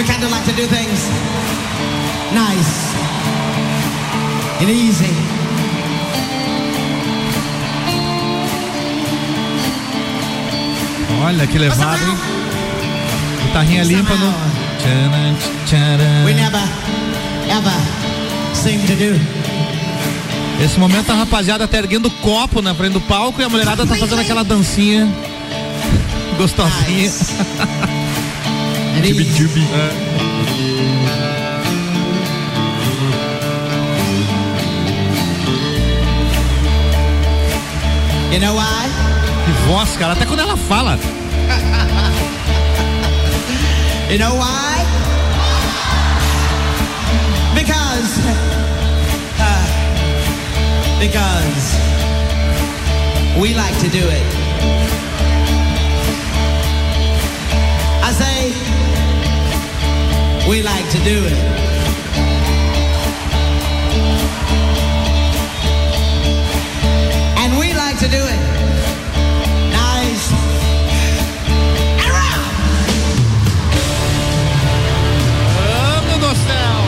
we kind of like to do things nice and easy. Olha que levado, hein? Guitarrinha limpa no. We never, ever seem to do. Esse momento a rapaziada tá erguendo copo na frente do palco e a mulherada tá fazendo aquela dancinha gostosinha. Nice. And easy. You know why? Que voz, cara. Até quando ela fala. You know why? Because. uh, because we like to do it. I say, we like to do it. And we like to do it. Nice. And round. Mano do céu.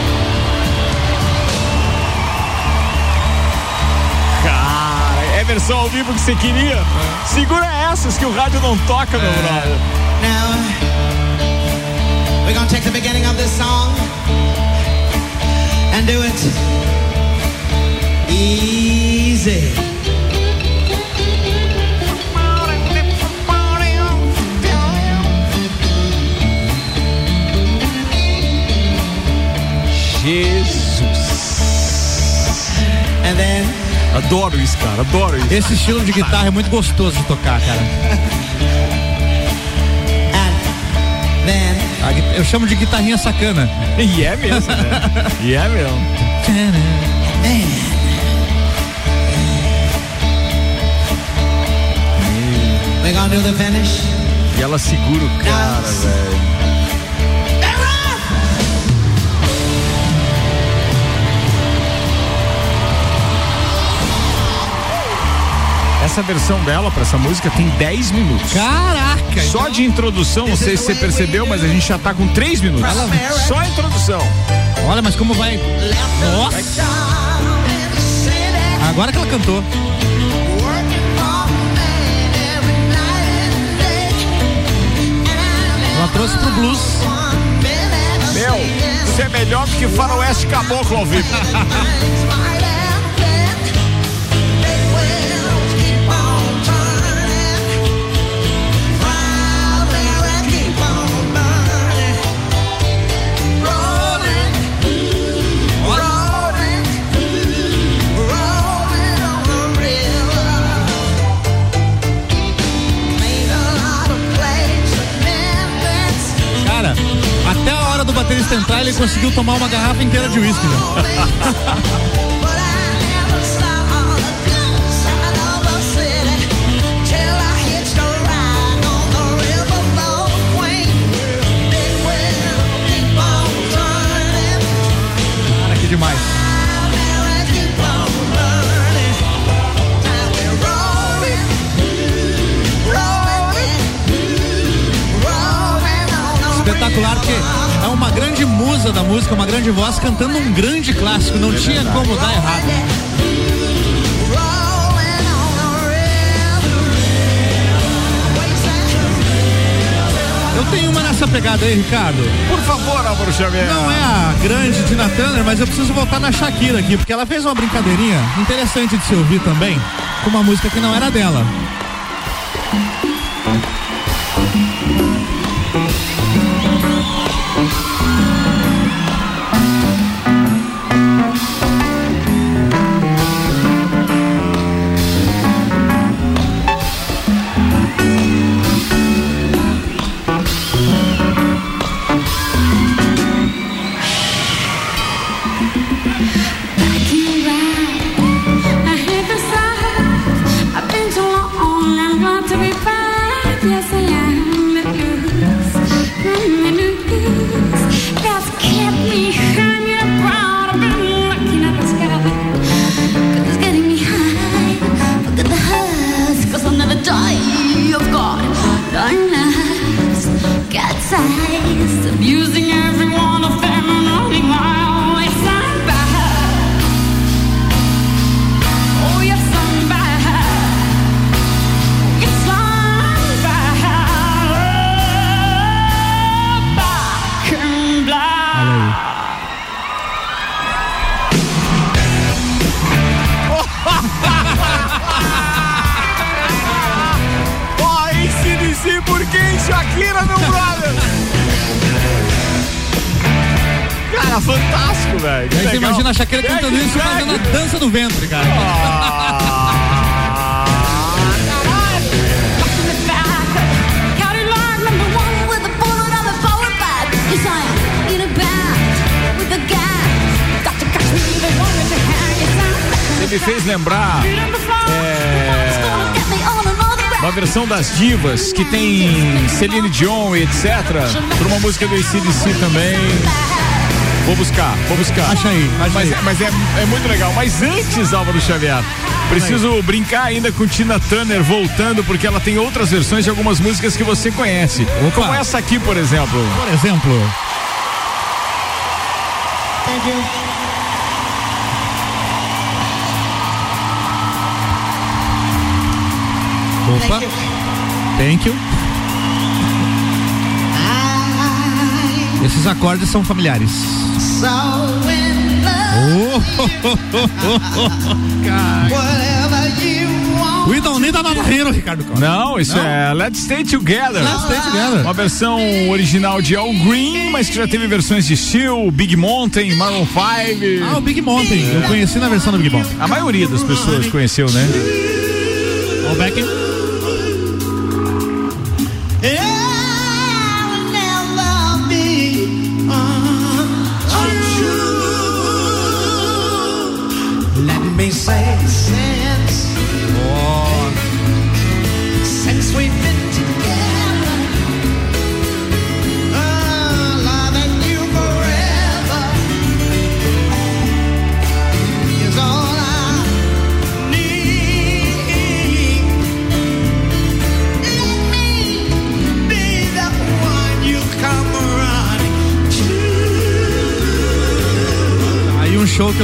Cara, é versão ao vivo que você queria? Segura essas que o rádio não toca, meu brother. Now, we're gonna take the beginning of this song and do it easy. Jesus. And then, Adoro isso, cara. Adoro isso. Esse estilo de guitarra é muito gostoso de tocar, cara. *laughs* and then, A Eu chamo de guitarrinha sacana. E é mesmo, né? *laughs* E é mesmo. we're gonna do the finish. E ela segura o cara, velho. Essa versão dela pra essa música tem 10 minutos. Caraca! Só de introdução, não sei se você percebeu, mas a gente já tá com 3 minutos. Só a introdução. Olha, mas como vai. Nossa! Agora que ela cantou. Ela trouxe pro blues. Meu, isso é melhor do que Faroeste Caboclo ao vivo. *laughs* do baterista entrar, ele conseguiu tomar uma garrafa inteira de uísque já. Cara, que demais. Espetacular, uma grande musa da música, uma grande voz cantando um grande clássico. Não tinha como dar errado. Eu tenho uma nessa pegada aí, Ricardo? Por favor, Álvaro Xavier. Não é a grande Tina Turner, mas eu preciso voltar na Shakira aqui, porque ela fez uma brincadeirinha interessante de se ouvir também, com uma música que não era dela. Versão das divas que tem Celine Dion e etc. Por uma música do ACDC também. Vou buscar, vou buscar. Acha aí, acha mas aí. é, mas é, é muito legal. Mas antes, Álvaro Xavier, preciso brincar ainda com Tina Turner voltando, porque ela tem outras versões de algumas músicas que você conhece. Opa. Como essa aqui, por exemplo. Por exemplo, Thank you. Opa, Thank you. Esses acordes são familiares. In Oh. We don't need another hero, Ricardo Costa. Não, isso é Let's Stay Together. Let's Stay Together. Uma versão original de Al Green, mas que já teve versões de Steel, Big Mountain, Maroon 5. Ah, o Big Mountain. Eu conheci na versão do Big Mountain. A maioria das pessoas conheceu, né? Ó, o Beck.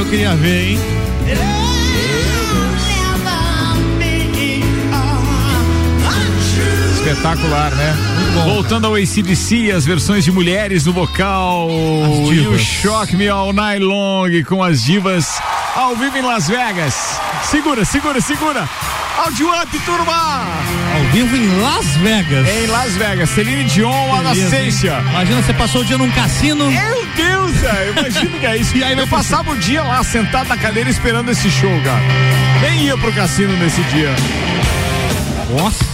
Queria ver, hein? Espetacular, né? Voltando ao ACDC, as versões de mulheres no vocal. E o. Shock Me All Night Long com as divas ao vivo em Las Vegas. Segura, segura, segura. Áudio up, turma! Ao vivo em Las Vegas. Em Las Vegas, Celine Dion, Beleza, hein? Anastasia. Imagina, você passou o dia num cassino. Meu Deus, velho, imagina que é isso. E aí vai eu passava o dia lá sentado na cadeira esperando esse show, cara. Nem ia pro cassino nesse dia. Nossa.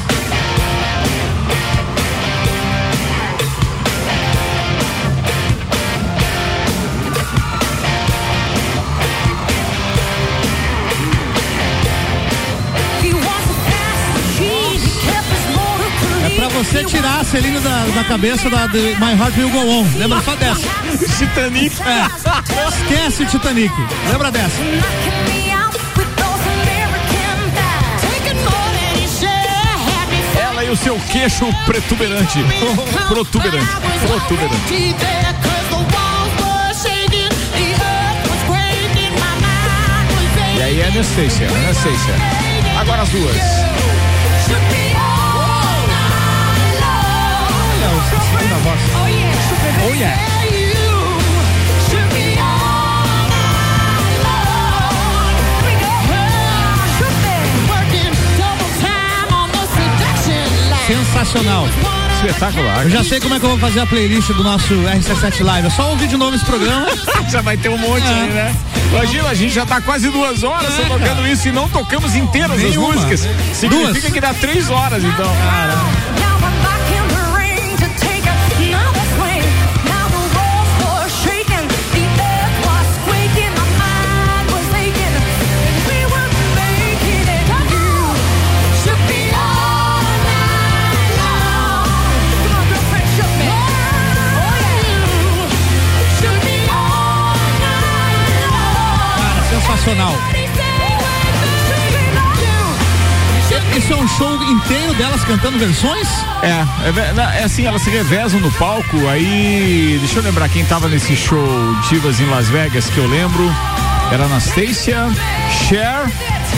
É pra você tirar a Celine da, da cabeça da, de My Heart Will Go On. Lembra só dessa. Titanic. É. *laughs* Esquece o Titanic. Lembra dessa. Ela e o seu queixo protuberante. Protuberante. Protuberante. E aí, Anastasia, Anastasia. Agora as duas. Olha o segunda voz. Oh yeah. Sensacional. Espetacular. Eu já sei como é que eu vou fazer a playlist do nosso RC7 Live. É só ouvir de novo esse programa. *laughs* já vai ter um monte É. aí, né? Imagina, a gente já tá quase duas horas só tocando isso e não tocamos inteiras Nenhuma. as músicas. Significa Duas. que dá três horas, então. Cara, sensacional. Isso é um show inteiro delas cantando versões? É, é, é assim, elas se revezam no palco, aí. Deixa eu lembrar quem tava nesse show Divas em Las Vegas, que eu lembro. Era Anastasia, Cher,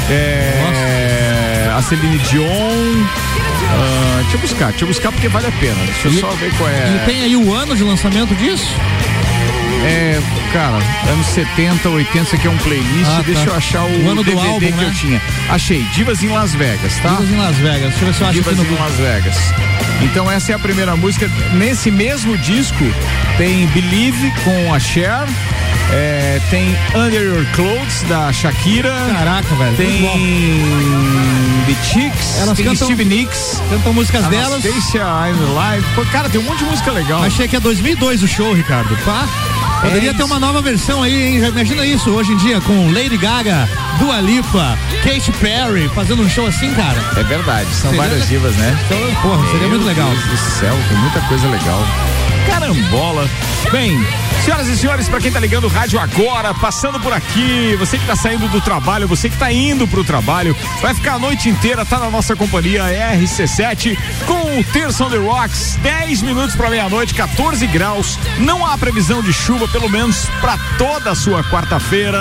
é, a Celine Dion. ah, deixa eu buscar, deixa eu buscar porque vale a pena. Deixa eu E- só ver qual é. E tem aí o ano de lançamento disso? É, cara, anos 70, 80, isso aqui é um playlist. Ah, tá. Deixa eu achar o, O ano do DVD álbum, que né? eu tinha. Achei, Divas em Las Vegas, tá? Divas em Las Vegas. Deixa eu ver se eu acho Divas em Las Vegas. Então essa é a primeira música. Nesse mesmo disco tem Believe com a Cher. É, tem Under Your Clothes da Shakira. Caraca, velho. Tem The Chicks. Elas tem cantam- Steve Nicks. Cantam músicas delas. Anastasia, I'm Alive. Pô, cara, tem um monte de música legal. Achei que é 2002 o show, Ricardo. Pá. Poderia É ter uma nova versão aí, hein? Já Imagina isso hoje em dia com Lady Gaga, Dua Lipa, Katy Perry fazendo um show assim, cara. É verdade, são Seria- várias divas, né? Então, porra, seria Meu muito legal. Deus do céu, tem muita coisa legal. Carambola. Bem, senhoras e senhores, pra quem tá ligando o rádio agora, passando por aqui, você que tá saindo do trabalho, você que tá indo pro trabalho, vai ficar a noite inteira, tá na nossa companhia RC7 com o Terça on the Rocks, 10 minutos pra meia-noite, 14 graus. Não há previsão de chuva, pelo menos pra toda a sua quarta-feira.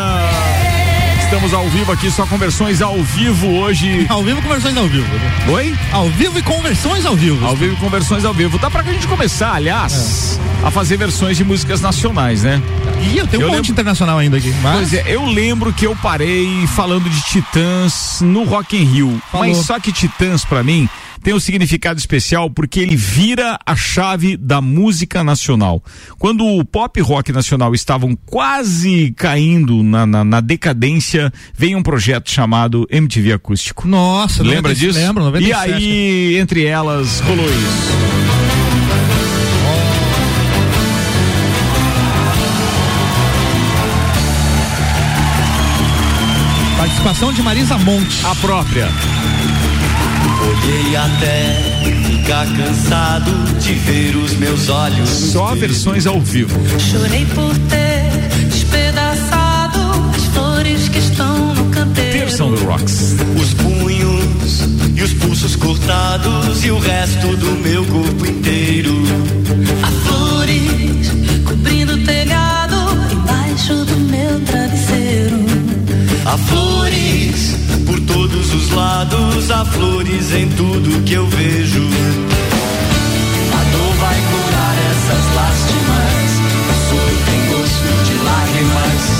Estamos ao vivo aqui, só com versões ao vivo hoje. *laughs* Ao vivo com versões ao vivo. Oi? Ao vivo e com versões ao vivo. Ao vivo com versões ao vivo. Dá pra gente começar, aliás, É. a fazer versões de músicas nacionais, né? Ih, eu tenho Eu um monte lembro- internacional ainda aqui. Mas... Pois é, eu lembro que eu parei falando de Titãs no Rock in Rio. Falou. Mas só que Titãs, pra mim, tem um significado especial porque ele vira a chave da música nacional. Quando o pop rock nacional estavam quase caindo na, na, na decadência, veio um projeto chamado MTV Acústico. Nossa, Lembra 97, disso? Lembro, 97. E aí, entre elas, rolou isso. Participação de Marisa Monte. A própria. Olhei até ficar cansado de ver os meus olhos. Só versões ao vivo. Chorei por ter despedaçado as flores que estão no canteiro. Terção do Rocks. Os punhos e os pulsos cortados e o resto do meu corpo inteiro. Há flores cobrindo o telhado embaixo do meu travesseiro. Há flores todos os lados, há flores em tudo que eu vejo. A dor vai curar essas lástimas, o soro tem gosto de lágrimas.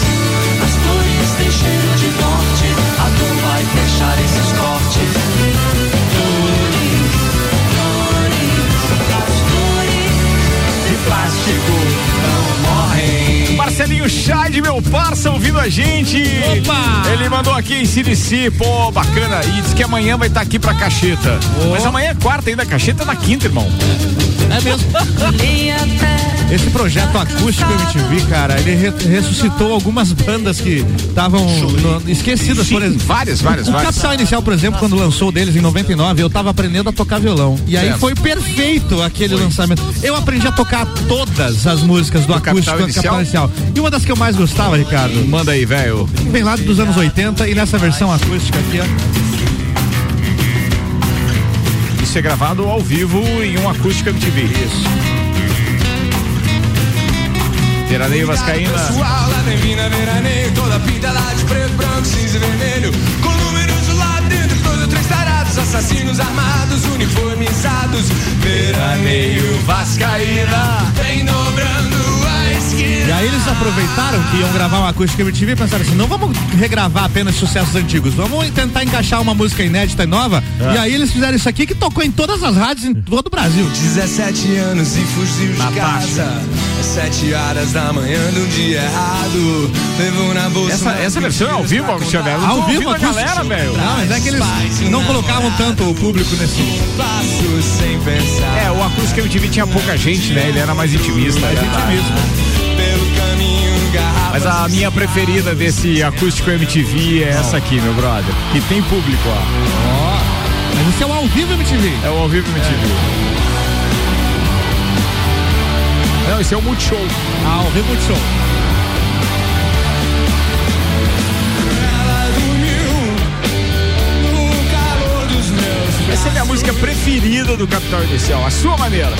Marcelinho Chade, meu parça, ouvindo a gente. Opa! Ele mandou aqui em CDC, pô, bacana. E diz que amanhã vai estar aqui pra Cacheta. Mas amanhã é quarta ainda, Cacheta é na quinta, irmão. É mesmo. *laughs* Esse projeto acústico MTV, cara, ele re- ressuscitou algumas bandas que estavam esquecidas, por exemplo. *laughs* várias, várias, o várias. Capital Inicial, por exemplo, quando lançou deles em 99, eu tava aprendendo a tocar violão. E aí Certo. foi perfeito aquele lançamento. Eu aprendi a tocar todas as músicas do, Do acústico Capital Inicial? Capital Inicial. E uma das que eu mais gostava, Ricardo, Manda aí, velho. vem lá dos anos 80 e nessa versão acústica aqui, ó. Isso é gravado ao vivo em um acústico MTV. Isso. Veraneio Vascaína. Pessoal lá tem mina veraneio, toda pinta lá de preto, branco, cinza e vermelho. Com números lá dentro, dois ou três tarados, assassinos armados, uniformizados. Veraneio, Vascaína. Vem dobrando. E aí eles aproveitaram que iam gravar uma acústica MTV e pensaram assim, não vamos regravar apenas sucessos antigos, vamos tentar encaixar uma música inédita e nova. É. E aí eles fizeram isso aqui que tocou em todas as rádios em todo o Brasil. 17 anos e fugiu de casa. Às 7 horas da manhã de um dia errado. Levou na bolsa. Essa, essa versão é ao vivo, Cristiano? Tô Ao vivo, a galera, velho. Não, mas é que eles não colocavam tanto o público nesse. Passo sem pensar. É, o acústico MTV tinha pouca gente, né? Ele era mais intimista. Mais caminho garrafa. Mas a minha preferida desse acústico MTV é essa aqui, meu brother. Que tem público, ó. Ó, mas esse é o ao vivo MTV. É o ao vivo MTV. Não, esse é o Multishow. Ah, ao vivo show. Ela dormiu no calor dos meus Essa é a minha música preferida do Capital Inicial, a sua maneira.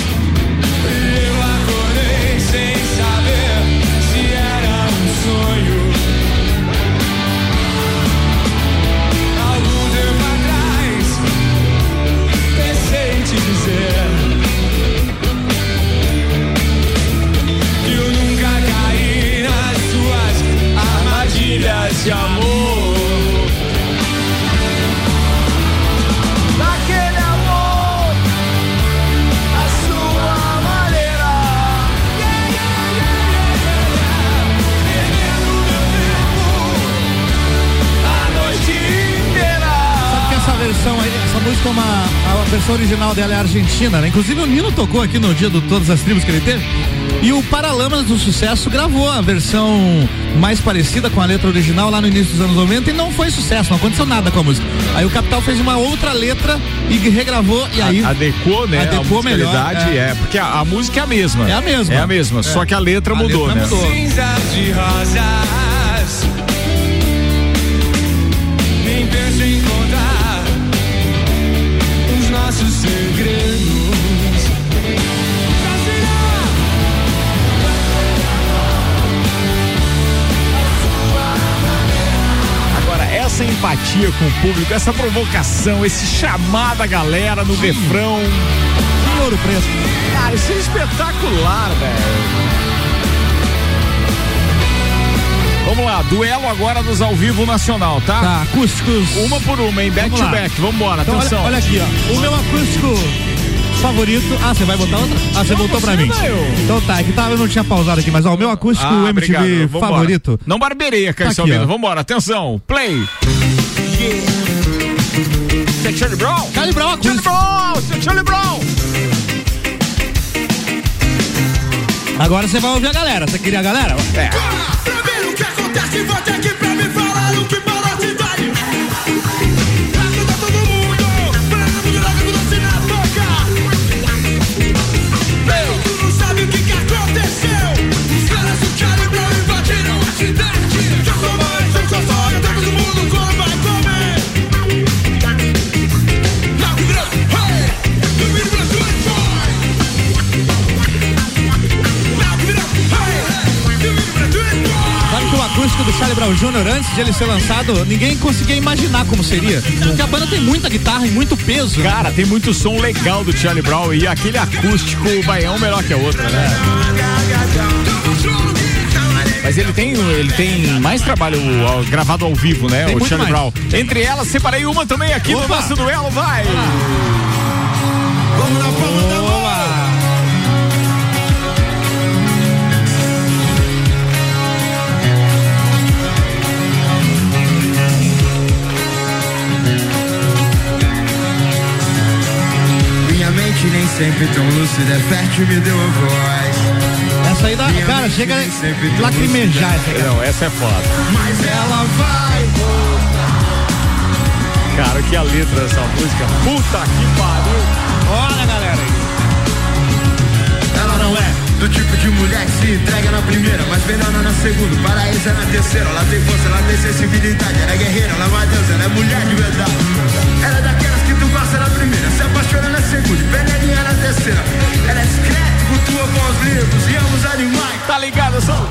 De amor. Música uma. A versão original dela é argentina, né? Inclusive o Nino tocou aqui no dia do Todas as Tribos que ele teve. E o Paralamas do Sucesso gravou a versão mais parecida com a letra original lá no início dos anos 90 e não foi sucesso, não aconteceu nada com a música. Aí o Capital fez uma outra letra e regravou e aí. A- adequou, né? Adequou a melhor, é. é. porque a, a música é a mesma. É a mesma. É a mesma, É. só que a letra A mudou, letra né? mudou. Cinzas de rosas. Empatia com o público, essa provocação, esse chamar da galera no refrão. Que ouro preto. Cara, isso é espetacular, velho. Vamos lá, duelo agora dos ao vivo nacional, tá? Tá, acústicos. Uma por uma, hein? Back Vamos to lá. back. Vambora, Então, atenção. olha, olha aqui, ó. O meu acústico favorito. Ah, você vai botar outra? Ah, você Não, voltou pra mim. Então tá, é que tava, eu não tinha pausado aqui, mas ó, o meu acústico Ah, MTV obrigado. Favorito. Não barbereia, Caio Tá Salvino. Vambora, atenção. Play. É Charlie Brown? Charlie Brown Charlie. Brown! É Charlie Brown! Agora você vai ouvir a galera. Você queria a galera? É. Pra o que acontece, volta aqui pra Charlie Brown Jr., antes de ele ser lançado, ninguém conseguia imaginar como seria. Porque a banda tem muita guitarra e muito peso. Cara, tem muito som legal do Charlie Brown e aquele acústico, vai, é um melhor que a outra, né? Mas ele tem, ele tem mais trabalho ó, gravado ao vivo, né? Tem o Charlie mais. Brown. Entre elas, separei uma também aqui no Opa! nosso duelo, vai! Vamos na palma da mão. Nem sempre tão lúcida, é fértil, me deu a voz. Essa aí dá. Cara, chega a lacrimejar essa. Não, essa é foda. Mas ela vai Cara, que a letra dessa música. Puta que pariu! Olha, galera aí. Ela não é do tipo de mulher que se entrega na primeira, mas melhora na segunda. Paraíso é na terceira. Ela tem força, ela tem sensibilidade. Ela é guerreira, ela é uma deusa, ela é mulher de verdade. Ela é pastora na é segunda, penelinha na terceira. Ela é discreta, cultua com os livros e ama os animais. Tá ligado, só?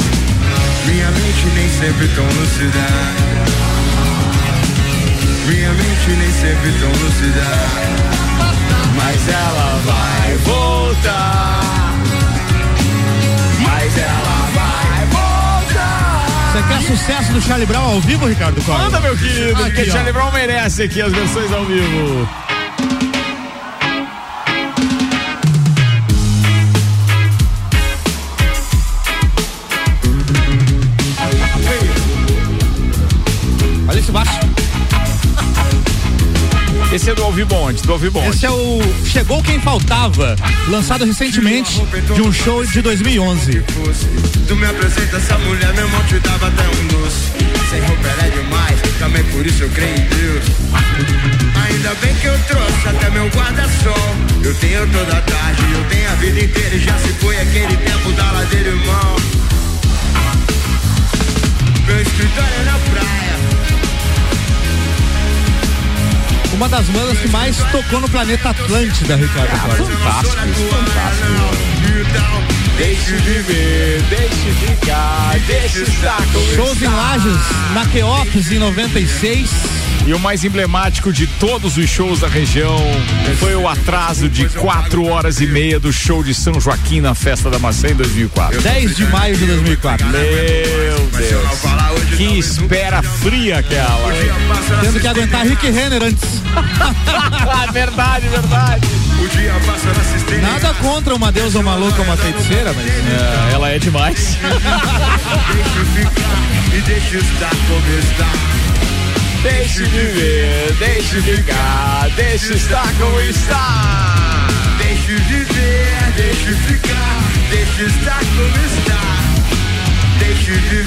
Minha mente nem sempre tão lucida, Minha mente nem sempre tão lucida, Mas ela vai voltar. Mas ela vai voltar. Você quer sucesso do Charlie Brown ao vivo, Ricardo Costa? Manda, meu querido, aqui, porque ó. Charlie Brown merece aqui as versões ao vivo. Esse é do ao vivo onde? Do ao vivo onde? Esse é o Chegou Quem Faltava, lançado recentemente de um show de 2011. Tu me apresenta essa mulher, meu irmão te dava até um doce. Sem roupa ela é demais, também por isso eu creio em Deus. Ainda bem que eu trouxe até meu guarda-sol. Eu tenho toda a tarde, eu tenho a vida inteira e já se foi aquele tempo da ladeira, irmão. Meu escritório é na praia. Uma das bandas que mais tocou no planeta Atlântida, Ricardo Costa. Fantástico, fantástico. Deixe viver, deixe ficar, deixe estar com Shows em Lages, na Queops em 96. E o mais emblemático de todos os shows da região foi o atraso de quatro horas e meia do show de São Joaquim na Festa da Maçã em 2004. 10 de maio de 2004. Meu Deus. Que espera fria aquela. Tendo que aguentar Rick Renner antes. *laughs* verdade, verdade. Cisterna. Nada contra uma deusa, uma louca, uma feiticeira, mas. É, ela é demais. *laughs* Deixe ficar e deixe estar como está. Deixe viver, deixe ficar, deixe estar como está. Deixe viver, deixe ficar, deixe estar como está. Deixe viver.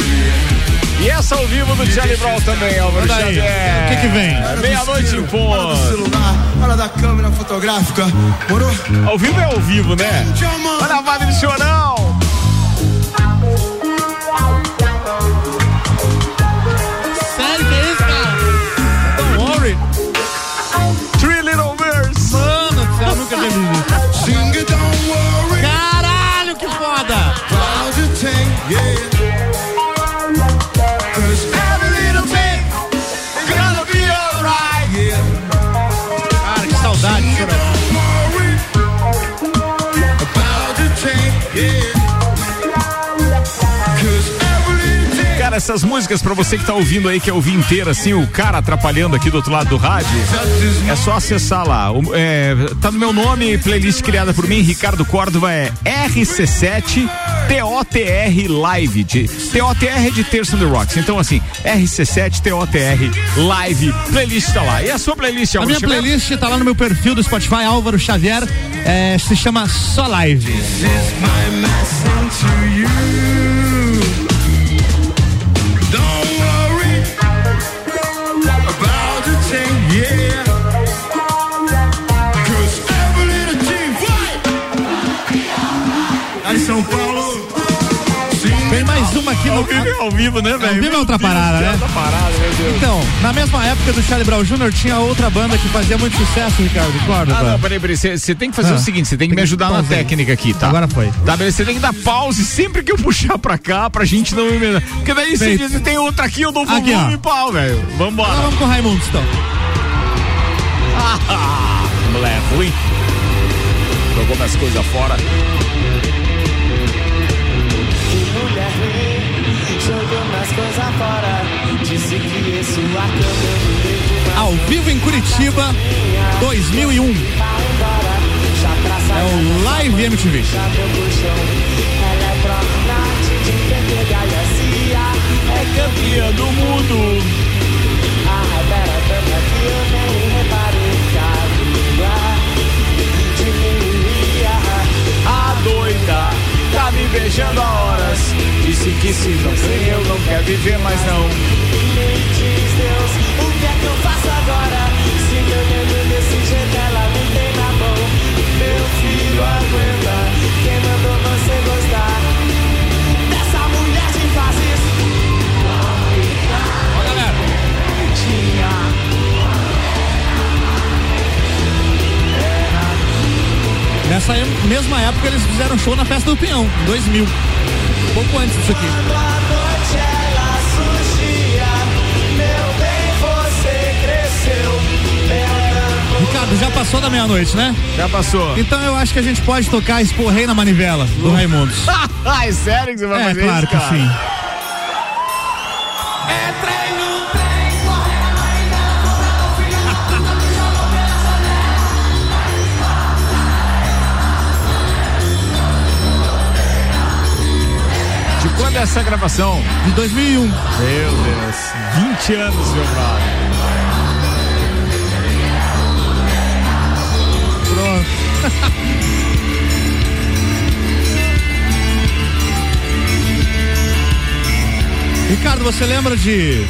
E essa ao vivo do Charlie Brown também, Álvaro. Xavier. O que que vem? Meia-noite em Olha do ponto. celular, olha da câmera fotográfica. Morou? Ao vivo é ao vivo, né? Olha a Padre Chorão. Essas músicas pra você que tá ouvindo aí, que é ouvir inteira, assim, o cara atrapalhando aqui do outro lado do rádio, é só acessar lá. O- é, tá no meu nome, playlist criada por mim, Ricardo Córdova, é RC7 TOTR Live. De, TOTR é de Terça on the Rocks. Então, assim, RC7 TOTR Live. Playlist tá lá. E a sua playlist, A Álvaro minha Xavier? playlist tá lá no meu perfil do Spotify, Álvaro Xavier. é, se chama Só Live. is my message to you. Aqui. Ao vivo, é ao vivo, né, velho? Ao vivo é outra parada, né? Outra parada, meu Deus. Então, na mesma época do Charlie Brown Jr., tinha outra banda que fazia muito sucesso, Ricardo Córdoba. Ah, não, peraí, peraí. Você tem que fazer Ah. o seguinte: você tem que Tem me que ajudar na técnica aqui, tá? Agora foi. Tá, beleza? Você tem que dar pause sempre que eu puxar pra cá, pra gente não emendar. Porque daí você diz que tem outra aqui, eu dou Aqui, volume ó. e pau, velho. Agora Vambora. vamos com o Raimundo, então. *laughs* Ah, mulher ruim. Jogou minhas coisas fora. Ao vivo em Curitiba, 2001. já traça É o Live MTV. É campeã do mundo. A Rabera tanta que eu nem reparei que a língua diminuía. A doida tá me beijando há horas. Disse que se não tem eu não quero viver mais não. Nessa mesma época eles fizeram show na Festa do Pinhão, em 2000. Um pouco antes disso aqui. Ricardo, já passou da meia-noite, né? Já passou. Então eu acho que a gente pode tocar Esporrei na Manivela, do Raimundos. Ai, *laughs* é sério que você vai é, fazer claro isso, Claro que sim. É treino, De quando é essa gravação? De 2001. Meu Deus. 20 anos, meu brother. *laughs* Ricardo, você lembra de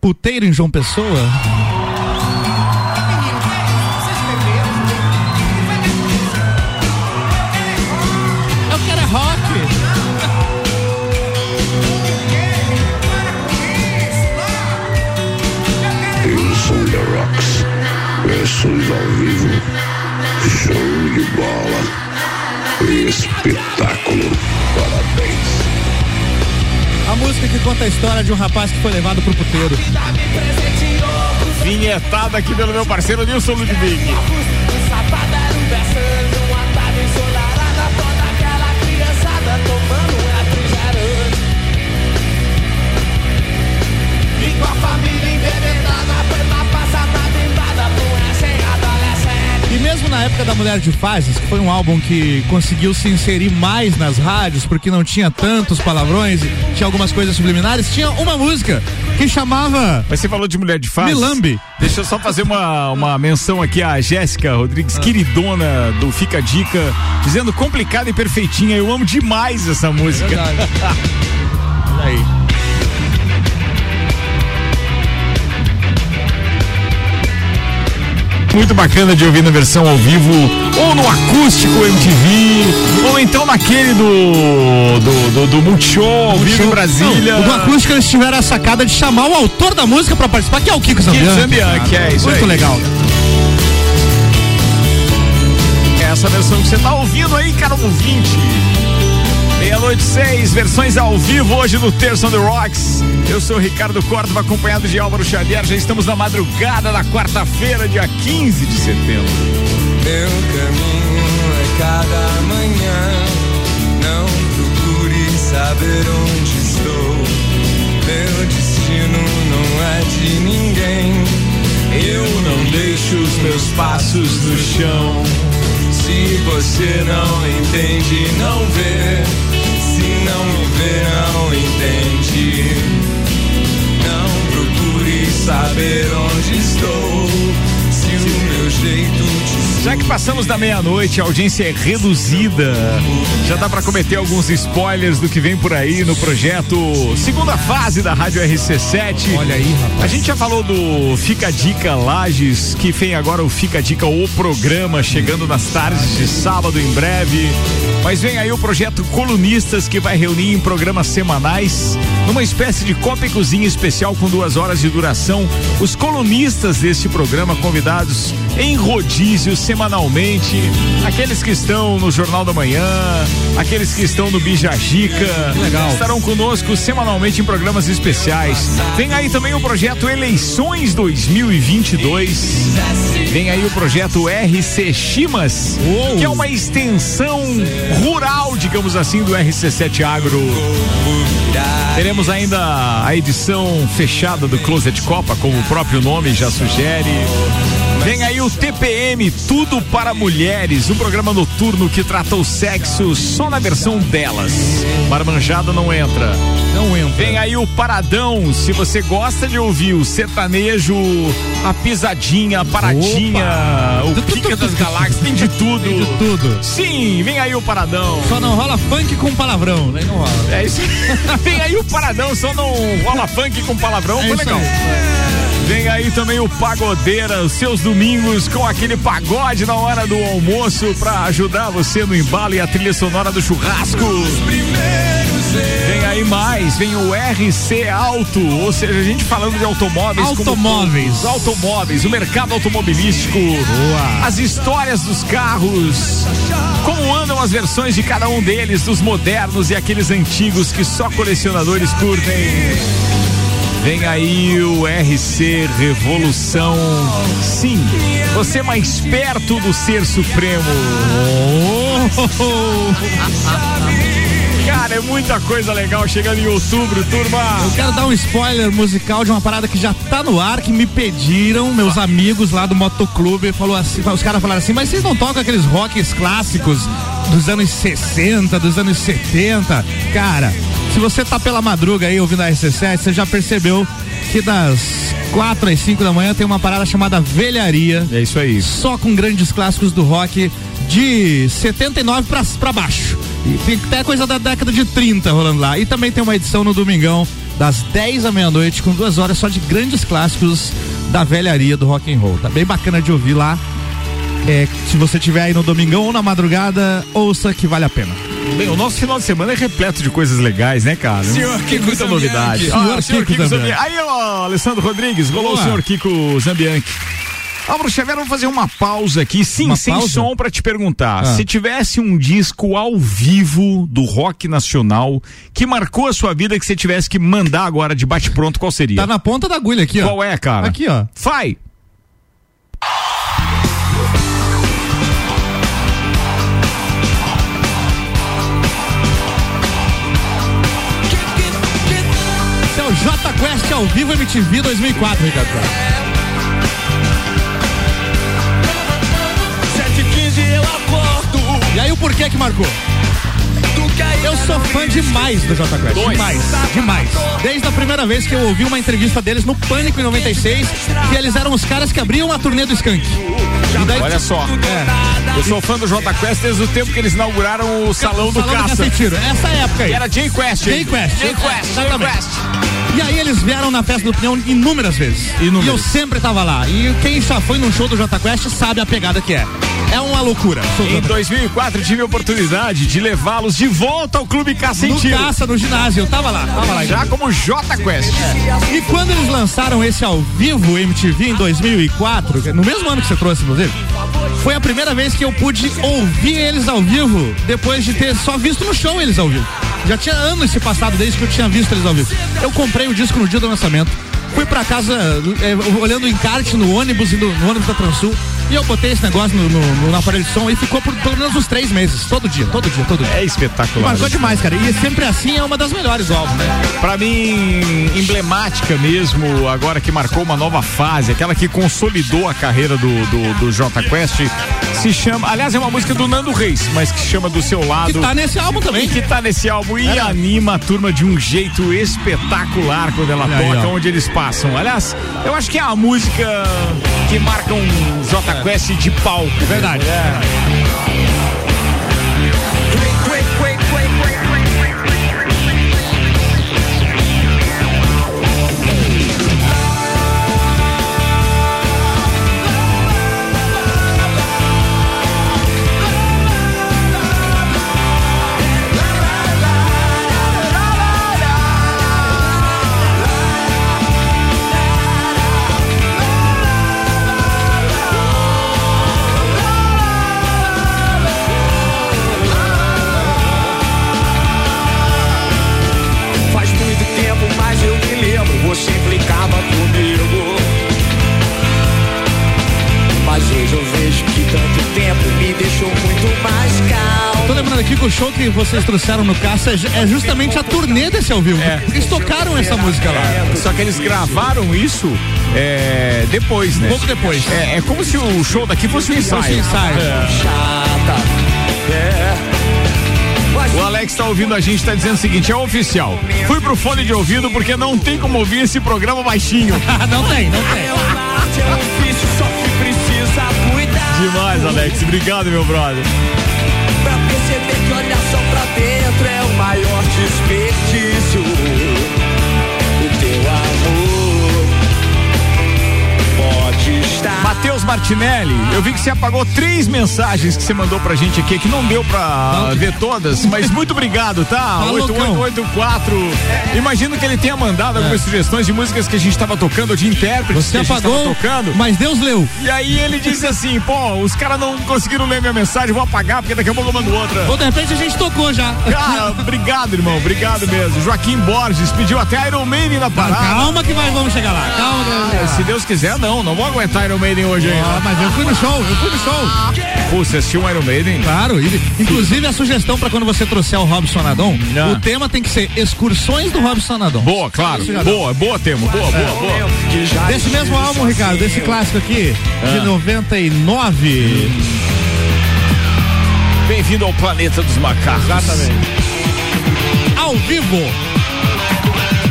puteiro em João Pessoa? Eu Show de bola. Espetáculo. Parabéns. A música que conta a história de um rapaz que foi levado pro puteiro. Vinhetada aqui pelo meu parceiro Nilson Ludwig. Na época da Mulher de Fases, que foi um álbum que conseguiu se inserir mais nas rádios, porque não tinha tantos palavrões, e tinha algumas coisas subliminares, tinha uma música que chamava. Mas você falou de mulher de face? Milambe. Deixa eu só fazer uma, uma menção aqui à Jéssica Rodrigues, Ah. queridona do Fica a Dica, dizendo complicada e perfeitinha. Eu amo demais essa música. verdade. *laughs* Olha aí. Muito bacana de ouvir na versão ao vivo, ou no acústico MTV, ou então naquele do, do, do, do Multishow ao vivo em Brasília. Não, o do acústico eles tiveram a sacada de chamar o autor da música pra participar, que é o Kiko Zambianchi. Kiko Zambianchi, é isso Muito aí. legal. Essa versão que você tá ouvindo aí, cara ouvinte. Meia-noite seis, versões ao vivo hoje no Terça on the Rocks. Eu sou Ricardo Córdova, acompanhado de Álvaro Xavier. Já estamos na madrugada da quarta-feira, dia 15 de setembro. Meu caminho é cada manhã. Não procure saber onde estou. Meu destino não é de ninguém. Eu não deixo os meus passos no chão. Se você não entende, não vê. Não me vê, não entende. Não procure saber onde estou. Já que passamos da meia-noite, a audiência é reduzida. Já dá pra cometer alguns spoilers do que vem por aí no projeto Segunda Fase da Rádio RC7. Olha aí, rapaz. A gente já falou do Fica a Dica Lages, que vem agora o Fica a Dica, o programa, chegando nas tardes de sábado em breve. Mas vem aí o projeto Colunistas, que vai reunir em programas semanais, numa espécie de Copa e Cozinha especial com duas horas de duração, os colunistas deste programa convidados em rodízio semanalmente, aqueles que estão no Jornal da Manhã, aqueles que estão no Bijagica, legal. estarão conosco semanalmente em programas especiais. Vem aí também o projeto Eleições 2022. Vem aí o projeto RC Chimas, que é uma extensão rural, digamos assim, do RC7 Agro. Teremos ainda a edição fechada do Closet Copa, como o próprio nome já sugere. Vem aí o TPM, Tudo para Mulheres, um programa noturno que trata o sexo só na versão delas. Marmanjada não entra. Não entra. Vem aí o Paradão, se você gosta de ouvir o sertanejo, a pisadinha, a paradinha, o pica das galáxias, tem de *laughs* tudo. Tem de tudo. Sim, vem aí o Paradão. Só não rola funk com palavrão, né? Não rola. É isso. *laughs* Vem aí o Paradão, só não rola funk com palavrão, É foi legal. aí. Vem aí também o Pagodeira, seus domingos com aquele pagode na hora do almoço pra ajudar você no embalo e a trilha sonora do churrasco. Vem aí mais, vem o RC Auto, ou seja, a gente falando de automóveis. como Automóveis. todos, automóveis, o mercado automobilístico. As histórias dos carros. Como andam as versões de cada um deles, dos modernos e aqueles antigos que só colecionadores curtem. Vem aí o RC Revolução. Sim, você mais perto do ser supremo. *laughs* Cara, é muita coisa legal chegando em outubro, turma. Eu quero dar um spoiler musical de uma parada que já tá no ar, que me pediram, meus amigos lá do Motoclube, falou assim, os caras falaram assim, mas vocês não tocam aqueles rocks clássicos dos anos 60, dos anos 70? Cara, Se você tá pela madruga aí ouvindo a RC7, você já percebeu que das 4 às 5 da manhã tem uma parada chamada Velharia. É isso aí. Só com grandes clássicos do rock de 79 pra, pra baixo. E tem até coisa da década de 30 rolando lá. E também tem uma edição no domingão, das 10 à meia-noite, com duas horas só de grandes clássicos da velharia do rock and roll. Tá bem bacana de ouvir lá. É, se você tiver aí no domingão ou na madrugada, ouça que vale a pena. Bem, o nosso final de semana é repleto de coisas legais, né, cara? Senhor Tem Kiko muita Zambianchi. novidade. Senhor Ah, senhor Kiko Kiko Zambianchi. Zambianchi. Aí, ó, Alessandro Rodrigues, rolou Boa. o senhor Kiko Zambianchi. Álvaro Xavier, vamos fazer uma pausa aqui, sim, Uma sem pausa? som pra te perguntar. Ah. Se tivesse um disco ao vivo do rock nacional que marcou a sua vida que você tivesse que mandar agora de bate-pronto, qual seria? Tá na ponta da agulha aqui, ó. Qual é, cara? Aqui, ó. Vai! Esse é o J Quest ao vivo MTV 2004, Ricardo. E aí o porquê que marcou? Eu sou fã demais do Jota Quest. Demais, demais. Desde a primeira vez que eu ouvi uma entrevista deles no Pânico em 96, que eles eram os caras que abriam a turnê do Skank. Daí- Olha só. É. Eu sou fã do J Quest desde o tempo que eles inauguraram o Salão do Salão do Caça. Cacetiro. Essa época aí. Era J Quest. J Quest. Quest. Exatamente. Quest. E aí eles vieram na festa do Pinhão inúmeras vezes. Inúmeras. E eu sempre tava lá. E quem já foi num show do Jota Quest sabe a pegada que é. É uma loucura. Em Jota Quest. 2004 tive a oportunidade de levá-los de volta ao Clube em No caça, no ginásio. Eu tava lá, tava lá. Já como J Quest. E quando eles lançaram esse ao vivo MTV em 2004, no mesmo ano que você trouxe, inclusive, foi a primeira vez que eu pude ouvir eles ao vivo depois de ter só visto no show eles ao vivo. Já tinha anos se passado desde que eu tinha visto eles ao vivo. Eu comprei o disco no dia do lançamento, fui pra casa é, olhando o encarte no ônibus, indo no ônibus da Transul, e eu botei esse negócio no, no- no aparelho de som e ficou por pelo menos uns três meses, todo dia, todo dia, todo dia. É espetacular. Marcou demais, cara. E sempre assim é uma das melhores do álbum, né? Pra mim, emblemática mesmo, agora que marcou uma nova fase, aquela que consolidou a carreira do, do, do J Quest, se chama. Aliás, é uma música do Nando Reis, mas que chama do seu lado. Que tá nesse álbum também. E que tá nesse álbum e É. anima a turma de um jeito espetacular quando ela Olha aí, toca, ó. onde eles passam. Aliás, eu acho que é a música que marca um J Quest de palco. Verdade. É. Faz Tô lembrando aqui que o show que vocês trouxeram no Caça é justamente a turnê desse ao vivo. É. Eles tocaram essa música lá. Só que eles gravaram isso é, depois, né? Pouco depois. É, é como se o show daqui fosse um ensaio. Fosse um ensaio. É. Chata. É. O Alex tá ouvindo a gente, tá dizendo o seguinte, é oficial. Fui pro fone de ouvido porque não tem como ouvir esse programa baixinho. *laughs* não tem, não tem. é um ofício, só que precisa cuidar. Demais, Alex. Obrigado, meu brother. Olhar só pra dentro é o maior desperdício. Matheus Martinelli, eu vi que você apagou três mensagens que você mandou pra gente aqui, que não deu pra ver todas, mas muito obrigado, tá? Tá loucão. 8884. Imagino que ele tenha mandado algumas sugestões de músicas que a gente tava tocando, de intérpretes Você que a gente tava apagou, tocando. mas Deus leu. E aí ele disse assim, pô, os caras não conseguiram ler minha mensagem, vou apagar, porque daqui a pouco eu mando outra. Ou de repente a gente tocou já. Cara, *laughs* obrigado, irmão, obrigado mesmo. Joaquim Borges pediu até Iron Maiden na parada. Calma que vai, vamos chegar lá. Calma Ah. Se Deus quiser, não, não vou aguentar Iron Maiden hoje Ah, ainda. mas eu fui no show, eu fui no show. Pô, você assistiu Iron Maiden? Claro, e- inclusive a sugestão pra quando você trouxer o Robson Adon, Ah. o tema tem que ser excursões do Robson Adon. Boa, claro. Boa, boa tema. Boa, boa, boa. Desse mesmo álbum, Ricardo, desse clássico aqui, de Ah. 99. Bem-vindo ao planeta dos macacos. Exatamente. Ao vivo.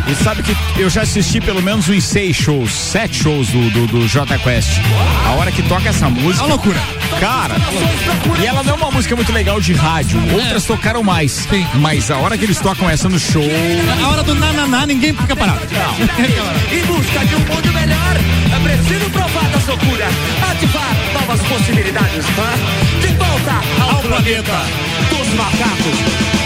E sabe que eu já assisti pelo menos uns seis shows, sete shows do, do, do J Quest. A hora que toca essa música. É uma loucura. Cara, e ela não é uma música muito legal de rádio. Outras tocaram mais. Sim. Mas a hora que eles tocam essa no show. A hora do nananá, ninguém fica parado. *laughs* Em busca de um mundo melhor, é preciso provar da loucura, ativar novas possibilidades. hã? De volta ao, planeta dos macacos.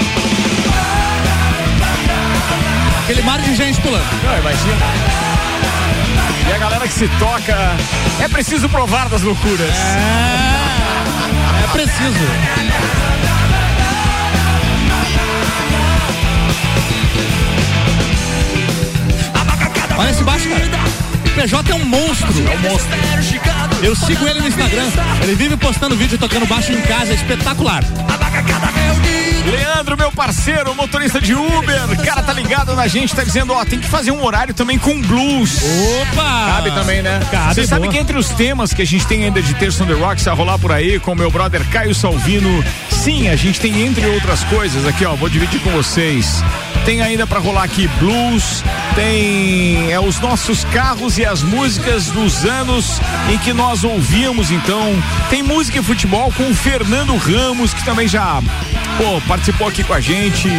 Aquele mar de gente pulando. Não, imagina. E a galera que se toca. É preciso provar das loucuras. É preciso. Olha esse baixo, cara. O PJ é um monstro. É um monstro. Eu sigo ele no Instagram. Ele vive postando vídeo tocando baixo em casa, é espetacular. Leandro, meu parceiro, motorista de Uber, cara tá ligado na gente, tá dizendo, ó, tem que fazer um horário também com blues. Opa! Cabe também, né? Cabe, Você sabe que entre os temas que a gente tem ainda de Terça on the Rocks a rolar por aí, com meu brother Caio Salvino, sim, a gente tem entre outras coisas aqui, ó, vou dividir com vocês. Tem ainda pra rolar aqui blues, tem é, os nossos carros e as músicas dos anos em que nós ouvíamos, então. Tem música e futebol com o Fernando Ramos, que também já pô, participou aqui com a gente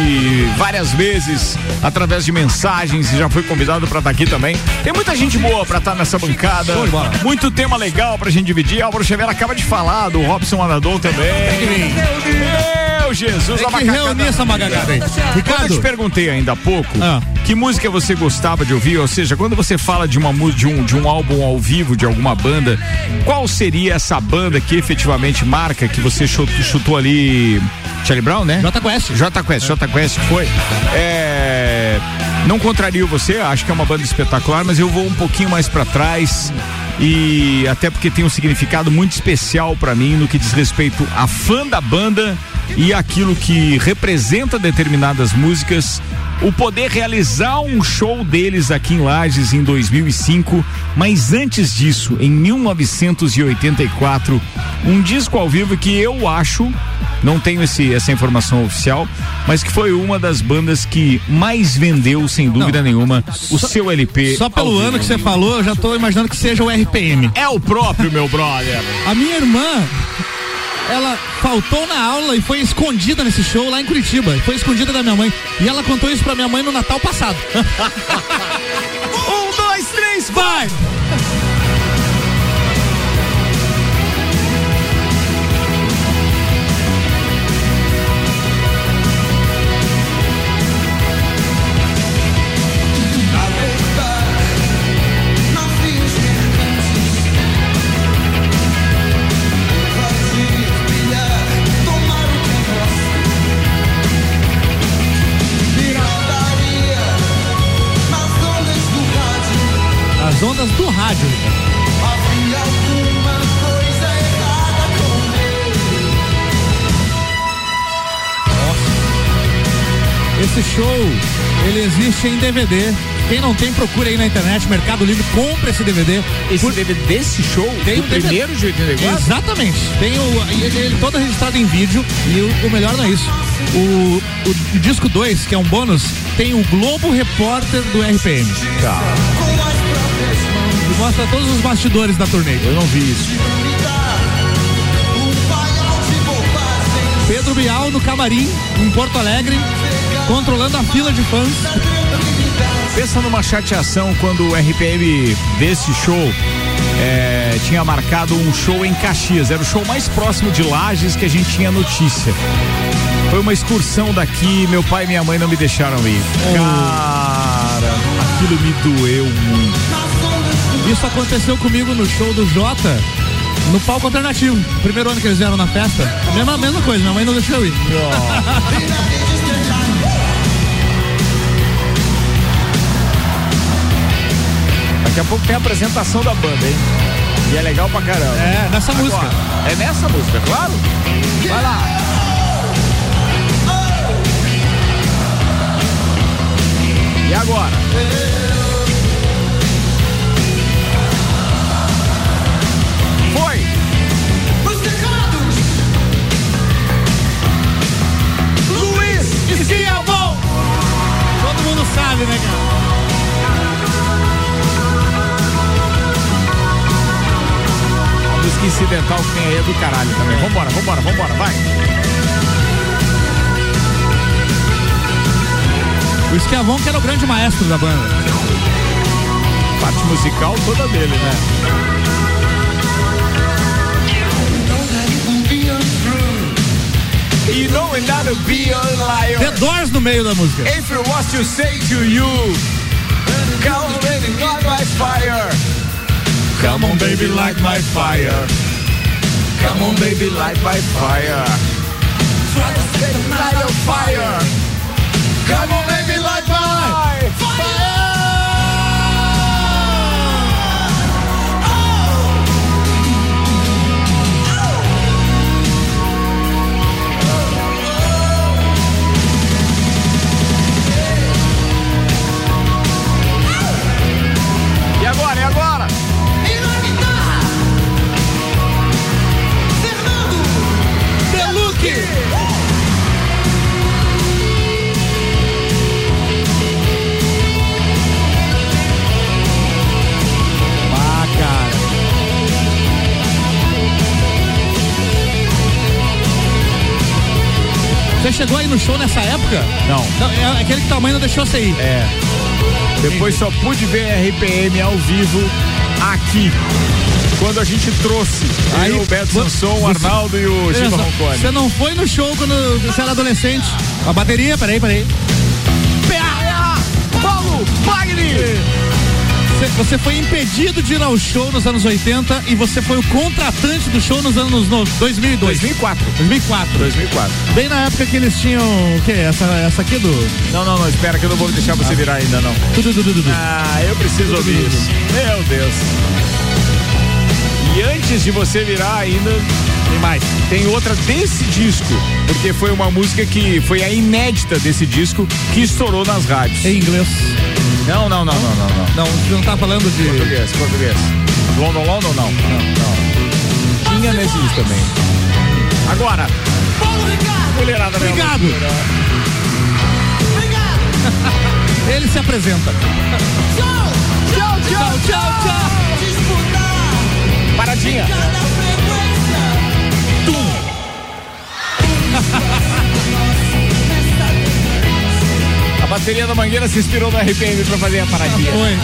várias vezes através de mensagens e já foi convidado pra estar aqui também. Tem muita gente boa pra estar nessa bancada. Muito tema legal pra gente dividir. Álvaro Xavier acaba de falar do Robson Anadol também. Meu Jesus, Tem que reunir essa magagada aí. Quando eu te Ricardo, perguntei ainda há pouco Ah. Que música você gostava de ouvir, ou seja, quando você fala de uma de um, de um álbum ao vivo de alguma banda, qual seria essa banda que efetivamente marca que você chutou, chutou ali Charlie Brown, né? J Quest. J Quest, J Quest foi. É, não contrario você, acho que é uma banda espetacular, mas eu vou um pouquinho mais pra trás e até porque tem um significado muito especial pra mim no que diz respeito a fã da banda e aquilo que representa determinadas músicas. O poder realizar um show deles aqui em Lages em 2005, mas antes disso, em 1984, um disco ao vivo que eu acho não tenho esse, essa informação oficial, mas que foi uma das bandas que mais vendeu, sem dúvida nenhuma, o seu LP. só pelo ano que você falou, eu já tô imaginando que seja o RPM. É o próprio, meu brother. A minha irmã, ela faltou na aula e foi escondida nesse show lá em Curitiba. Foi escondida da minha mãe. E ela contou isso pra minha mãe no Natal passado. *laughs* um, dois, três, vai! Rádio. Esse show, ele existe em DVD. Quem não tem, procura aí na internet, Mercado Livre, compra esse DVD. Esse DVD desse show, Tem do um DVD. primeiro de 84? Exatamente. Tem o, ele, ele todo registrado em vídeo e o, o melhor não é isso. O, o disco 2, que é um bônus, tem o Globo Repórter do RPM. Tá. Mostra todos os bastidores da turnê. Eu não vi isso. Pedro Bial no camarim, em Porto Alegre, controlando a fila de fãs. Pensa numa chateação quando o RPM desse show é, tinha marcado um show em Caxias. Era o show mais próximo de Lages que a gente tinha notícia. Foi uma excursão daqui, meu pai e minha mãe não me deixaram ir. Cara, aquilo me doeu muito. Isso aconteceu comigo no show do Jota, no palco alternativo. Primeiro ano que eles vieram na festa. Mesma, mesma coisa, minha mãe não deixou eu ir. *laughs* Daqui a pouco tem a apresentação da banda, hein? E é legal pra caramba. É, nessa Agora, música. É nessa música, claro? Vai lá. E agora? sabe, né, cara? Música incidental que tem aí é do caralho também. É. Vambora, vambora, vambora, vai. O Esquiavão que era o grande maestro da banda. Parte musical toda dele, né? You know and not to be a liar. The Doors no meio da música. If it was to say to you, come on baby, light my fire. Come on baby, light my fire. Come on baby, light my fire. Try to set the night on fire. Come on baby, chegou aí no show nessa época? Não. é aquele que mãe não deixou você ir. É. Depois só pude ver RPM ao vivo aqui. Quando a gente trouxe aí o Beto Sanson, o Arnaldo e o só, Roncone. Você não foi no show quando você era adolescente. A bateria, peraí, peraí. Paulo Magni! Você, você foi impedido de ir ao show nos anos 80 e você foi o contratante do show nos anos no, 2002. 2004. 2004. 2004. Bem na época que eles tinham. O quê? Essa, essa aqui do. Não, não, não, espera que eu não vou deixar você virar ainda, não. Tudo, tudo, tudo. Ah, eu preciso ouvir isso. Meu Deus. E antes de você virar ainda, tem mais. Tem outra desse disco, porque foi uma música que foi a inédita desse disco que estourou nas rádios. Em inglês. Não, não, não, não, não, não. Não, você não tá falando de. Português, português. London, London, não. Não, não. Tinha nesse disco também. Agora. Mulherada mesmo. Obrigado. Ele se apresenta. Tchau, tchau, tchau, tchau. Paradinha. A *laughs* bateria da Mangueira se inspirou no RPM pra fazer a paradinha. Foi.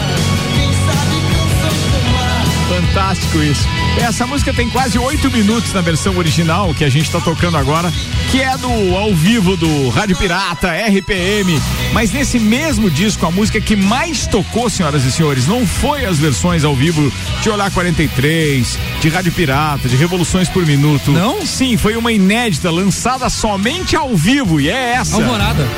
Fantástico isso. Essa música tem quase oito minutos na versão original que a gente tá tocando agora, que é do ao vivo do Rádio Pirata, RPM. Mas nesse mesmo disco, a música que mais tocou, senhoras e senhores, não foi as versões ao vivo de Olhar 43, de Rádio Pirata, de Revoluções por Minuto. Não? Sim, foi uma inédita lançada somente ao vivo e é essa. Alvorada.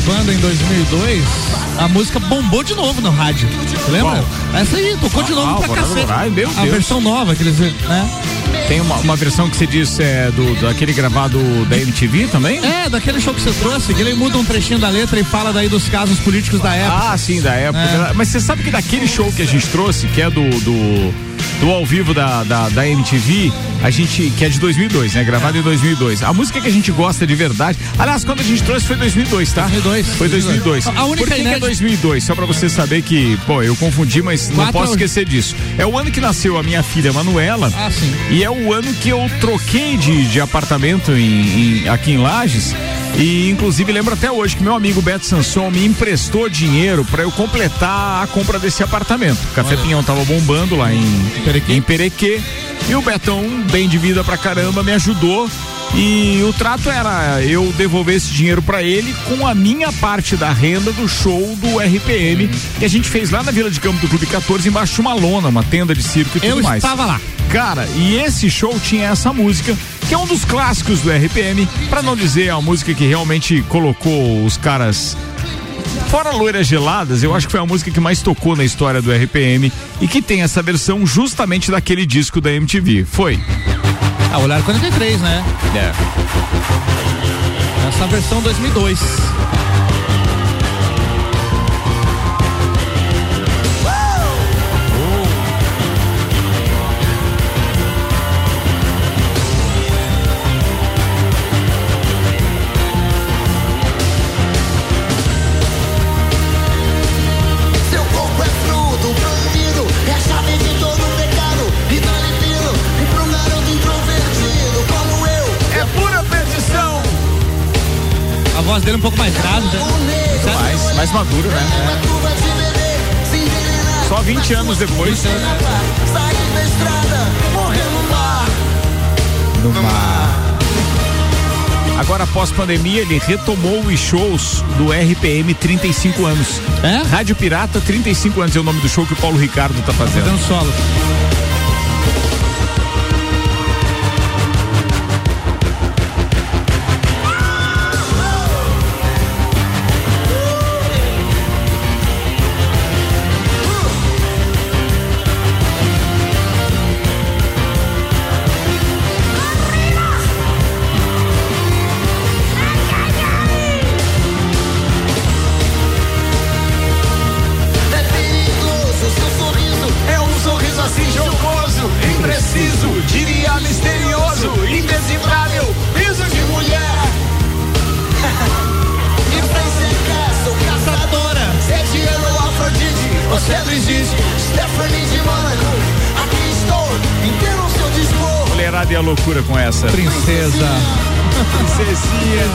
Da banda em 2002, a música bombou de novo no rádio. Lembra? Essa aí, tocou de novo Ah, pra cacete. Rurais, meu a Deus. versão nova que eles, né? Tem uma, uma versão que você disse é, do, daquele gravado da MTV também? É, daquele show que você trouxe, que ele muda um trechinho da letra e fala daí dos casos políticos da época. Ah, sim, da época. É. Mas você sabe que daquele show que a gente trouxe, que é do, do, do ao vivo da, da, da MTV, a gente, que é de 2002, né? Gravado em 2002. A música que a gente gosta de verdade. Aliás, quando a gente trouxe foi 2002, tá? 2002. Foi 2002. A única Por que, que é inédita- 2002? Só pra você saber que, pô, eu confundi, mas não Quatro posso esquecer disso. É o ano que nasceu a minha filha Manuela. Ah, sim. E é o ano que eu troquei de, de apartamento em, em- aqui em Lages. E inclusive lembro até hoje que meu amigo Beto Sanson me emprestou dinheiro para eu completar a compra desse apartamento. O Café Pinhão tava bombando lá em Perequê. em Perequê. E o Betão, bem de vida pra caramba, me ajudou E o trato era eu devolver esse dinheiro pra ele com a minha parte da renda do show do RPM que a gente fez lá na Vila de Campo do Clube 14, embaixo de uma lona, uma tenda de circo e tudo Eu mais. estava lá. Cara, e esse show tinha essa música, que é um dos clássicos do RPM, pra não dizer a música que realmente colocou os caras Fora Loiras Geladas, eu acho que foi a música que mais tocou na história do RPM e que tem essa versão justamente daquele disco da MTV. Foi. Ah, Olhar 43, né? É. Essa versão 2002. Voz dele é um pouco mais grave, né? Mais, mais maduro, né? Envenenar. Só 20 anos depois. No mar. Agora, após pandemia, ele retomou os shows do RPM 35 anos. É? Rádio Pirata 35 anos é o nome do show que o Paulo Ricardo tá fazendo. Fazendo solo. Com essa. Princesa. Princesinha.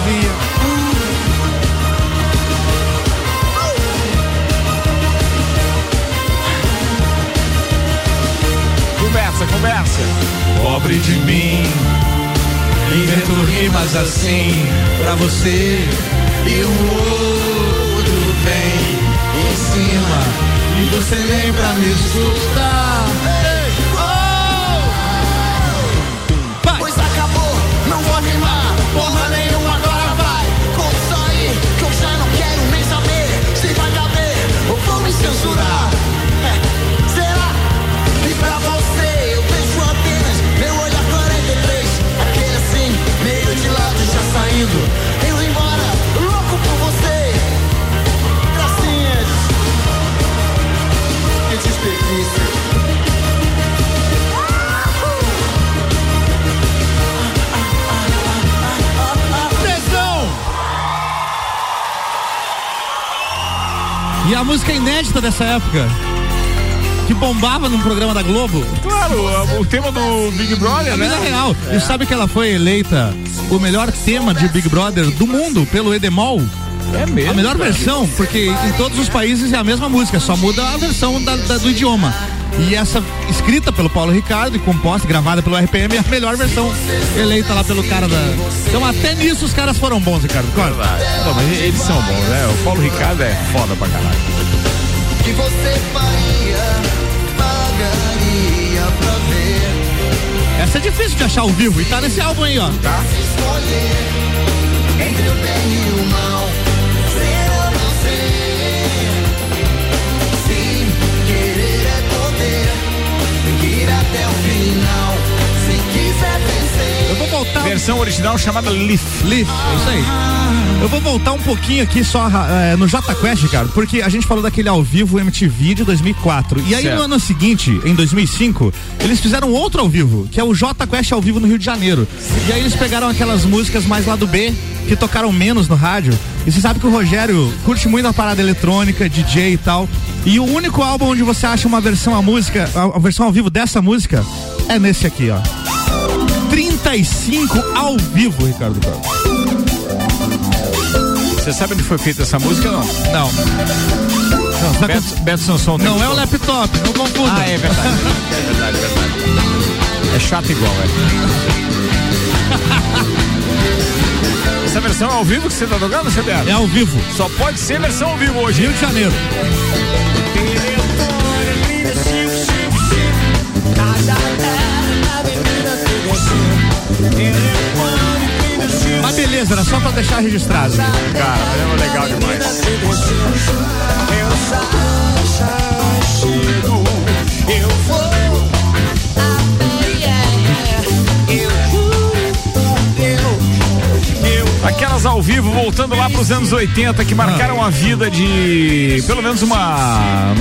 Conversa, conversa. Pobre de mim, invento rimas assim pra você. E o outro vem em cima e você vem pra me assustar. E a música inédita dessa época, que bombava num programa da Globo. Claro, o, tema do Big Brother, É né? vida real. E sabe que ela foi eleita o melhor tema de Big Brother do mundo pelo Edemol? É mesmo. A melhor cara? versão, porque em todos os países é a mesma música, só muda a versão da- da- do idioma. E essa, escrita pelo Paulo Ricardo e composta, e gravada pelo RPM, é a melhor versão eleita lá pelo cara da. Então até nisso os caras foram bons, Ricardo. Claro. Não, mas eles são bons, né? O Paulo Ricardo é foda pra caralho. que você faria, pagaria pra ver. Essa é difícil de achar ao vivo e tá nesse álbum aí, ó. Tá? Escolher entre o bem e o mal, Versão original chamada Leaf. Leaf, é isso aí. Eu vou voltar um pouquinho aqui só eh, no J Quest, Ricardo, porque a gente falou daquele ao vivo MTV de 2004. E aí Certo. no ano seguinte, em 2005, eles fizeram outro ao vivo, que é o J Quest ao vivo no Rio de Janeiro. E aí eles pegaram aquelas músicas mais lá do B, que tocaram menos no rádio. E você sabe que o Rogério curte muito a parada eletrônica, DJ e tal. E o único álbum onde você acha uma versão a música, a versão ao vivo dessa música é nesse aqui, ó. 35 ao vivo, Ricardo Carlos. Você sabe onde foi feita essa música não? Não. Não, tá Beto, Beto Sansão tem Não é o laptop, não confunda. Ah, é verdade. É verdade, verdade. É chato igual, é. *laughs* Essa versão é ao vivo que você tá tocando, CBR? É ao vivo. Só pode ser versão ao vivo hoje. Rio de Janeiro. Mas beleza, era só pra deixar registrado. Cara, é legal demais. Eu vou. Aquelas ao vivo, voltando lá pros anos 80, que marcaram a vida de pelo menos uma.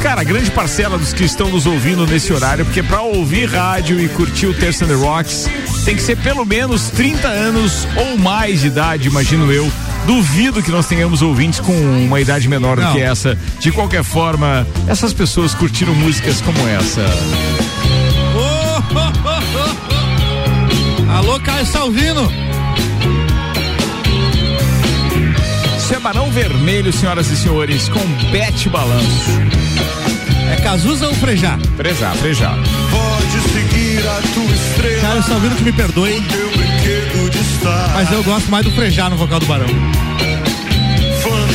Cara, grande parcela dos que estão nos ouvindo nesse horário, porque pra ouvir rádio e curtir o Terça and the Rocks, tem que ser pelo menos 30 anos ou mais de idade, imagino eu. Duvido que nós tenhamos ouvintes com uma idade menor do Não. que essa. De qualquer forma, essas pessoas curtiram músicas como essa. *laughs* Alô, Caio Salvino. Isso é Barão Vermelho, senhoras e senhores, com Bete Balanço. É Cazuza ou Frejá? Frejar, frejar. Pode seguir a tua estrela. Caio Salvino que me perdoe, mas eu gosto mais do Frejá no vocal do Barão.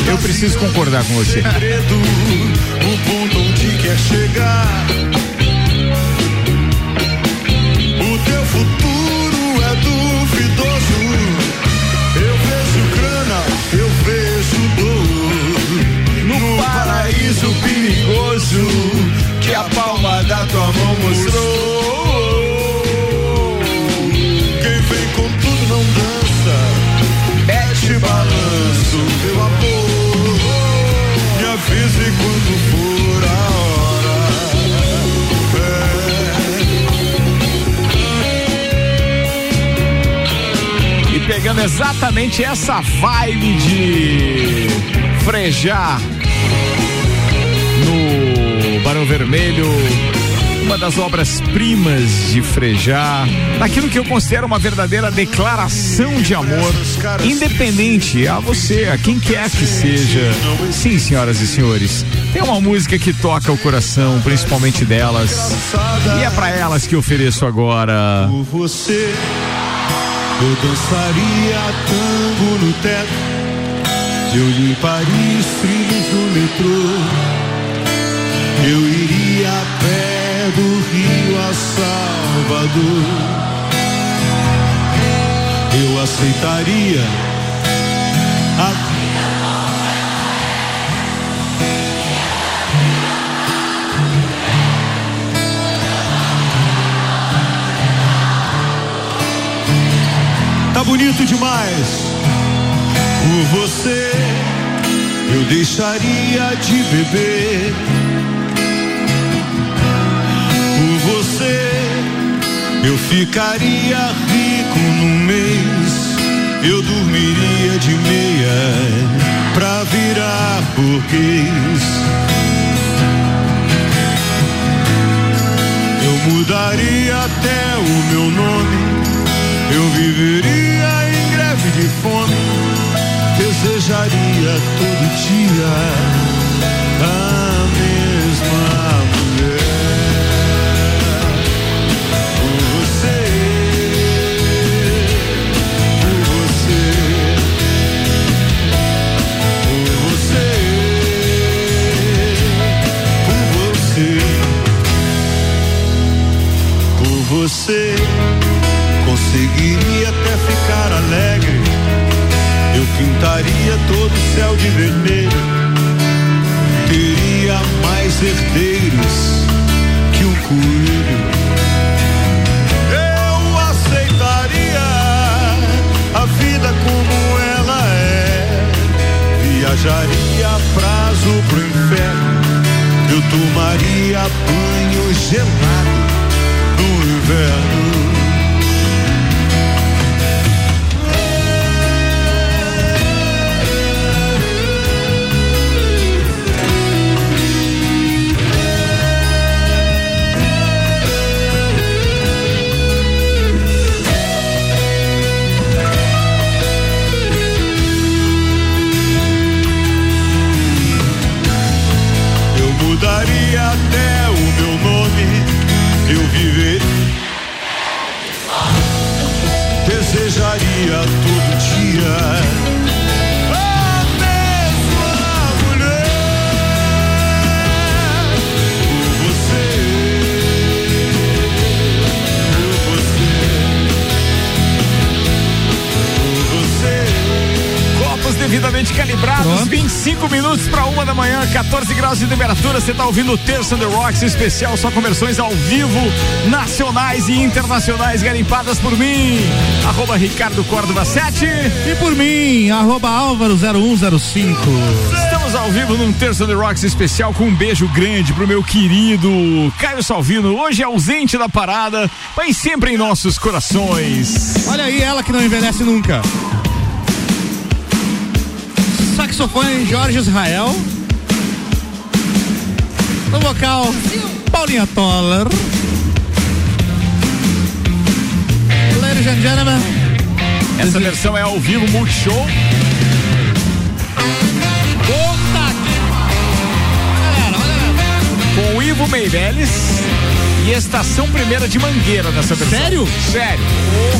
Eu preciso concordar com você. O ponto onde quer chegar. O teu futuro é duvidoso. Eu vejo grana, eu vejo dor. No paraíso perigoso que a palma da tua mão mostrou. Não dança. Mete balanço, meu amor. Me avise quando for a hora. E pegando exatamente essa vibe de frejar no Barão Vermelho, uma das obras-primas de frejar, naquilo que eu considero uma verdadeira declaração de amor, independente a você, a quem quer que seja. Sim, senhoras e senhores, tem uma música que toca o coração, principalmente delas, e é pra elas que ofereço agora. Por você, eu dançaria tango no teto. Eu limparia os trilhos do metrô. Eu iria a pé do Rio a Salvador. Eu aceitaria a Tá bonito demais. Por você, eu deixaria de beber. Eu ficaria rico num mês. Eu dormiria de meia pra virar burguês. Eu mudaria até o meu nome. Eu viveria em greve de fome, desejaria todo dia você. Conseguiria até ficar alegre. Eu pintaria todo o céu de vermelho. Teria mais herdeiros que um coelho. Eu aceitaria a vida como ela é. Viajaria a prazo pro inferno. Eu tomaria banho gelado no 25 minutos para uma da manhã, 14 graus de temperatura. Você tá ouvindo o Terça the Rocks especial, só com versões ao vivo, nacionais e internacionais, garimpadas por mim. Arroba Ricardo Córdova 7. E por mim, arroba Álvaro 0105. Estamos ao vivo num Terça the Rocks especial com um beijo grande pro meu querido Caio Salvino, hoje ausente da parada, mas sempre em nossos corações. Olha aí ela que não envelhece nunca. Saxofone Jorge Israel. No vocal, Paulinha Toller. Ladies and gentlemen. Essa versão é ao vivo, Multishow. Com o Ivo Meirelles e Estação Primeira de Mangueira nessa versão. Sério? Sério.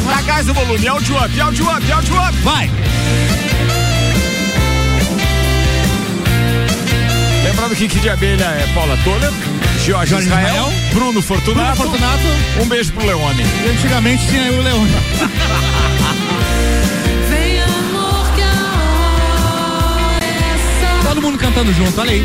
Dá gás no volume, áudio up, áudio up, áudio up. Vai. Lembrando que Kid de Abelha é Paula Toller, Jorge, Jorge Israel, Israel, Bruno Fortunato. Bruno Fortunato. Um beijo pro Leone. E antigamente tinha o Leone. *laughs* É. Todo mundo cantando junto, olha aí.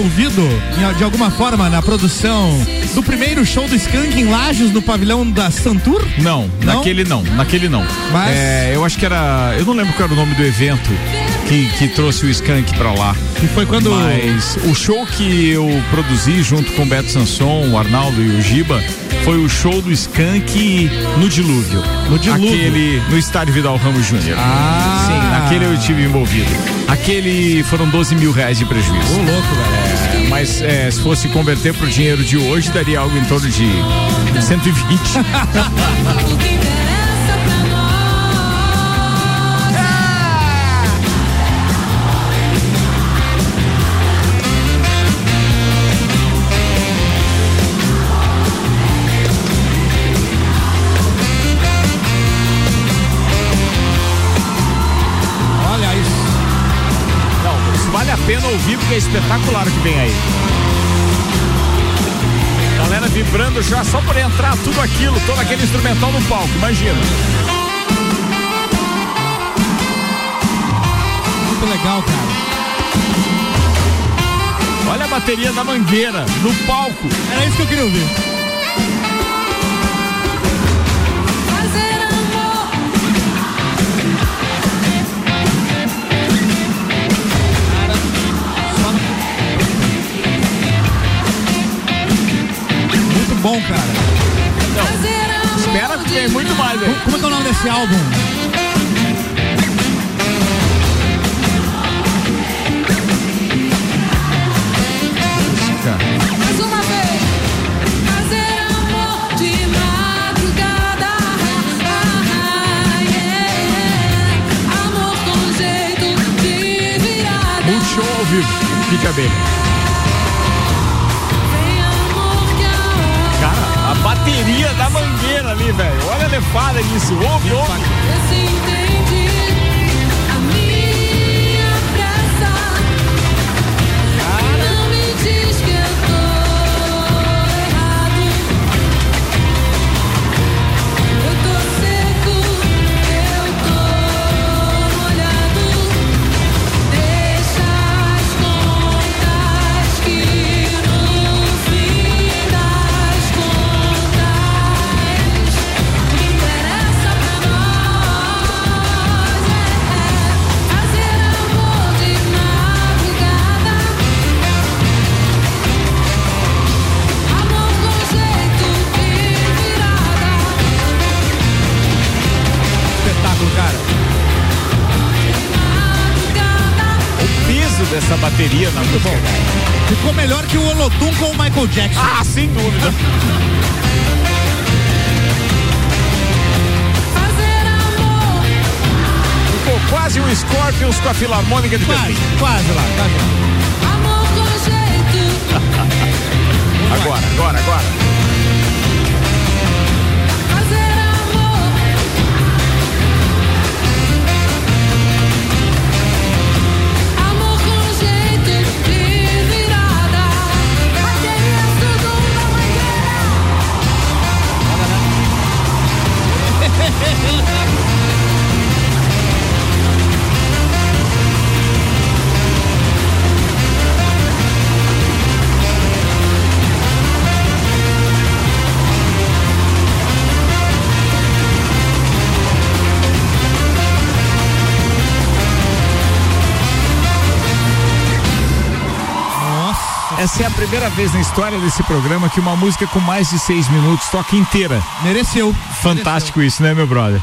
Envolvido de alguma forma na produção do primeiro show do Skank em Lages no pavilhão da Santur? Não, Não? naquele não, naquele não. Mas- É, eu acho que era. Eu não lembro qual era o nome do evento que, que trouxe o Skank pra lá. E foi quando. Mas o show que eu produzi junto com o Beto Sanson, o Arnaldo e o Giba foi o show do Skank no Dilúvio. No Dilúvio. Aquele no estádio Vidal Ramos Júnior. Ah. Sim, naquele eu estive envolvido. Aquele foram 12 mil reais de prejuízo. Ô, louco, velho. É, mas é, se fosse converter pro dinheiro de hoje, daria algo em torno de 120. *laughs* é espetacular o que vem aí. Galera vibrando já só por entrar tudo aquilo, todo aquele instrumental no palco, imagina. Muito legal, cara. Olha a bateria da mangueira no palco. Era isso que eu queria ouvir. Bom, cara. Amor. Espera que tem muito mais aí. Como é que é o nome desse álbum? Mais uma vez. Fazer amor de madrugada. Ah, yeah. Amor com jeito de virada. Ao vivo. Abelha. Bateria da mangueira ali, velho. Olha a lefada nisso. Ouve, ouve. Dessa bateria na música. Ficou melhor que o Olodum com o Michael Jackson. Ah, sem dúvida. Ficou quase um Scorpions com a Filarmônica de Quase, Berlim. quase lá, quase lá. Agora, agora, agora. Essa é a primeira vez na história desse programa que uma música com mais de seis minutos toca inteira. Mereceu. Fantástico isso, né, meu brother?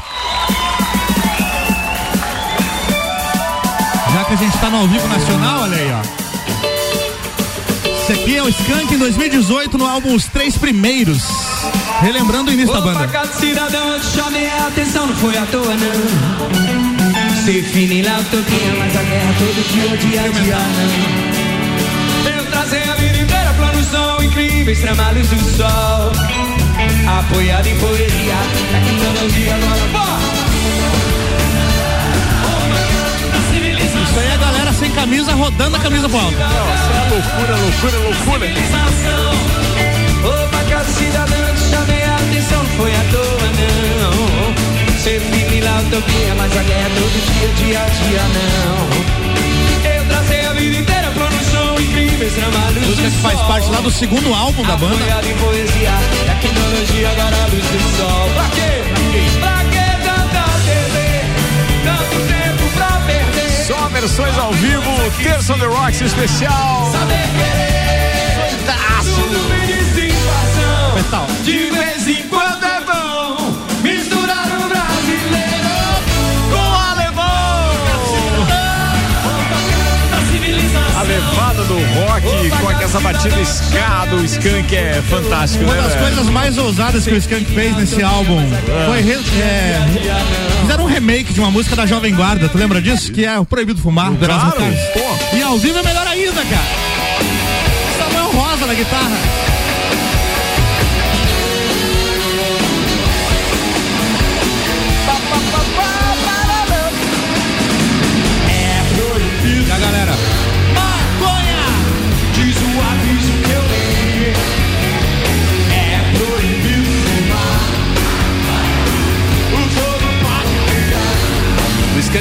Já que a gente tá no ao vivo nacional, olha aí, ó. Esse aqui é o Skank em 2018 no álbum Os Três Primeiros. Relembrando o início da Opa, banda. cada cidadão, chamei a atenção, não foi à toa não. Fine lá mas a guerra todo dia, dia dia não. São incríveis, trama a luz do sol. Apoiado em poesia, tecnologia agora, bora! Isso aí é a galera sem camisa rodando a camisa pro alto. é loucura, loucura, loucura. Opa, eu te chamei a atenção, foi à toa não. Ser firme na utopia, mas a guerra todo dia, dia a dia não. Música que faz parte lá do segundo álbum da banda. Apoiado em poesia, tecnologia, agora a luz do sol. Pra quê? Pra quê tanta TV? Tanto tempo pra perder. Só versões ao vivo, Terça on the Rocks especial. Saber querer. Metal. De vez em quando do rock com essa batida escada, o skunk é fantástico, Uma né? das velho? coisas mais ousadas que o Skank fez nesse álbum foi re- é, fizeram um remake de uma música da Jovem Guarda, tu lembra disso? Que é o Proibido Fumar, do Erasmo Claro. E ao vivo é melhor ainda, cara. Samuel Rosa na guitarra.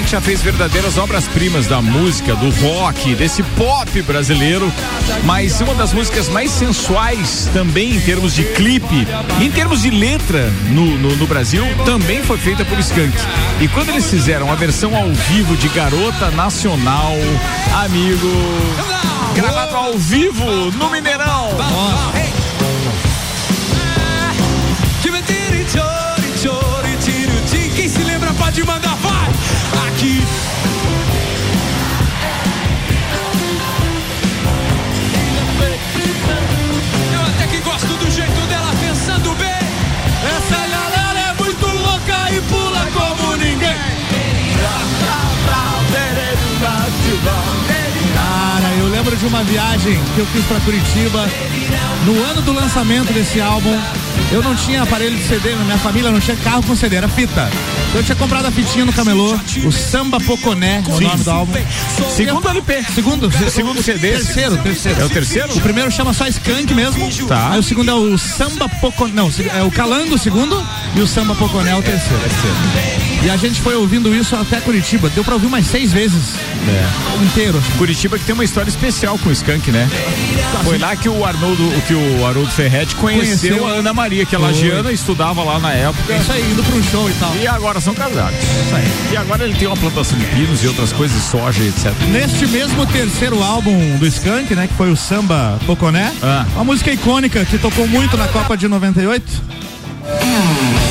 Skank já fez verdadeiras obras-primas da música, do rock, desse pop brasileiro, mas uma das músicas mais sensuais também em termos de clipe, e em termos de letra no, no, no Brasil, também foi feita por Skank. E quando eles fizeram a versão ao vivo de Garota Nacional, amigo, gravado ao vivo no Mineirão. Lembra pode mandar! Aqui. Eu até que gosto do jeito dela pensando bem. Essa galera é muito louca e pula como ninguém. Cara, eu lembro de uma viagem que eu fiz pra Curitiba no ano do lançamento desse álbum. Eu não tinha aparelho de CD, na minha família não tinha carro com CD, era fita. Eu tinha comprado a fitinha no camelô, o Samba Poconé, é o nome do álbum. Segundo LP. Segundo, Segundo CD. Terceiro, terceiro. É o terceiro? O primeiro chama só Skank mesmo. Tá. Aí o segundo é o Samba Poconé. Não, é o Calango o segundo e o Samba Poconé é o terceiro. E a gente foi ouvindo isso até Curitiba. Deu pra ouvir umas seis vezes. Inteiro. Curitiba que tem uma história especial com o Skank, né? Foi lá que o Arnoldo, que o Haroldo Ferretti conheceu, Conheceu. a Ana Maria, que é lagiana, estudava lá na época. É isso aí, indo pra um show e tal. E agora são casados. E agora ele tem uma plantação de pinos e outras coisas, soja, etc. Neste mesmo terceiro álbum do Skank, né, que foi o Samba Poconé, Ah. uma música icônica que tocou muito na Copa de 98. Vai,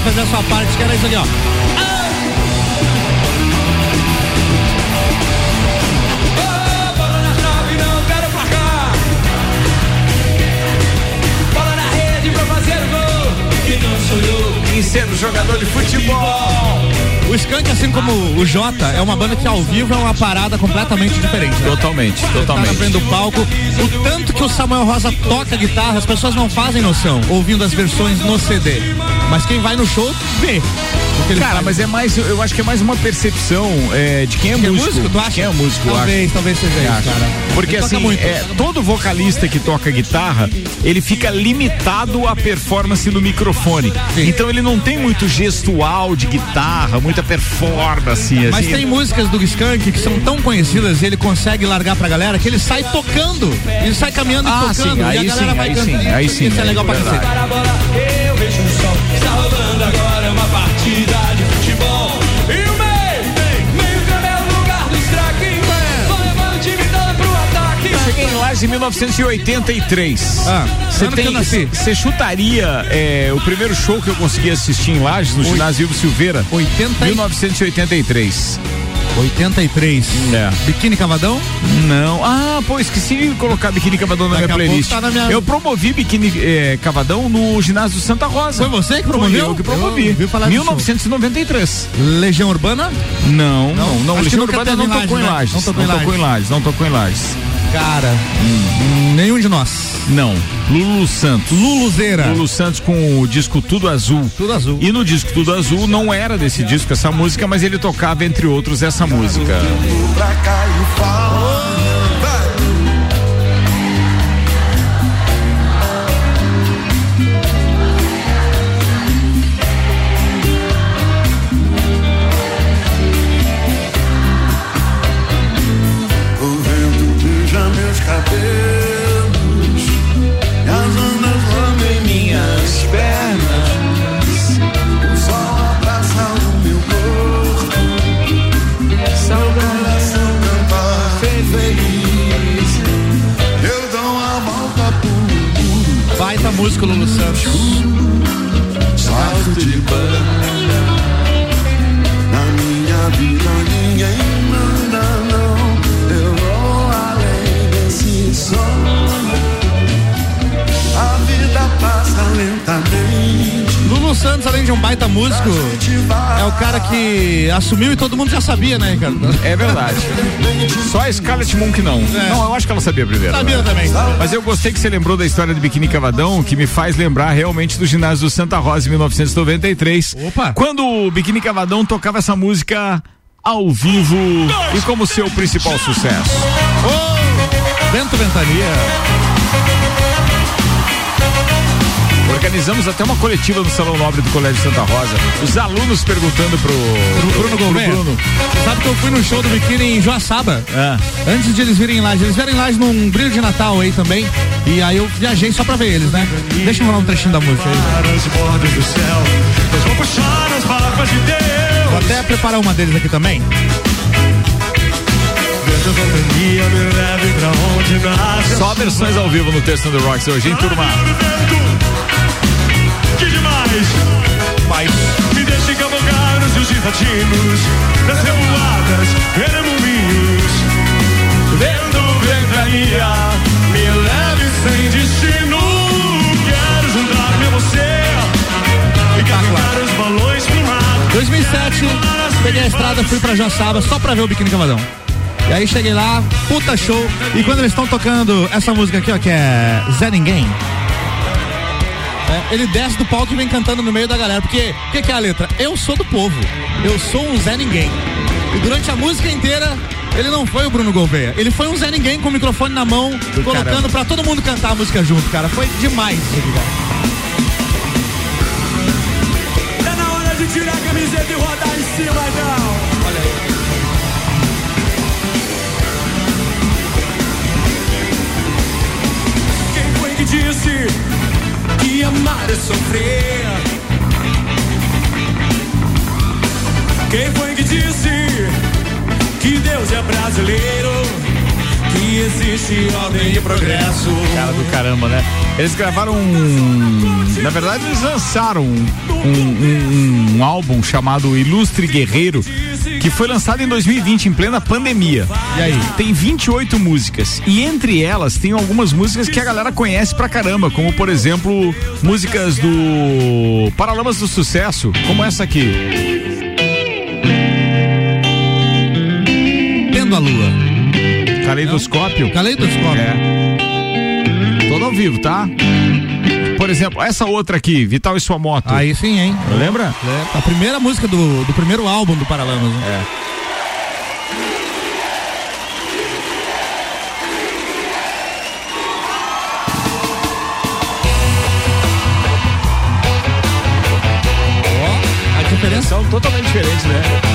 fazer a sua parte, que era isso aqui, ó. Rede pra fazer gol. E não sou eu. Em sendo jogador de futebol. O Skank, assim como o Jota, é uma banda que ao vivo é uma parada completamente diferente. né? Totalmente, Tá na totalmente. frente do palco. O tanto que o Samuel Rosa toca guitarra, as pessoas não fazem noção, ouvindo as versões no CD. Mas quem vai no show vê. Cara, faz. mas é mais, eu acho que é mais uma percepção é, de quem é Quem é músico. músico, tu acha? Quem é músico, Talvez, acho. talvez seja isso, cara. Porque Ele assim, muito. é, todo vocalista que toca guitarra, ele fica limitado à performance no microfone. Então ele não tem muito gestual de guitarra, muita performance. Assim, Mas tem músicas do Skank que são tão conhecidas e ele consegue largar pra galera que ele sai tocando. Ele sai caminhando Ah, e tocando. sim, e a aí galera sim, vai aí cantando. sim, aí sim, Isso é aí legal é pra cacete. Em Lages em 1983. Ah, Você ano que eu tem, nasci. você chutaria é, o primeiro show que eu consegui assistir em Lages, no ginásio Ilvo Silveira? 80 e- 1983. 83. É. Biquíni Cavadão? Não. Ah, pô, esqueci de colocar biquíni cavadão na Daqui minha playlist. tá na minha- Eu promovi biquíni eh, cavadão no ginásio Santa Rosa. Foi você que Foi promoveu? eu que promovi. Eu falar disso. 1993. Legião Urbana? Não, não, não. Que Legião nunca Urbana não tocou em Lages, né? Lages. Não tocou em Não tocou em Lages, não tocou em Lages. Cara, hum, nenhum de nós. Não. Lulu Santos. Luluzeira. Lulu Santos com o disco Tudo Azul. Tudo azul. E no disco Tudo Azul não era desse disco essa música, mas ele tocava, entre outros, essa música. Pra cá e que assumiu e todo mundo já sabia, né, Ricardo? É verdade. Só a Scarlett Monk não. Não, eu acho que ela sabia primeiro. Sabia né? também. Mas eu gostei que você lembrou da história do Biquíni Cavadão, que me faz lembrar realmente do ginásio do Santa Rosa em 1993. Opa! Quando o Biquíni Cavadão tocava essa música ao vivo e como seu principal sucesso. Vento Ventania. Organizamos até uma coletiva no Salão Nobre do Colégio Santa Rosa. Os alunos perguntando pro, Pro Bruno. Bruno. Sabe que eu fui no show do Biquíni em Joaçaba? Ah. Antes de eles virem lá, eles vieram lá num brilho de Natal aí também. E aí eu viajei só pra ver eles, né? Deixa eu falar um trechinho da música aí. Para as bordas do céu Nós vamos puxar as barcas de Deus Vou até preparar uma deles aqui também. Só versões ao vivo no Texto do Rocks hoje, hein, turma? Que demais Vai. Me deixe cavalgar nos rios gitatinos Nas revoadas, redemoinhos Vendo ventania Me leve sem destino Quero juntar-me a você E carregar os balões pro mar 2007, peguei a estrada, fui pra Joaçaba só pra ver o Biquíni Cavadão. E aí cheguei lá, puta show. E quando eles estão tocando essa música aqui, ó, que é Zé Ninguém. É, ele desce do palco e vem cantando no meio da galera. Porque o que, que é a letra? Eu sou do povo. Eu sou um Zé Ninguém. E durante a música inteira, ele não foi o Bruno Gouveia. Ele foi um Zé Ninguém com o microfone na mão, colocando caramba. pra todo mundo cantar a música junto, cara. Foi demais isso aqui, cara. Tá na hora de tirar a camiseta e rodar em cima, então. Olha aí. Quem foi que disse amar é sofrer? Quem foi que disse que Deus é brasileiro? Que existe ordem e progresso. Cara do caramba, né? Eles gravaram um. Na verdade, eles lançaram um, um- um álbum chamado Ilustre Guerreiro, que foi lançado em 2020, em plena pandemia. E aí? Tem 28 músicas. E entre elas tem algumas músicas que a galera conhece pra caramba, como por exemplo, músicas do Paralamas do Sucesso, como essa aqui. Tendo a lua. Caleidoscópio. Caleidoscópio. É. Todo ao vivo, tá? Por exemplo, essa outra aqui, Vital e sua moto. Aí sim, hein? Lembra? É, a primeira música do, do primeiro álbum do Paralamas. Né? É. A diferença são totalmente diferentes, né?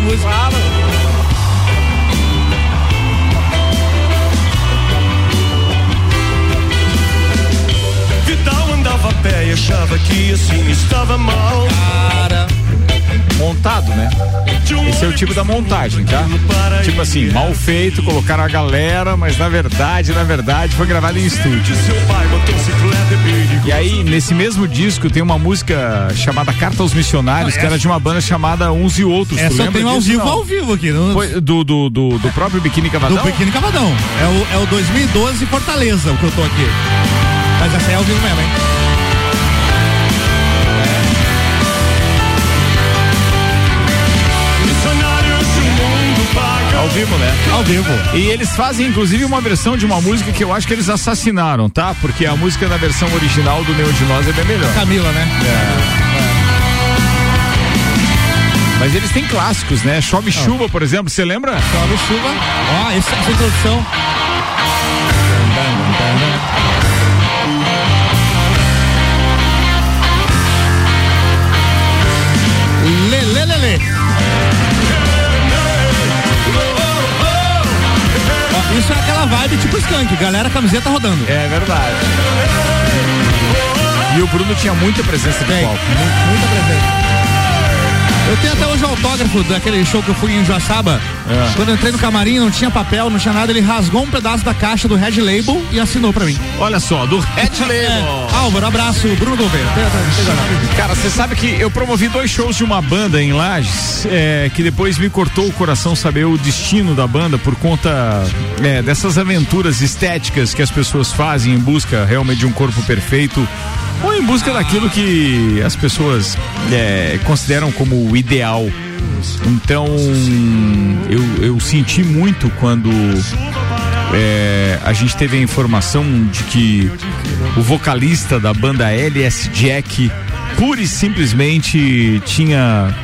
A música. Vital andava a pé e achava que assim estava mal. Cara. Montado, né? Esse é o tipo da montagem, tá? Tipo assim, mal feito, colocaram a galera, mas na verdade, na verdade, foi gravado em estúdio. E aí, nesse mesmo disco, tem uma música chamada Carta aos Missionários, que era de uma banda chamada Uns e Outros. Essa tu lembra tenho ao vivo, ao vivo aqui. Foi do, do, do, do próprio Biquíni Cavadão? Do Biquíni Cavadão. É o, é o 2012 Fortaleza, o que eu tô aqui. Mas essa é ao vivo mesmo, hein? Vivo, né? Ao vivo. E eles fazem, inclusive, uma versão de uma música que eu acho que eles assassinaram, tá? Porque a música na versão original do Nenhum de Nós é bem melhor. Camila, né? Mas eles têm clássicos, né? Chove Chuva, por exemplo, você lembra? Chove Chuva. Ó, essa, essa introdução. Aquela vibe tipo skunk, galera, camiseta rodando. É verdade. E o Bruno tinha muita presença de palco. mu- muita presença. Eu tenho até hoje o autógrafo daquele show que eu fui em Joaçaba. É. Quando eu entrei no camarim, não tinha papel, não tinha nada, ele rasgou um pedaço da caixa do Red Label e assinou pra mim. Olha só, do Red *laughs* Label. É. Álvaro, abraço, Bruno Gouveia. Cara, você sabe que eu promovi dois shows de uma banda em Lages, é, que depois me cortou o coração saber o destino da banda por conta é, dessas aventuras estéticas que as pessoas fazem em busca realmente de um corpo perfeito ou em busca daquilo que as pessoas é, consideram como o ideal. Então, eu, eu senti muito quando é, a gente teve a informação de que o vocalista da banda LS Jack pura e simplesmente tinha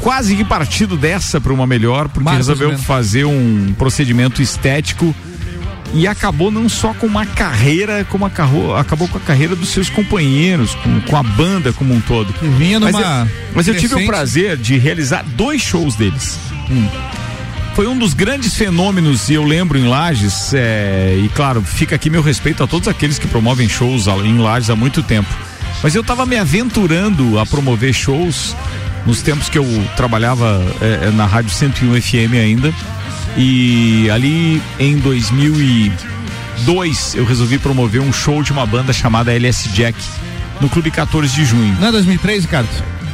quase que partido dessa para uma melhor, porque Marcos resolveu fazer um procedimento estético e acabou não só com uma carreira, como acabou, acabou com a carreira dos seus companheiros, com, com a banda como um todo. Que vinha Mas numa eu, mas eu tive o prazer de realizar dois shows deles. Um. Foi um dos grandes fenômenos, e eu lembro em Lages, é, e claro, fica aqui meu respeito a todos aqueles que promovem shows em Lages há muito tempo. Mas eu estava me aventurando a promover shows nos tempos que eu trabalhava é, é, na Rádio 101 FM ainda. E ali em 2002 eu resolvi promover um show de uma banda chamada LS Jack no Clube 14 de junho. Não é 2003, Ricardo?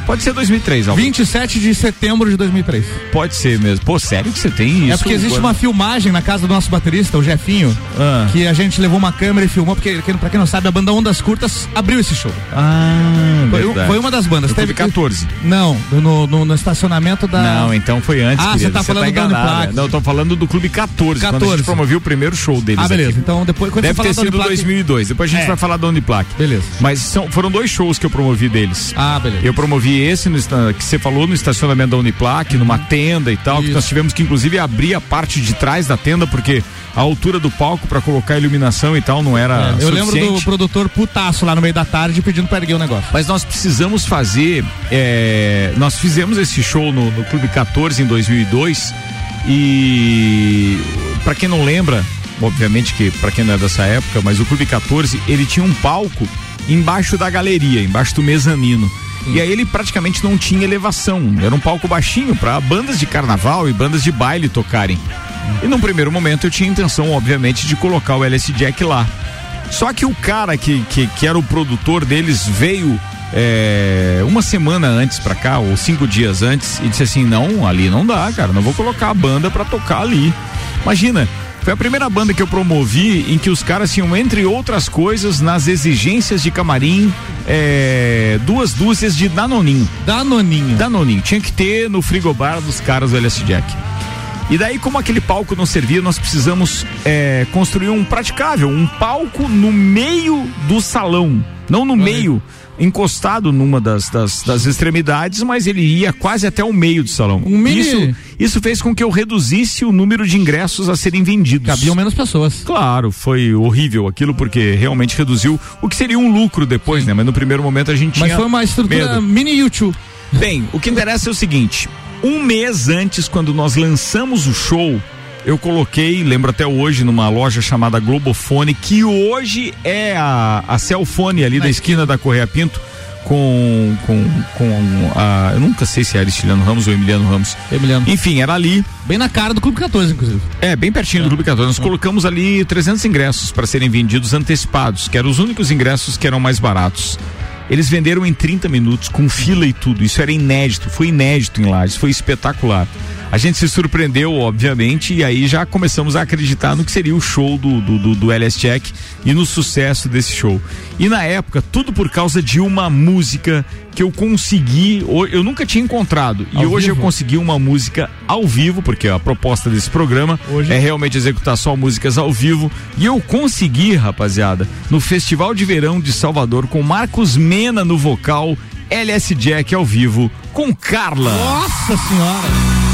Pode ser 2003, Álvaro. 27 de setembro de 2003. Pode ser mesmo. Pô, sério que você tem isso? é porque existe Quando- uma filmagem na casa do nosso baterista, o Jefinho, Ah. que a gente levou uma câmera e filmou, porque pra quem não sabe, a banda Ondas Curtas abriu esse show. Ah, Foi, verdade. foi uma das bandas. No Clube 14. Não, no, no- no estacionamento da. Não, então foi antes. Ah, você tá falando do enganada. Uniplac. Não, eu tô falando do Clube 14, quando a 14. gente promoveu o primeiro show deles. Ah, beleza. aqui. Então depois quando Deve você ter sido do Uniplac- 2002. Depois a gente É. vai falar do Uniplac. Beleza. Mas são, foram dois shows que eu promovi deles. Ah, beleza. Eu promovi esse no que você falou no estacionamento da Uniplac, numa tenda e tal, que nós tivemos que inclusive abrir a parte de trás da tenda porque a altura do palco para colocar iluminação e tal não era É, eu lembro do suficiente. produtor putaço lá no meio da tarde pedindo pra erguer o negócio. Mas nós precisamos fazer. é, nós fizemos esse show no, no Clube 14 em 2002 e para quem não lembra, obviamente que para quem não é dessa época, mas o Clube 14 ele tinha um palco embaixo da galeria, embaixo do mezanino. E aí ele praticamente não tinha elevação, era um palco baixinho para bandas de carnaval e bandas de baile tocarem. E num primeiro momento eu tinha intenção, obviamente, de colocar o LS Jack lá. Só que o cara que, que, que era o produtor deles veio é, uma semana antes pra cá, ou cinco dias antes, e disse assim: não, ali não dá, cara, não vou colocar a banda pra tocar ali. Imagina. Foi a primeira banda que eu promovi em que os caras tinham, entre outras coisas, nas exigências de camarim, é, duas dúzias de Danoninho. Danoninho. Danoninho. Tinha que ter no frigobar dos caras do LS Jack. E daí, como aquele palco não servia, nós precisamos é, construir um praticável, um palco no meio do salão. Não no meio, encostado numa das, das, das extremidades, mas ele ia quase até o meio do salão. mini- Isso, isso fez com que eu reduzisse o número de ingressos a serem vendidos. Cabiam menos pessoas. Claro, foi horrível aquilo, porque realmente reduziu o que seria um lucro depois, né? Mas no primeiro momento a gente Mas tinha foi uma estrutura medo. mini YouTube. Bem, o que interessa é o seguinte: um mês antes, quando nós lançamos o show, eu coloquei, lembro até hoje, numa loja chamada Globofone, que hoje é a, a Cellfone ali da esquina da Correia Pinto. Com, com, com a. Eu nunca sei se era Estiliano Ramos ou Emiliano Ramos. Emiliano. Enfim, era ali. Bem na cara do Clube 14, inclusive. É, bem pertinho do Clube 14. Nós colocamos ali 300 ingressos para serem vendidos antecipados, que eram os únicos ingressos que eram mais baratos. Eles venderam em 30 minutos, com fila e tudo. Isso era inédito, foi inédito em Lages, foi espetacular. A gente se surpreendeu, obviamente, e aí já começamos a acreditar no que seria o show do, do, do, do LS Check e no sucesso desse show. E na época, tudo por causa de uma música que eu consegui, eu nunca tinha encontrado. E Ao hoje eu vivo? consegui uma música ao vivo, porque a proposta desse programa é realmente executar só músicas ao vivo. E eu consegui, rapaziada, no Festival de Verão de Salvador, com Marcos Mena no vocal, LS Jack ao vivo, com Carla. Nossa senhora!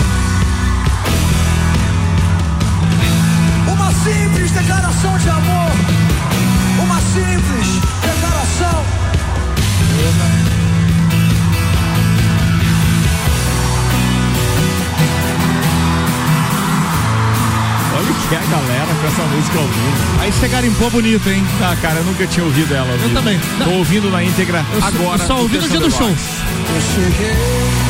Essa música ao vivo. Aí você garimpou bonito, hein? Ah, cara, eu nunca tinha ouvido ela. ao Eu vivo. também. Tô ouvindo na íntegra Eu só- agora. eu só ouvi no dia do show. Eu cheguei.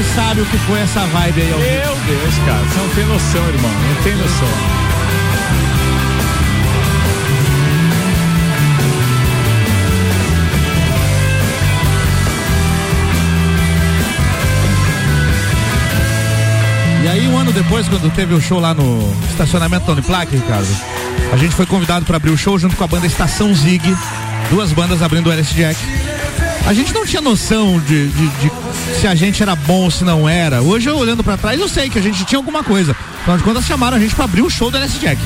Laje sabe o que foi essa vibe aí. ao. Meu Deus, cara, você não tem noção, irmão, não tem noção. E aí, um ano depois, quando teve o show lá no estacionamento Tony Plaque, Ricardo, a gente foi convidado para abrir o show junto com a banda Estação Zig, duas bandas abrindo o LS Jack. A gente não tinha noção de, de- de se a gente era bom ou se não era. Hoje, eu olhando pra trás, eu sei que a gente tinha alguma coisa. Afinal de contas, chamaram a gente pra abrir o show do LS Jack.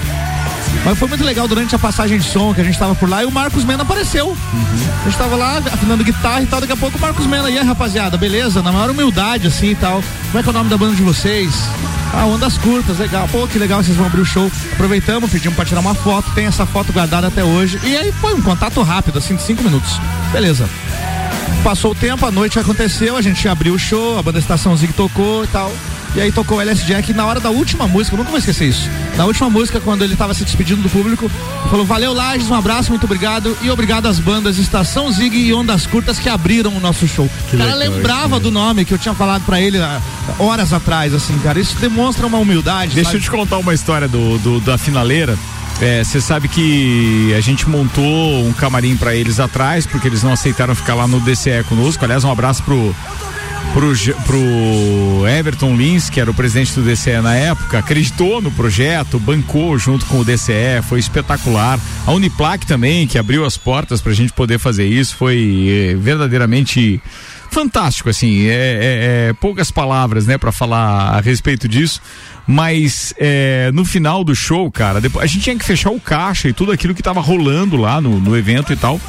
Mas foi muito legal durante a passagem de som que a gente tava por lá e o Marcos Mena apareceu. A gente tava lá afinando guitarra e tal, daqui a pouco o Marcos Mena, e aí rapaziada, beleza? Na maior humildade assim e tal. Como é que é o nome da banda de vocês? Ah, Ondas Curtas, legal. Pô, que legal, vocês vão abrir o show. Aproveitamos, pedimos pra tirar uma foto, tem essa foto guardada até hoje. E aí foi um contato rápido, assim, de cinco minutos. Beleza. Passou o tempo, a noite aconteceu, a gente abriu o show, a banda Estação Zig tocou e tal. E aí tocou o LS Jack na hora da última música, eu nunca vou esquecer isso. Na última música, quando ele tava se despedindo do público, falou: Valeu, Lages, um abraço, muito obrigado. E obrigado às bandas Estação Zig e Ondas Curtas que abriram o nosso show. Que o cara legal, lembrava do nome que eu tinha falado pra ele ah, horas atrás, assim, cara. Isso demonstra uma humildade. Deixa eu sabe? te contar uma história do, do- da finaleira. Você sabe que a gente montou um camarim pra eles atrás, porque eles não aceitaram ficar lá no DCE conosco. Aliás, um abraço pro, pro, pro Everton Lins, que era o presidente do DCE na época, acreditou no projeto, bancou junto com o DCE, foi espetacular. A Uniplac também, que abriu as portas pra gente poder fazer isso, foi eh, verdadeiramente fantástico, assim, é, é- é poucas palavras, né, para falar a respeito disso, mas é, no final do show, cara, depois, a gente tinha que fechar o caixa e tudo aquilo que tava rolando lá no, no evento e tal.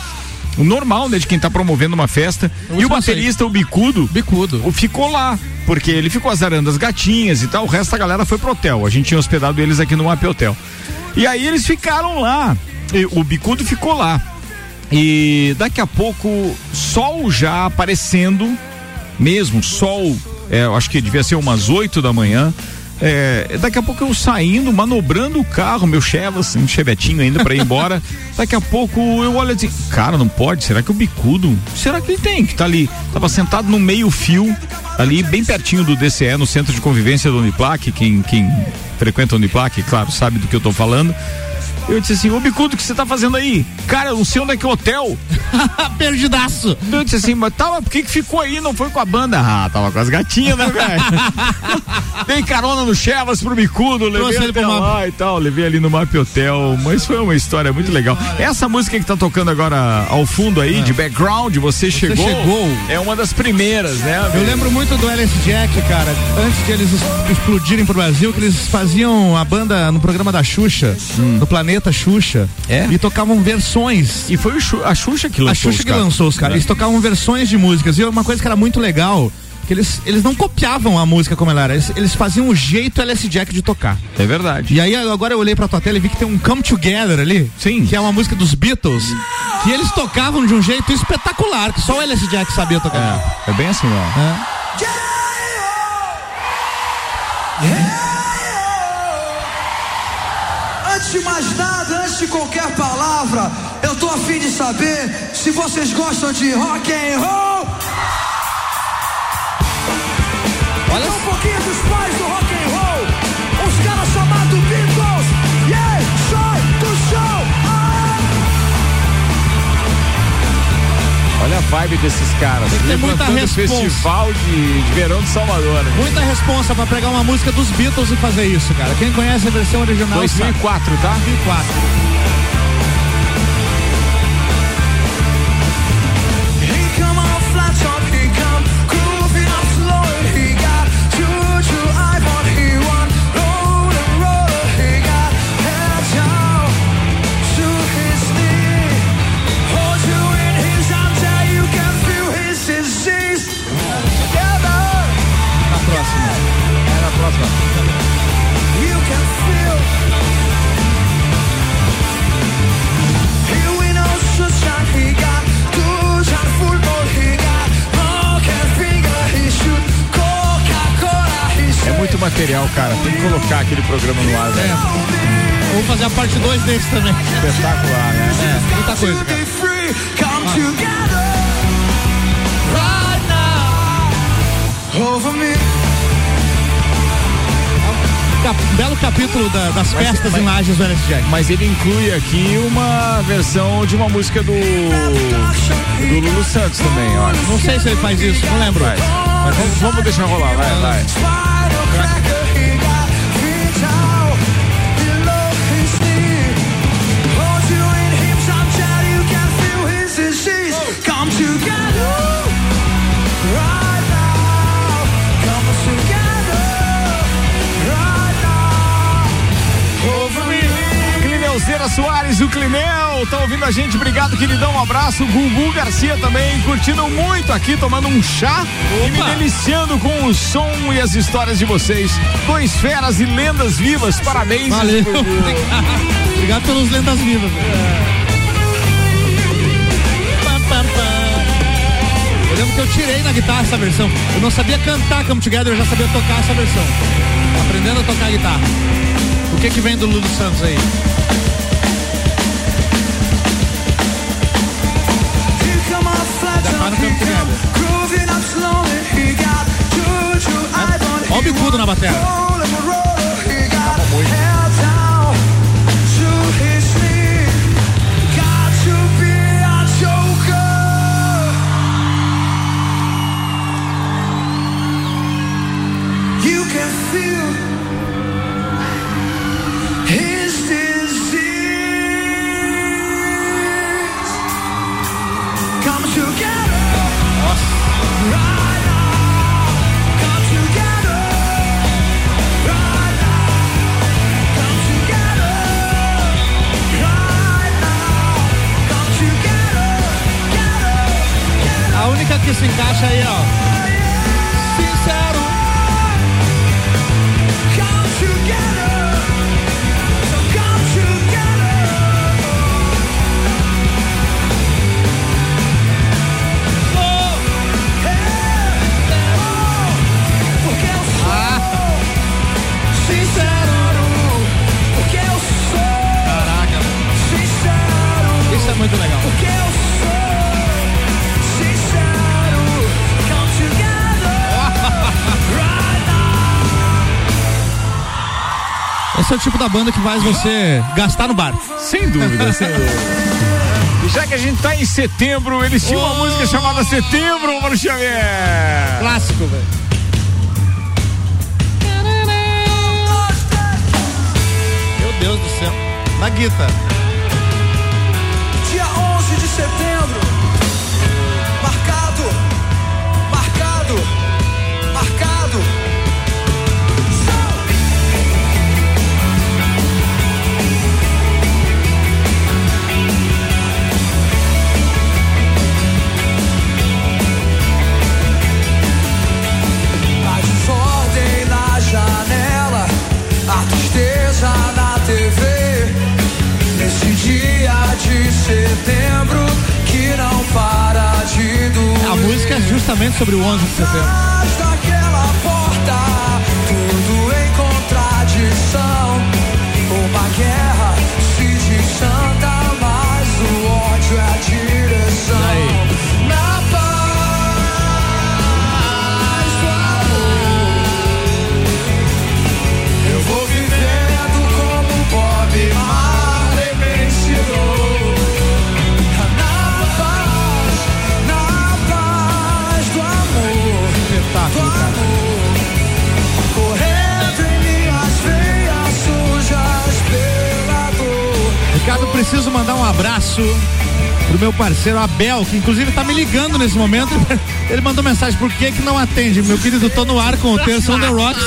O normal, né, de quem tá promovendo uma festa. e o baterista, o Bicudo, Bicudo, ficou lá, porque ele ficou azarando as gatinhas e tal, o resto da galera foi pro hotel. A gente tinha hospedado eles aqui no Map Hotel. E aí eles ficaram lá. E o Bicudo ficou lá. E daqui a pouco, sol já aparecendo, mesmo, sol, é, eu acho que devia ser umas 8 da manhã. É, daqui a pouco eu saindo, manobrando o carro, meu Chevas, um chevetinho ainda pra ir embora. *laughs* daqui a pouco eu olho assim, cara, não pode, será que o bicudo? Será que ele tem? Que tá ali, tava sentado no meio fio, ali bem pertinho do DCE, no centro de convivência do Uniplac, quem, quem frequenta o Uniplac, claro, sabe do que eu tô falando. Eu disse assim, ô Bicudo, o que você tá fazendo aí? Cara, eu não sei onde é que é o hotel. *laughs* Perdidaço. Eu disse assim, mas tava, por que que ficou aí? Não foi com a banda? Ah, tava com as gatinhas, né, velho? *laughs* Dei carona no Chevas pro Bicudo, levei ele até pro lá e tal, levei ali no Map Hotel, mas foi uma história muito legal. Essa música que tá tocando agora ao fundo aí, de background, você, chegou, chegou. é uma das primeiras, né? Eu lembro muito do LS Jack, cara, antes de eles es- explodirem pro Brasil, que eles faziam a banda no programa da Xuxa, no Planeta Xuxa. É? E tocavam versões. E foi o Xu- a Xuxa que A lançou Xuxa os que caras. lançou os caras. É. Eles tocavam versões de músicas. E uma coisa que era muito legal, que eles, eles não copiavam a música como ela era, eles, eles faziam o jeito LS Jack de tocar. É verdade. E aí agora eu olhei pra tua tela e vi que tem um Come Together ali. Sim. Que é uma música dos Beatles. Que eles tocavam de um jeito espetacular, que só o LS Jack sabia tocar. É, é bem assim, ó. É. Antes de mais nada, antes de qualquer palavra, eu tô a fim de saber se vocês gostam de rock and roll. Olha um pouquinho dos pais do rock Olha a vibe desses caras. Tem que ter muita responsa. festival de, de verão de Salvador. né? Muita responsa pra pegar uma música dos Beatles e fazer isso, cara. Quem conhece a versão original 2004, tá? 2004. He É shoot. muito material, cara. Tem que colocar aquele programa no ar, velho. Vamos fazer a parte 2 desse também. Espetacular, né? É, muita coisa, cara. be free, come together right now. over me. Cap- belo capítulo da- das festas em Lages do LSJ. Mas ele inclui aqui uma versão de uma música do. do Lulu Santos também, ó. Não sei se ele faz isso, não lembro. Mas vamos, vamos deixar rolar, vai, vai. Clineuzeira Soares, o Clineu, tá ouvindo a gente, obrigado, queridão, um abraço. Gugu Garcia também, curtindo muito aqui, tomando um chá e me deliciando com o som e as histórias de vocês. Dois feras e lendas vivas, parabéns. Valeu. *laughs* Obrigado pelos lendas vivas. Eu lembro que eu tirei na guitarra essa versão. Eu não sabia cantar Come Together, eu já sabia tocar essa versão. Aprendendo a tocar guitarra. O que que vem do Lulu Santos aí? He got Juju, Ivan, Ó o bicudo na bateria. Da banda que faz você gastar no bar. Sem dúvida, sem dúvida. E já que a gente tá em setembro, eles tinham uma música chamada Setembro, Mano Xavier. Clássico, velho. Meu Deus do céu. Na guitarra. Dia 11 de setembro. Tristeza na TV. Nesse dia de setembro que não para de doer. A música é justamente sobre o 11 de setembro. Preciso mandar um abraço pro meu parceiro Abel, que inclusive tá me ligando nesse momento. *laughs* Ele mandou mensagem, por que que não atende? Meu querido, tô no ar com o Terça on the Rocks.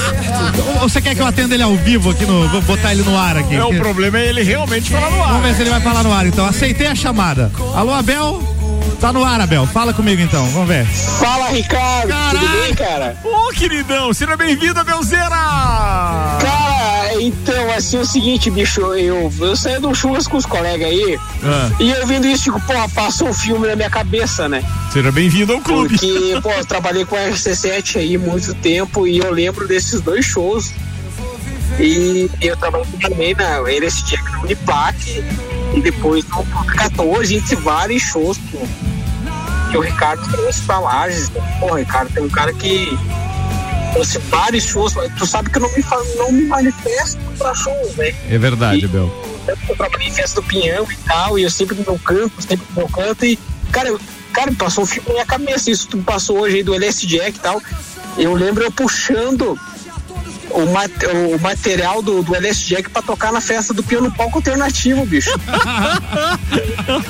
Ou você quer que eu atenda ele ao vivo aqui no. Vou botar ele no ar aqui. É, o problema é ele realmente falar no ar. Vamos ver se ele vai falar no ar, então. Aceitei a chamada. Alô, Abel? Tá no ar, Abel. Fala comigo então. Vamos ver. Fala, Ricardo. Tudo bem, cara? Ô, queridão, seja bem-vindo, Belzeira! Então, assim, é o seguinte, bicho, eu, eu saí um churras com os colegas aí, Ah. e eu vendo isso, digo, porra, passou um filme na minha cabeça, né? Seja bem-vindo ao clube. Porque, pô, eu trabalhei com a RC7 aí muito tempo e eu lembro desses dois shows. E eu trabalhei também na LSD na Uniplac e depois no 14, entre vários shows, pô, que o Ricardo trouxe pra Lages. Pô, Ricardo tem um cara que trouxe vários shows. Tu sabe que eu não me, não me manifesto pra shows, né? É verdade, Abel. Eu trabalhei em festa do Pinhão e tal, e eu sempre no meu canto, sempre no meu canto, e, cara, eu, cara, passou um filme na minha cabeça, isso tu passou hoje aí do LS Jack e tal. Eu lembro eu puxando o, mate- o material do, do LS Jack pra tocar na festa do Piano Palco Alternativo, bicho. *laughs*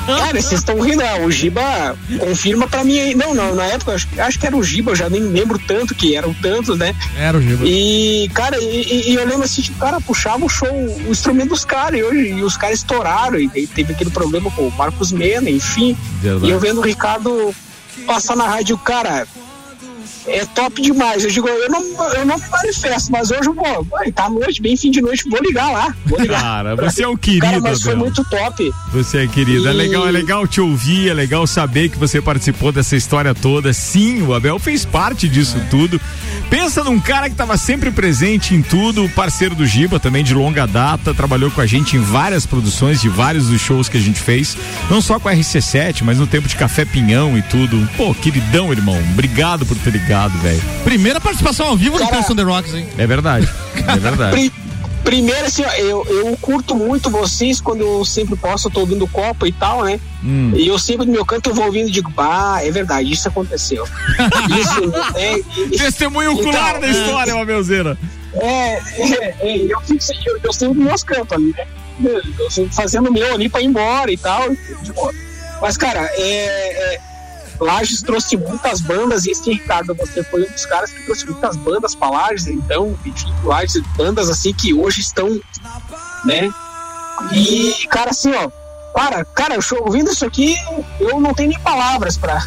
Cara, vocês estão rindo, ah, o Giba confirma pra mim aí. Não, não, na época, acho, acho que era o Giba, eu já nem lembro tanto que eram tantos, né? Era o Giba. E, cara, e, e- eu lembro assim, tipo, cara, puxava o show, o instrumento dos caras, e hoje e os caras estouraram, e teve aquele problema com o Marcos Mena, enfim. Verdade. E eu vendo o Ricardo passar na rádio, cara, é top demais. Eu digo, eu não, eu não me manifesto, mas hoje vai, tá noite, bem fim de noite, vou ligar lá, vou ligar. Cara, você é um querido, Cara, mas foi muito top. Você é querido. É E- legal, é legal te ouvir, é legal saber que você participou dessa história toda. Sim, o Abel fez parte disso É. tudo. Pensa num cara que estava sempre presente em tudo, parceiro do Giba também de longa data, trabalhou com a gente em várias produções de vários dos shows que a gente fez, não só com a RC7, mas no tempo de Café Pinhão e tudo. Pô, queridão, irmão. Obrigado por ter ligado, velho. Primeira participação ao vivo do Cara- Canção The Rocks, hein? É verdade. É verdade. Pri- Primeiro, assim, ó, eu, eu curto muito vocês quando eu sempre posso, eu tô ouvindo Copa e tal, né? Hum. E eu sempre no meu canto eu vou ouvindo e digo, bah, é verdade, isso aconteceu. *laughs* Isso, é, e- Testemunho Então, ocular da é, história, uma Belzeira. É, é, é, eu, fico, eu, eu sempre nos meus campos ali, né? Eu sempre fazendo o meu ali pra ir embora e tal. de boa. Mas, cara, é, é, Lages trouxe muitas bandas e esse Ricardo, você foi um dos caras que trouxe muitas bandas pra Lages, então, enfim, Lages, bandas assim que hoje estão, né? E, cara, assim, ó, para, cara, eu show- ouvindo isso aqui, eu não tenho nem palavras pra,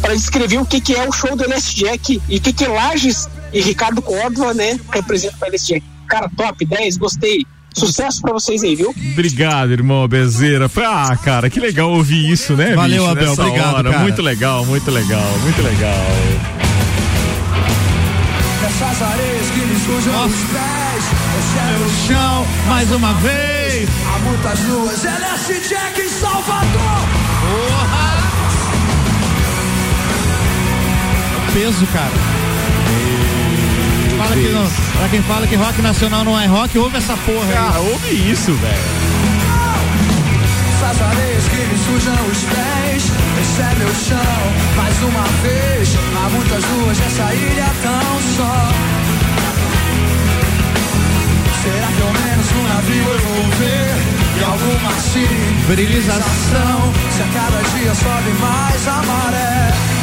para descrever o que, que é o show do LS Jack e o que, que Lages e Ricardo Córdova, né, representam para LS Jack. Cara, top 10, gostei. Sucesso pra vocês aí, viu? Obrigado, irmão Bezeira. Ah, cara, que legal ouvir isso, né? Valeu, bicho, Abel, obrigado, hora. cara. Muito legal, muito legal, muito legal. Nessas areias que me sujam os pés Esse é meu chão, mais uma vez Há muitas luas, LS Jack em Salvador Peso, cara. Fala que não, pra quem fala que rock nacional não é rock, ouve essa porra aí. Cara, ouve isso, velho. Essas areias que me sujam os pés Esse é meu chão, mais uma vez Há muitas luas nessa ilha tão só. Será que ao menos um navio eu vou ver? E alguma civilização? Se a cada dia sobe mais a maré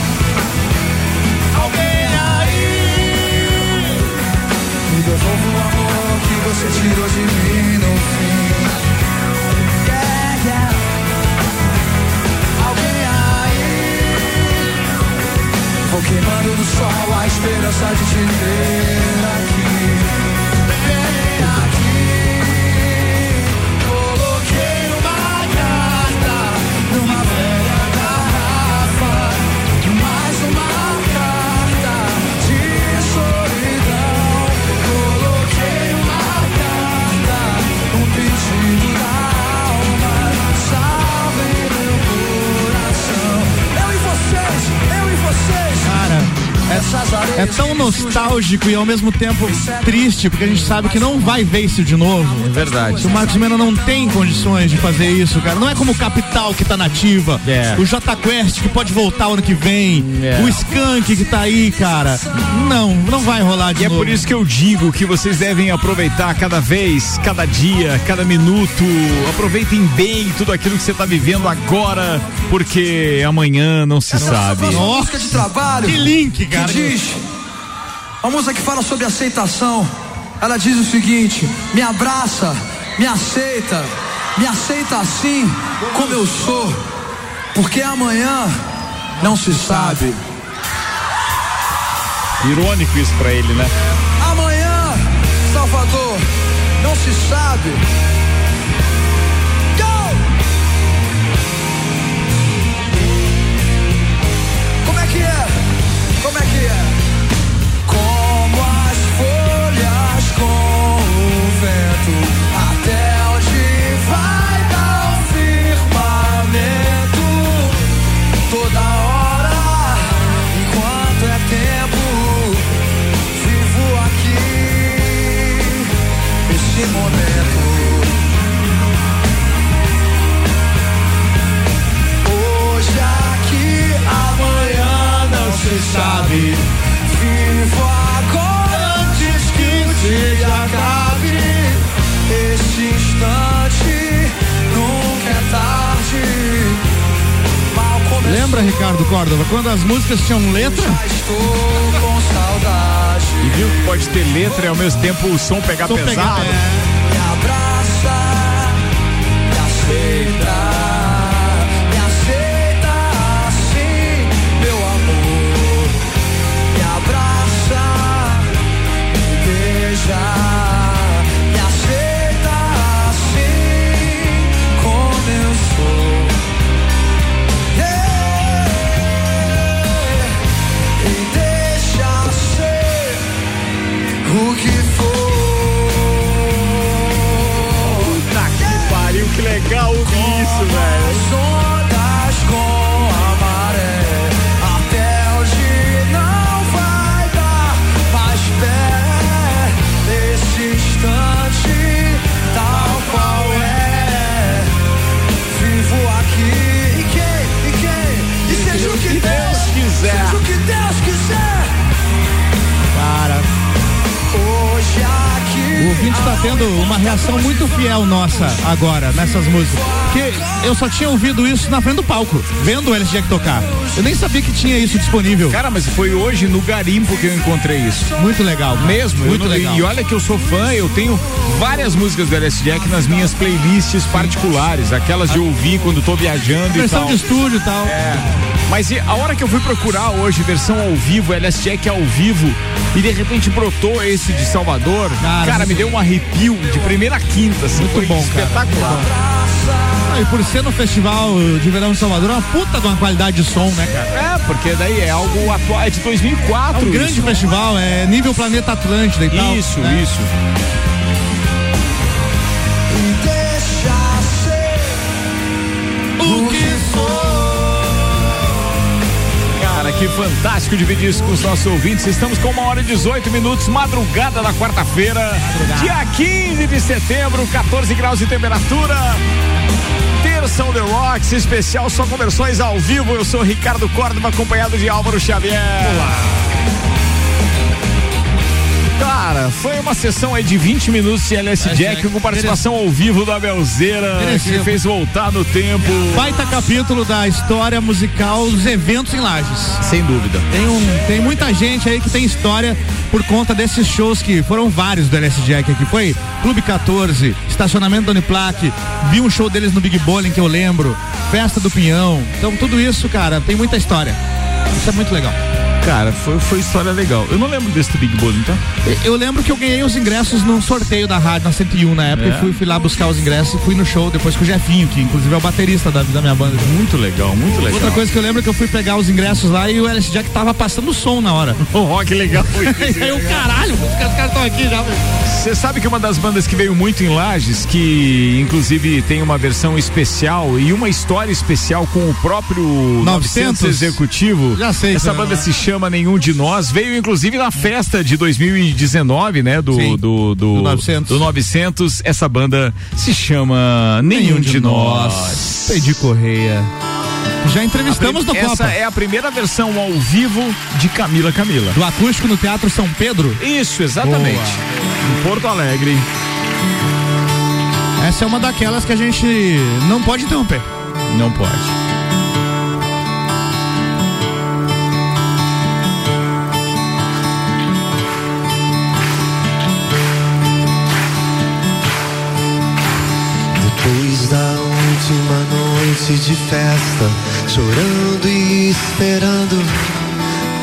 Me devolva o amor que você tirou de mim no fim yeah. Alguém aí Vou queimando no sol a esperança de te ver aqui é, é tão nostálgico e ao mesmo tempo triste, porque a gente sabe que não vai ver isso de novo. É verdade. O Marcos Mena não tem condições de fazer isso, cara. Não é como o Capital que tá nativa, É. o J Quest que pode voltar ano que vem, É. o Skank que tá aí, cara. Não, não vai rolar de E é novo. por isso que eu digo que vocês devem aproveitar cada vez, cada dia, cada minuto. Aproveitem bem tudo aquilo que você está vivendo agora, porque amanhã não se sabe. Música de trabalho. Que link, cara. Que diz. Uma música que fala sobre aceitação. Ela diz o seguinte: me abraça, me aceita, me aceita assim como eu sou, porque amanhã não se sabe. Irônico isso pra ele, né? Amanhã, Salvador, não se sabe. chave. Vivo agora antes que o dia acabe. Este instante nunca é tarde. Lembra, Ricardo Córdova, quando as músicas tinham letra? Já estou com saudade. E viu que pode ter letra e ao mesmo tempo o som pegar som pesado? Né? Pegar, é. Velho. Ouvinte está tendo uma reação muito fiel nossa agora nessas músicas. Porque eu só tinha ouvido isso na frente do palco, vendo o LS Jack tocar. Eu nem sabia que tinha isso disponível. Cara, mas foi hoje no garimpo que eu encontrei isso. Muito legal. cara. Mesmo, Muito não- legal. E olha que eu sou fã, eu tenho várias músicas do LS Jack nas minhas playlists particulares, aquelas de ouvir quando tô viajando e Versão tal. de estúdio e tal. É. Mas a hora que eu fui procurar hoje versão ao vivo, LS Jack ao vivo, e de repente brotou esse de Salvador, cara, Cara, me deu um arrepio de primeira a quinta, assim, Muito foi bom, cara. espetacular. Ah, e por ser no festival de verão de Salvador, é uma puta de uma qualidade de som, né, cara? É, porque daí é algo atual, é de 2004. É um grande isso. festival, é nível Planeta Atlântida e tal. Isso, né? isso. Que fantástico dividir isso com os nossos ouvintes. Estamos com uma hora e 18 minutos, madrugada da quarta-feira, dia 15 de setembro, 14 graus de temperatura. Terça on The Rocks, especial só com versões ao vivo. Eu sou Ricardo Córdova, acompanhado de Álvaro Xavier. Olá. Cara, foi uma sessão aí de 20 minutos de LS Jack com participação ao vivo da Belzeira, que Merecido. me fez voltar no tempo. Baita capítulo da história musical dos eventos em Lages. Sem dúvida. Tem, um, tem muita gente aí que tem história por conta desses shows que foram vários do LS Jack aqui. Foi Clube 14, Estacionamento da Uniplaque, vi um show deles no Big Bowling que eu lembro, Festa do Pinhão. Então tudo isso, cara, tem muita história. Isso é muito legal. Cara, foi, foi história legal. Eu não lembro desse Big Bowling, tá? Eu lembro que eu ganhei os ingressos num sorteio da rádio na 101 na época É. e fui, fui lá buscar os ingressos e fui no show depois com o Jefinho, que inclusive é o baterista da, da minha banda. Muito legal, muito legal. Outra coisa que eu lembro é que eu fui pegar os ingressos lá e o LS Jack tava passando som na hora. *laughs* Oh, que legal. *laughs* e aí eu, caralho, os caras estão aqui já. Você sabe que uma das bandas que veio muito em Lages, que inclusive tem uma versão especial e uma história especial com o próprio 900, 900? Executivo. Já sei Essa é, banda né? se chama Nenhum de Nós. Veio inclusive na festa de 2019, né? Do, Sim, do, do, do 900. do 900. Essa banda se chama Nenhum, de, Nós. Pedir Correia. Já entrevistamos no Essa Copa. é a primeira versão ao vivo de Camila Camila. Do acústico no Teatro São Pedro. Isso, exatamente. Em Porto Alegre. Essa é uma daquelas que a gente não pode interromper. Não pode. Noite de festa, chorando e esperando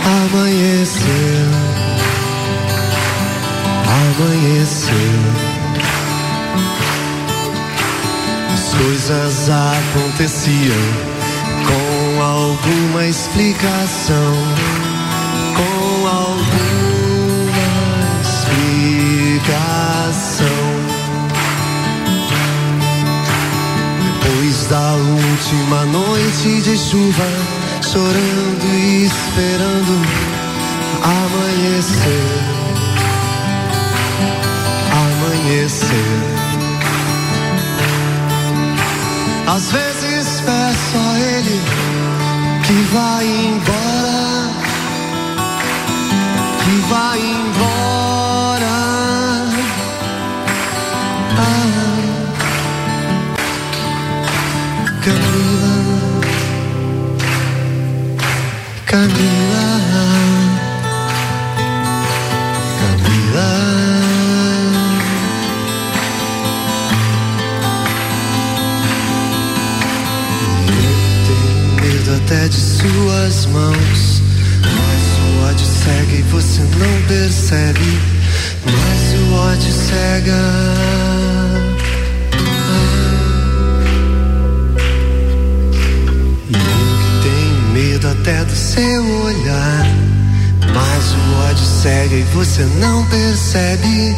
amanhecer. Amanhecer. As coisas aconteciam com alguma explicação. Da última noite de chuva, chorando e esperando amanhecer. Amanhecer. Às vezes peço a ele que vá embora, camino. você não percebe.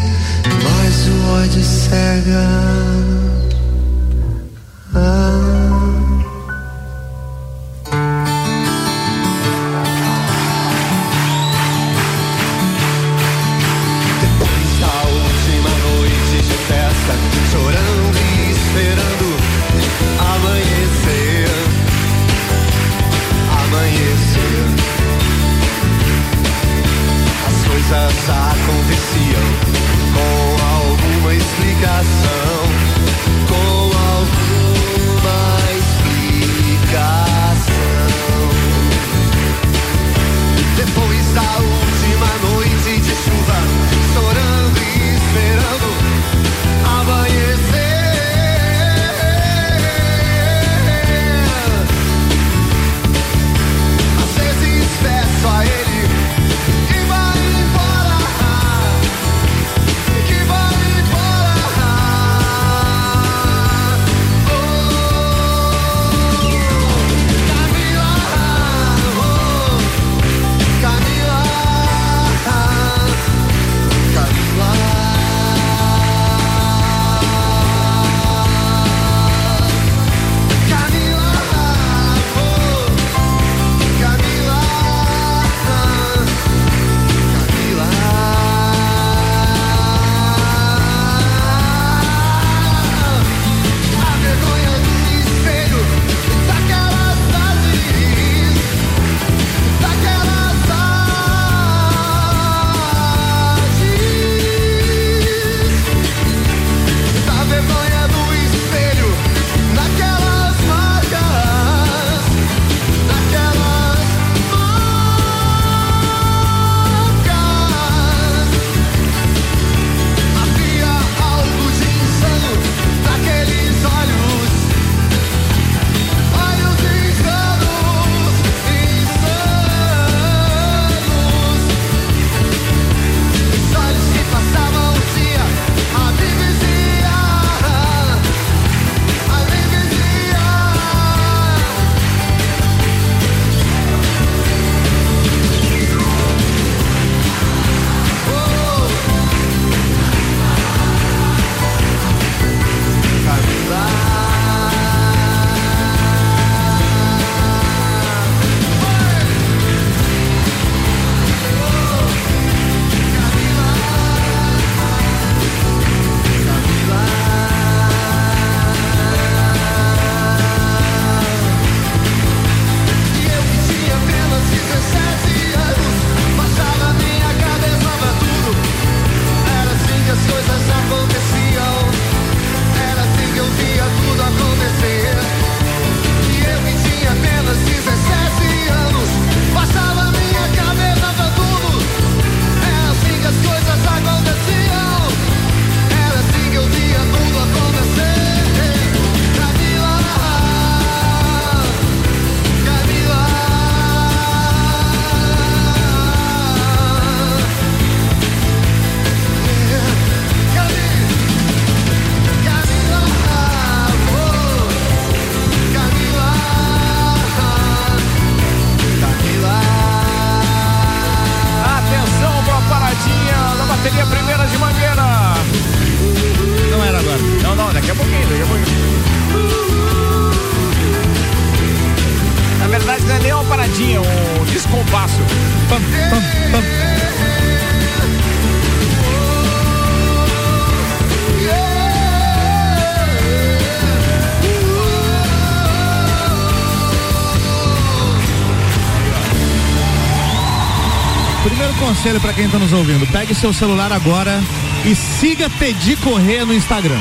quem está nos ouvindo, pegue seu celular agora e siga pedir Correr no Instagram.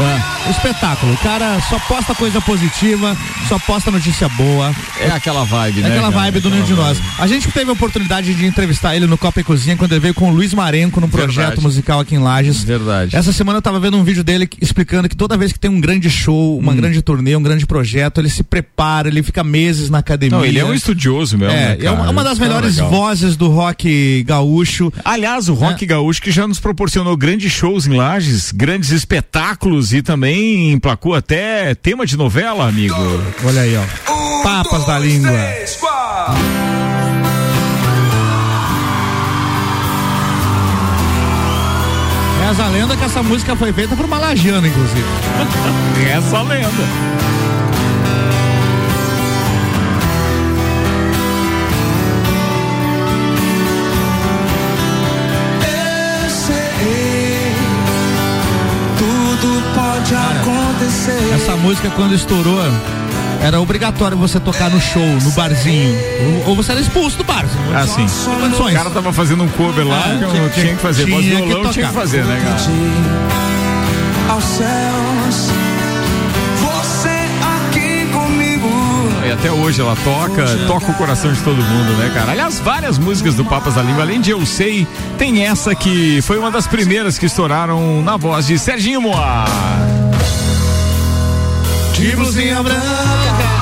Ah espetáculo. O cara só posta coisa positiva, só posta notícia boa. É aquela vibe, É né? aquela vibe do Aquela Nenhum de Nós. A gente teve a oportunidade de entrevistar ele no Copa e Cozinha quando ele veio com o Luiz Marenco num projeto Verdade. musical aqui em Lages. Verdade. Essa semana eu tava vendo um vídeo dele explicando que toda vez que tem um grande show, Hum. uma grande turnê, um grande projeto, ele se prepara, ele fica meses na academia. Não, ele é um estudioso mesmo. É, né, é uma, uma das Cara, melhores legal. vozes do rock gaúcho. Aliás, o Rock Gaúcho que já nos proporcionou grandes shows em Lages, grandes espetáculos e também emplacou até tema de novela, amigo. Olha aí, ó. Papas da língua. Reza a lenda que essa música foi feita por uma lagiana, inclusive. *laughs* Essa lenda. Acontecer. Essa música, quando estourou, era obrigatório você tocar no show, no barzinho. Ou, ou você era expulso do bar. Ah, sim. O cara tava fazendo um cover lá É, que eu tinha- tinha, que fazer. Voz tinha que violão tinha que fazer, né, cara? Aos céus, até hoje ela toca, toca o coração de todo mundo, né, cara? Aliás, várias músicas do Papas da Língua, além de Eu Sei, tem essa que foi uma das primeiras que estouraram na voz de Serginho Moá. De blusinha branca,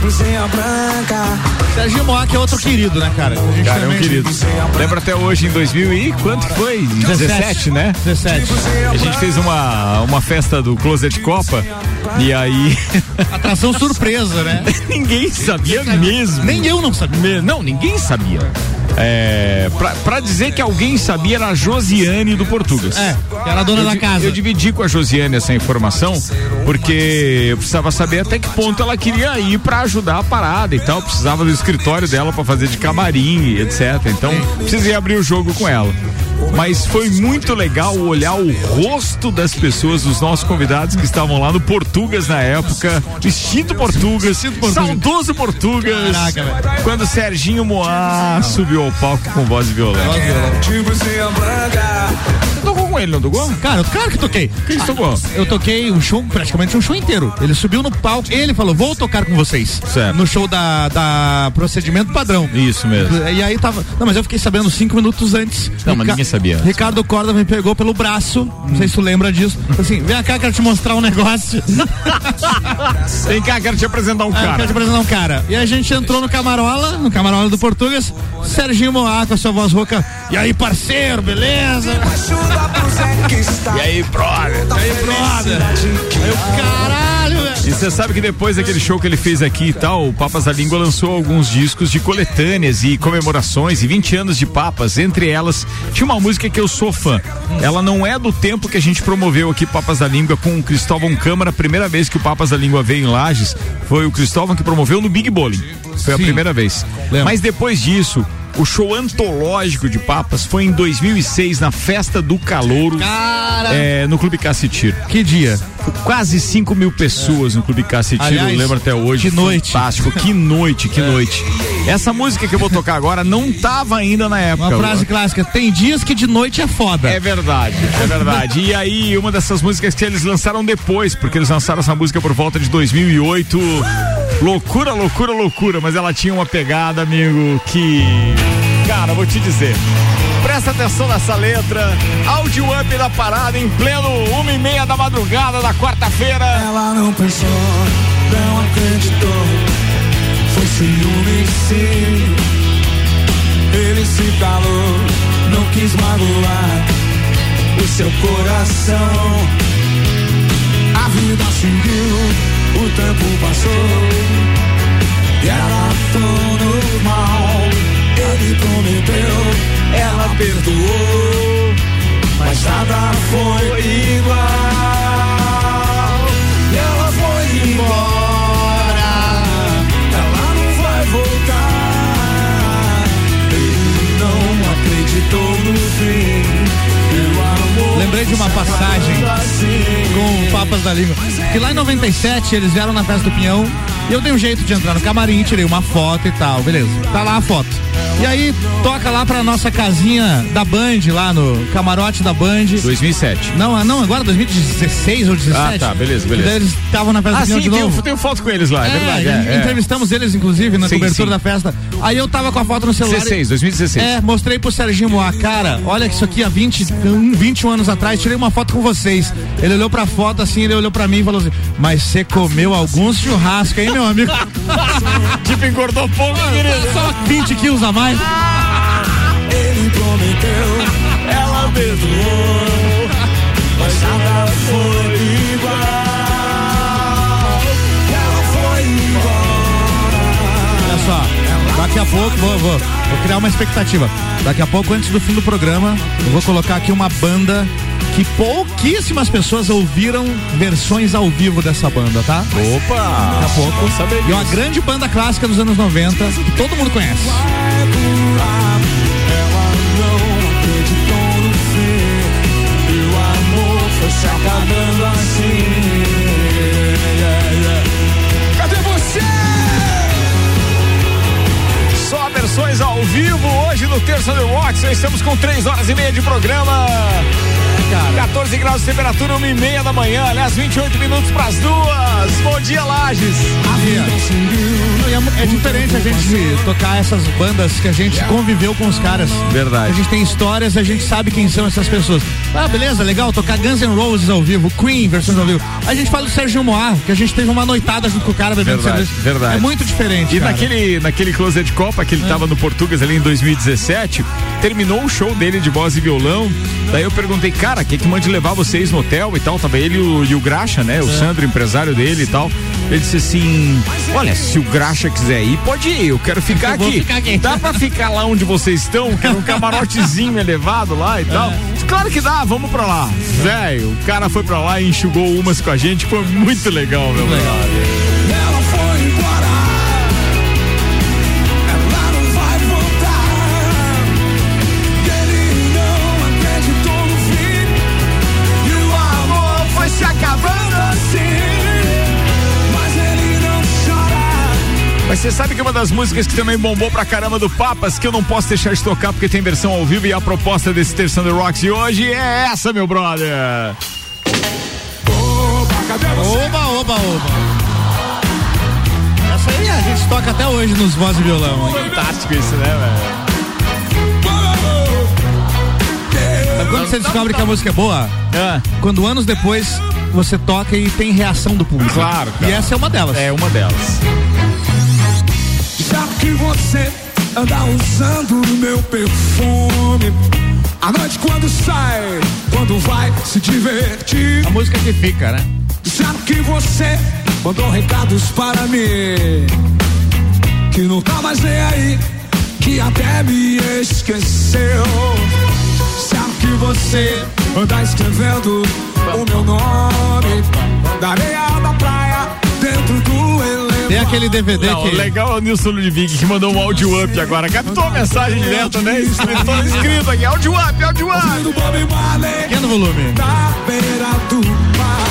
blusinha branca. Serginho Moá, que é outro querido, né, cara? Cara, é um também- querido. Lembra até hoje, em 2000 e quanto que foi? 17, né? 17. A gente fez uma, uma festa do Closet Copa e aí... *laughs* Atração surpresa, né? *laughs* ninguém sabia mesmo. Nem eu não sabia. Me- Não, ninguém sabia. É, pra, pra dizer que alguém sabia era a Josiane do Portugas. É, que era a dona Eu da casa. Eu dividi com a Josiane essa informação, porque eu precisava saber até que ponto ela queria ir pra ajudar a parada e tal. Precisava do escritório dela pra fazer de camarim e etc. Então, precisei abrir o jogo com ela. Mas foi muito legal olhar o rosto das pessoas, dos nossos convidados que estavam lá no Portugas na época, vestido Portugas, saudoso Portugas. Caraca, velho. quando Serginho Moá subiu ao palco com voz e violão. De blusinha branca. Você tocou com ele, não tocou? Cara, claro que toquei. Quem você tocou? Eu toquei um show, praticamente um show inteiro. Ele subiu no palco, ele falou, vou tocar com vocês. Certo. No show da, da procedimento padrão. Isso mesmo. E aí tava. Não, mas eu fiquei sabendo cinco minutos antes. Não, mas ninguém sabia. Ricardo Corda me pegou pelo braço. Não sei se tu lembra disso. Assim, vem cá, quero te mostrar um negócio. *laughs* Vem cá, quero te apresentar um Ah, cara. quero te apresentar um cara. E a gente entrou no camarola, no camarola do Portugas, Serginho Moá com a sua voz rouca. E aí, parceiro, beleza? Chuva pro Zé que está. E aí, brother? E aí, brother? Aí caralho, velho. E você sabe que depois daquele show que ele fez aqui e tal, o Papas da Língua lançou alguns discos de coletâneas e comemorações e 20 anos de Papas. Entre elas, tinha uma música que eu sou fã. Ela não é do tempo que a gente promoveu aqui Papas da Língua com o Cristóvão Câmara. A primeira vez que o Papas da Língua veio em Lages foi o Cristóvão que promoveu no Big Bowling. Foi a Sim. primeira vez. Lembro. Mas depois disso, o show antológico de Papas foi em 2006 na Festa do Calouro. É, no Clube Cassitir. Que dia? Quase 5 mil pessoas no Clube Aliás, eu lembro até hoje. que noite. Fantástico, que noite, que *laughs* noite. Essa música que eu vou tocar agora não tava ainda na época. Uma frase clássica. Tem dias que de noite é foda. É verdade, é verdade. E aí, uma dessas músicas que eles lançaram depois, porque eles lançaram essa música por volta de 2008. Loucura, loucura, loucura. Mas ela tinha uma pegada, amigo, que. Cara, vou te dizer. Presta atenção nessa letra. Áudio up da parada em pleno uma e meia da madrugada da quarta-feira. Ela não pensou, não acreditou. Foi ciúme, sim. Ele se calou, não quis magoar o seu coração. A vida seguiu, o tempo passou. E era tão normal. Ele prometeu, ela perdoou. Mas nada foi igual. E ela foi embora. Ela não vai voltar. Ele não acreditou no fim. Lembrei de uma passagem com o Papas da Língua. Que lá em 97 eles vieram na Festa do Pinhão E eu dei um jeito de entrar no camarim, tirei uma foto e tal, beleza. Tá lá a foto. E aí toca lá pra nossa casinha da Band, lá no camarote da Band. 2007. Não, não, agora 2016 ou 17. Ah, tá, beleza, beleza. eles estavam na festa Ah, sim, de tenho, novo. tenho foto com eles lá, é, verdade. en- É, é. Entrevistamos eles, inclusive, na Sim, cobertura sim. da festa. Aí eu tava com a foto no celular. 16, e- 2016. É, mostrei pro Serginho Moá, cara, olha isso aqui há 20, um, 21 anos atrás, tirei uma foto com vocês. Ele olhou pra foto assim, ele olhou pra mim e falou assim, mas você comeu alguns churrascos, hein, meu amigo? *laughs* tipo, engordou pouco, querido. Só 20 quilos a mais. Ele prometeu, ela perdoou, mas nada foi igual. Ela foi embora. Olha só, daqui a pouco, vou, vou, vou criar uma expectativa. Daqui a pouco, antes do fim do programa, eu vou colocar aqui uma banda que pouquíssimas pessoas ouviram versões ao vivo dessa banda, tá? Opa! Daqui a pouco. E uma grande banda clássica dos anos 90, que todo mundo conhece. Ela não acreditou no fim. E o amor foi se acabando assim. Yeah, yeah. Cadê você? Só versões ao vivo hoje no Terça do Rock. Estamos com 3 horas e meia de programa. 14 graus de temperatura, 1 e meia da manhã. Aliás, 28 minutos pras duas. Bom dia, Lages. E É, é diferente a gente tocar essas bandas que a gente conviveu com os caras. Verdade. A gente tem histórias, a gente sabe quem são essas pessoas. Ah, beleza, legal, tocar Guns N' Roses ao vivo, Queen versões ao vivo. A gente fala do Sérgio Moá, que a gente teve uma noitada junto com o cara bebendo Verdade, cerveja. verdade. É muito diferente. E cara. naquele, naquele Closet de Copa que ele tava no Portugas ali em 2017, terminou o show dele de voz e violão. Daí eu perguntei, cara, quem que mande levar vocês no hotel e tal? Tava ele e o, e o Graxa, né? O Sandro, empresário dele e tal. Ele disse assim: Olha, se o Graxa quiser ir, pode ir, eu quero ficar *laughs* Eu aqui. ficar aqui. Dá pra ficar lá onde vocês estão, que era um camarotezinho *laughs* elevado lá e tal. Disse, Claro que dá, vamos pra lá. Velho, o cara foi pra lá e enxugou umas com a gente, foi muito legal, meu brother. Mas você sabe que uma das músicas que também bombou pra caramba do Papas, que eu não posso deixar de tocar porque tem versão ao vivo e a proposta desse Terça do Rocks de hoje é essa, meu brother. Oba, oba, oba. Essa aí a gente toca até hoje nos voz e violão. Fantástico isso, né, velho? Sabe quando você descobre que a música é boa? Quando anos depois você toca e tem reação do público. Claro, E essa é uma delas. É uma delas. Que você anda usando o meu perfume. À noite quando sai, quando vai se divertir. A música que fica, né? Já que você mandou recados para mim. Que não tá mais nem aí, que até me esqueceu. Já que você anda escrevendo o meu nome da areia da praia. Tem aquele DVD Não, que. legal é o Nilson Ludwig que mandou um áudio up agora. Captou a mensagem direto, né? *laughs* Escrito, escrito aqui, áudio up, áudio up. Pequeno volume. beira do mar.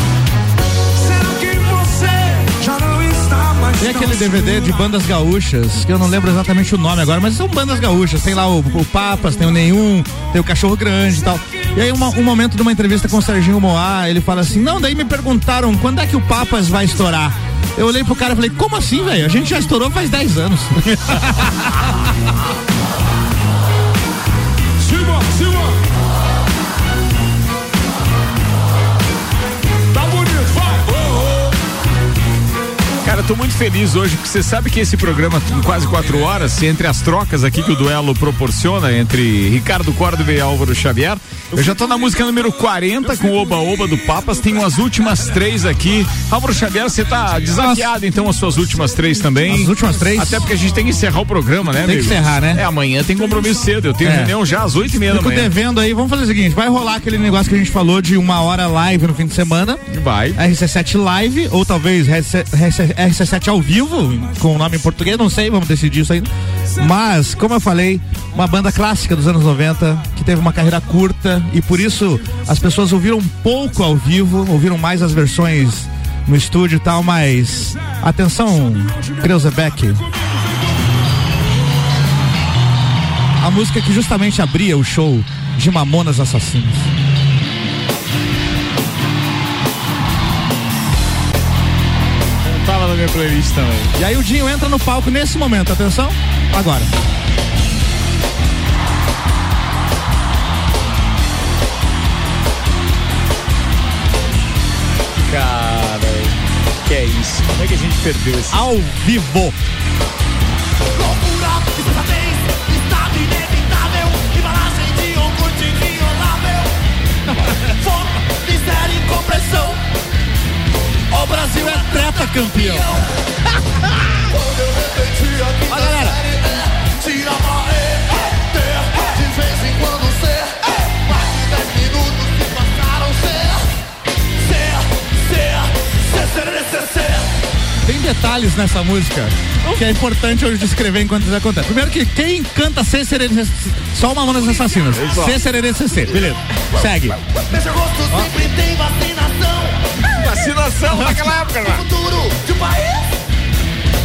Tem aquele DVD de bandas gaúchas, que eu não lembro exatamente o nome agora, mas são bandas gaúchas. Tem lá o, o Papas, tem o Nenhum, tem o Cachorro Grande e tal. E aí, uma- um momento de uma entrevista com o Serginho Moá, ele fala assim: Não, daí me perguntaram quando é que o Papas vai estourar. Eu olhei pro cara e falei: Como assim, velho? A gente já estourou faz 10 anos. *laughs* Cara, eu tô muito feliz hoje, porque você sabe que esse programa tem quase quatro horas, entre as trocas aqui que o duelo proporciona entre Ricardo Córdova e Álvaro Xavier. Eu já tô na música número 40 com o Oba Oba do Papas, tenho as últimas três aqui. Álvaro Xavier, você tá desafiado então as suas últimas três também. As últimas três? Até porque a gente tem que encerrar o programa, né, Tem que amigo? encerrar, né? É, amanhã tem compromisso cedo, eu tenho É. reunião já às oito e meia da Fico manhã. devendo aí, vamos fazer o seguinte: vai rolar aquele negócio que a gente falou de uma hora live no fim de semana. Vai. RC7 Live, ou talvez RC7 ao vivo, com o nome em português, não sei, vamos decidir isso ainda. Mas, como eu falei, uma banda clássica dos anos 90, que teve uma carreira curta, e por isso as pessoas ouviram pouco ao vivo, ouviram mais as versões no estúdio e tal, mas atenção, Kreuzebeck. A música que justamente abria o show de Mamonas Assassinos. Minha playlist também. E aí o Dinho entra no palco nesse momento, atenção, agora. Cara, que é isso? Como é que a gente perdeu esse? Ao vivo. O Brasil é treta campeão. *laughs* Quando detalhes nessa música que é importante eu descrever enquanto isso acontece. Primeiro que quem canta C sererê só uma Mamonas Assassinas. C sererê CC, beleza. Segue. Agosto sempre tem vacinação. Vacinação naquela época, já. futuro de um país.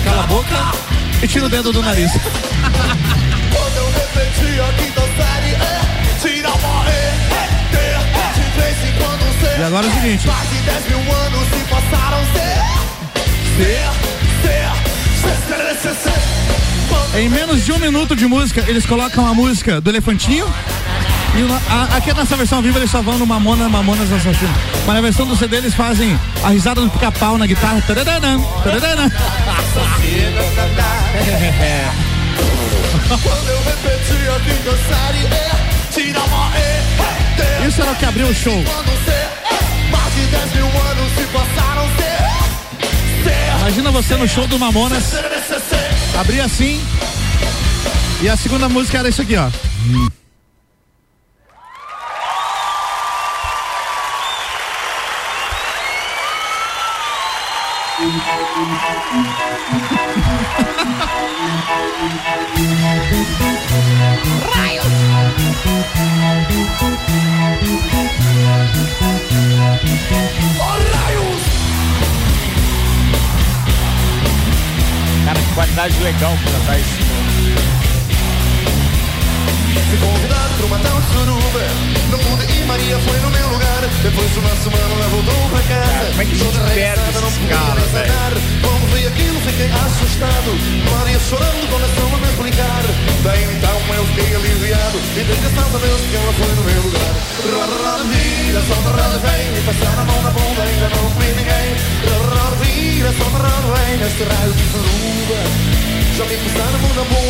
Cala a boca e tira o dedo do nariz. Quando eu repeti a quinta série, é, tira uma E, é, ter, de vez em quando ser. E agora é o seguinte. Mais de 10 mil anos se passaram ser. Em menos de um minuto de música, eles colocam a música do Elefantinho. E a- aqui nessa versão ao vivo eles só vão no Mamona, Mamonas Assassinas. Mas na versão do CD eles fazem a risada do pica-pau na guitarra. É, é, *laughs* Isso era o que abriu o show. É, mais de 10 mil anos se passaram você no show do Mamonas, abrir assim. E a segunda música era isso aqui, ó. Cara, que qualidade legal pra cantar isso. Fui convidado pra uma tal suruba Não pude ir, Maria foi no meu lugar. Depois de uma semana ela voltou pra casa. Como é que Toda arregaçada, não caras, nem sentar. Quando vi aquilo fiquei assustado. Maria chorando, começou a me explicar. Daí então eu fiquei aliviado. E graças a Deus que ela foi no meu lugar. Roda, vira, solta, roda, vem. E passar a mão na bunda, ainda não vi ninguém. Roda, vira, solta, roda, vem. Neste raio de suruba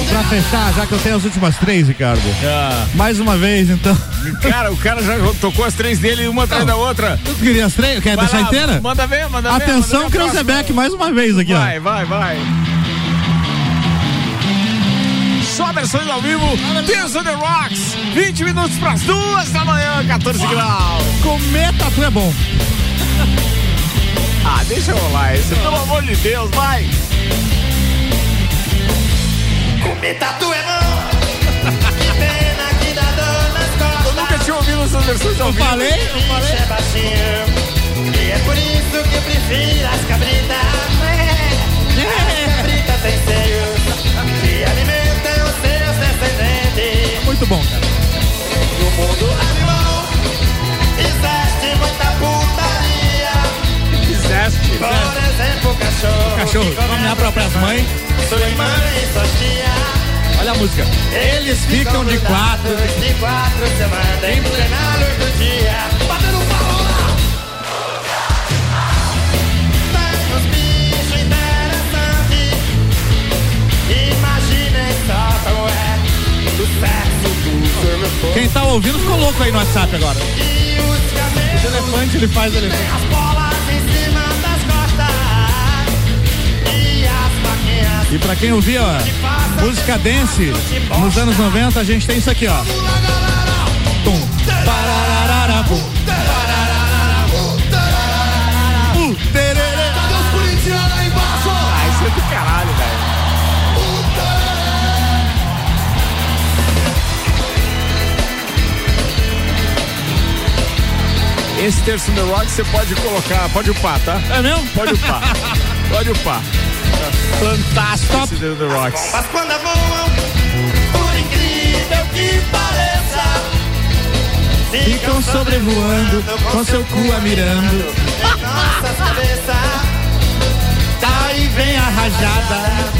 Pra fechar, já que eu tenho as últimas três, Ricardo. Ah, Mais uma vez, então. cara, o cara já tocou as três dele, uma atrás da outra. Tu queria as três? Quer Vai deixar lá, inteira? Manda ver, manda ver. Atenção, próxima. mais uma vez aqui, Vai, vai, vai. Só versões ao vivo, Dance on the Rocks, 20 minutos pras duas da manhã, 14 graus. ó. Comer tatu é bom. Ah, deixa rolar esse, pelo amor de Deus, vai. Comer tatu é bom. Que pena que dá dor nas costas. Eu nunca tinha ouvido essas versões ao Eu vivo. falei, eu falei. é baixinho. E é por isso que eu prefiro as cabritas. As cabritas têm seios Que alimentam seus descendentes. Muito bom, cara. No mundo animal Existe muita putaria Fizeste. Por exemplo, cachorro Cachorro, que come come a própria mãe. Sua irmã e sua tia Olha a música. Eles ficam de quatro. De quatro semanas em plena luz do dia Batendo palma lá Tem uns bichos interessantes Imaginem só como é O sexo do Quem tá ouvindo ficou louco aí no WhatsApp agora. O elefante, ele faz elefante. E pra quem ouvia ó, música dance nos anos 90, a gente tem isso aqui, ó. Tum. Bum. Uh. Cadê os corintianos aí embaixo? Ah, isso é do caralho, velho. Esse terço The Rock você pode colocar, pode upar, tá? É mesmo? Pode upar. *laughs* pode upar. Fantástico The Rock. Mas quando voam, por incrível que pareça, Ficam sobrevoando com seu cu mirando. nossas cabeças. Daí vem a rajada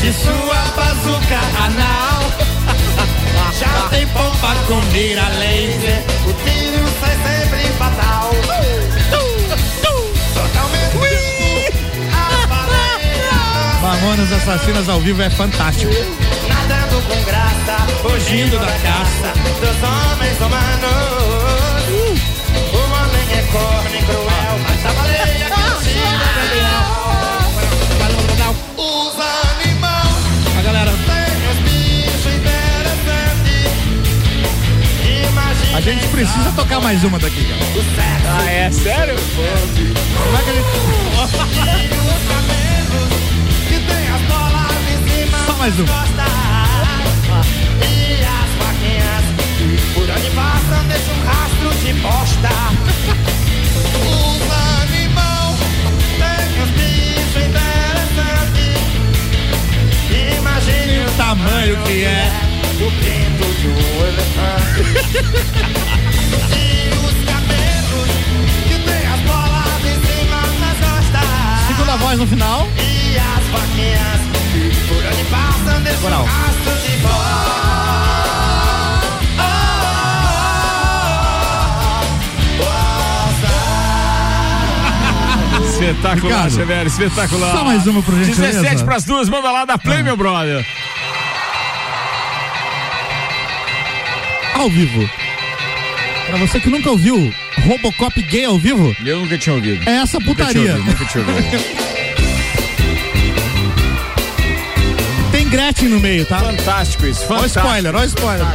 de sua bazuca anal. Já tem pompa com mira laser, o tiro sai sempre fatal. Mamonas Assassinas ao vivo é fantástico. nadando com graça, fugindo da caça dos homens humanos. O homem é corno e cruel, mas a baleia que tira Os animais A galera, têm os bichos interessantes. Imagina a gente precisa tocar mais uma daqui, cara. Ah, é sério? Como é que a gente... mais um. E as vaquinhas que por onde passam deixam um rastro de bosta. Os animais têm os bichos interessantes. Imagine o tamanho que é. o pinto de um elefante. e os camelos que tem as bolas em cima das costas. Segunda voz no final. E as vaquinhas por onde passam rastro de Espetacular, Ricardo, Severo, espetacular. só mais uma, por gentileza. 17 pras duas, manda lá da Play, Ah. meu brother. Ao vivo. Pra você que nunca ouviu Robocop gay ao vivo, Eu nunca tinha ouvido. é essa Nunca tinha putaria. ouvido, nunca tinha ouvido. *laughs* Gretchen no meio, tá? Fantástico isso, Olha o fantástico. spoiler, olha o spoiler.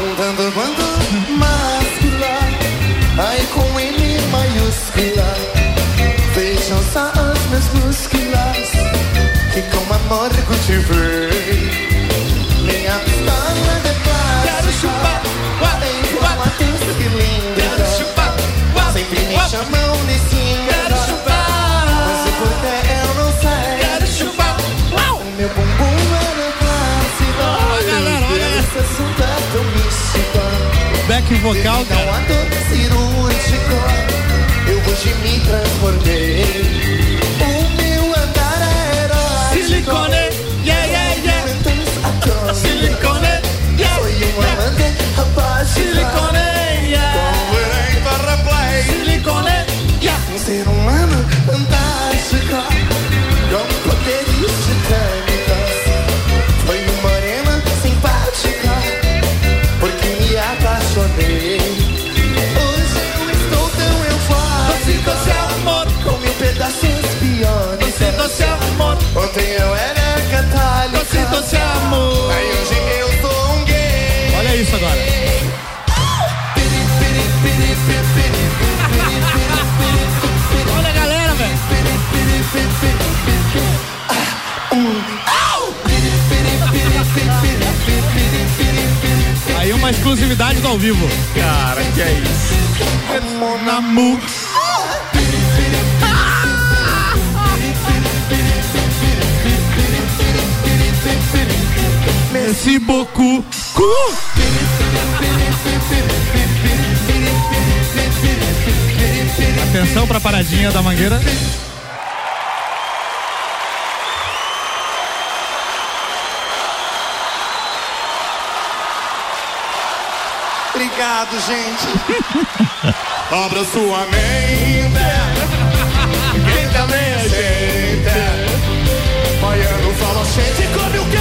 Um dando bando máscula, aí com M maiúscula. Vejam só os meus músculos, que com amor cultivei. Minha pistola de plástico, quero chupar, igual a teu cilindro. Quero chupar, sempre me chamam de Back vocal, Não cara. eu hoje me transformei. O meu andar é erótico. Silicone, yeah, yeah, yeah. Silicone, yeah, Sou um amante apático. Silicone, uma exclusividade do ao vivo. Cara, que é isso? Monamu. Merci beaucoup. Cu. Atenção pra paradinha da mangueira. Obrigado, gente. *laughs* Abra sua mente. Quem também é gente. Baiano fala gente, come o quê?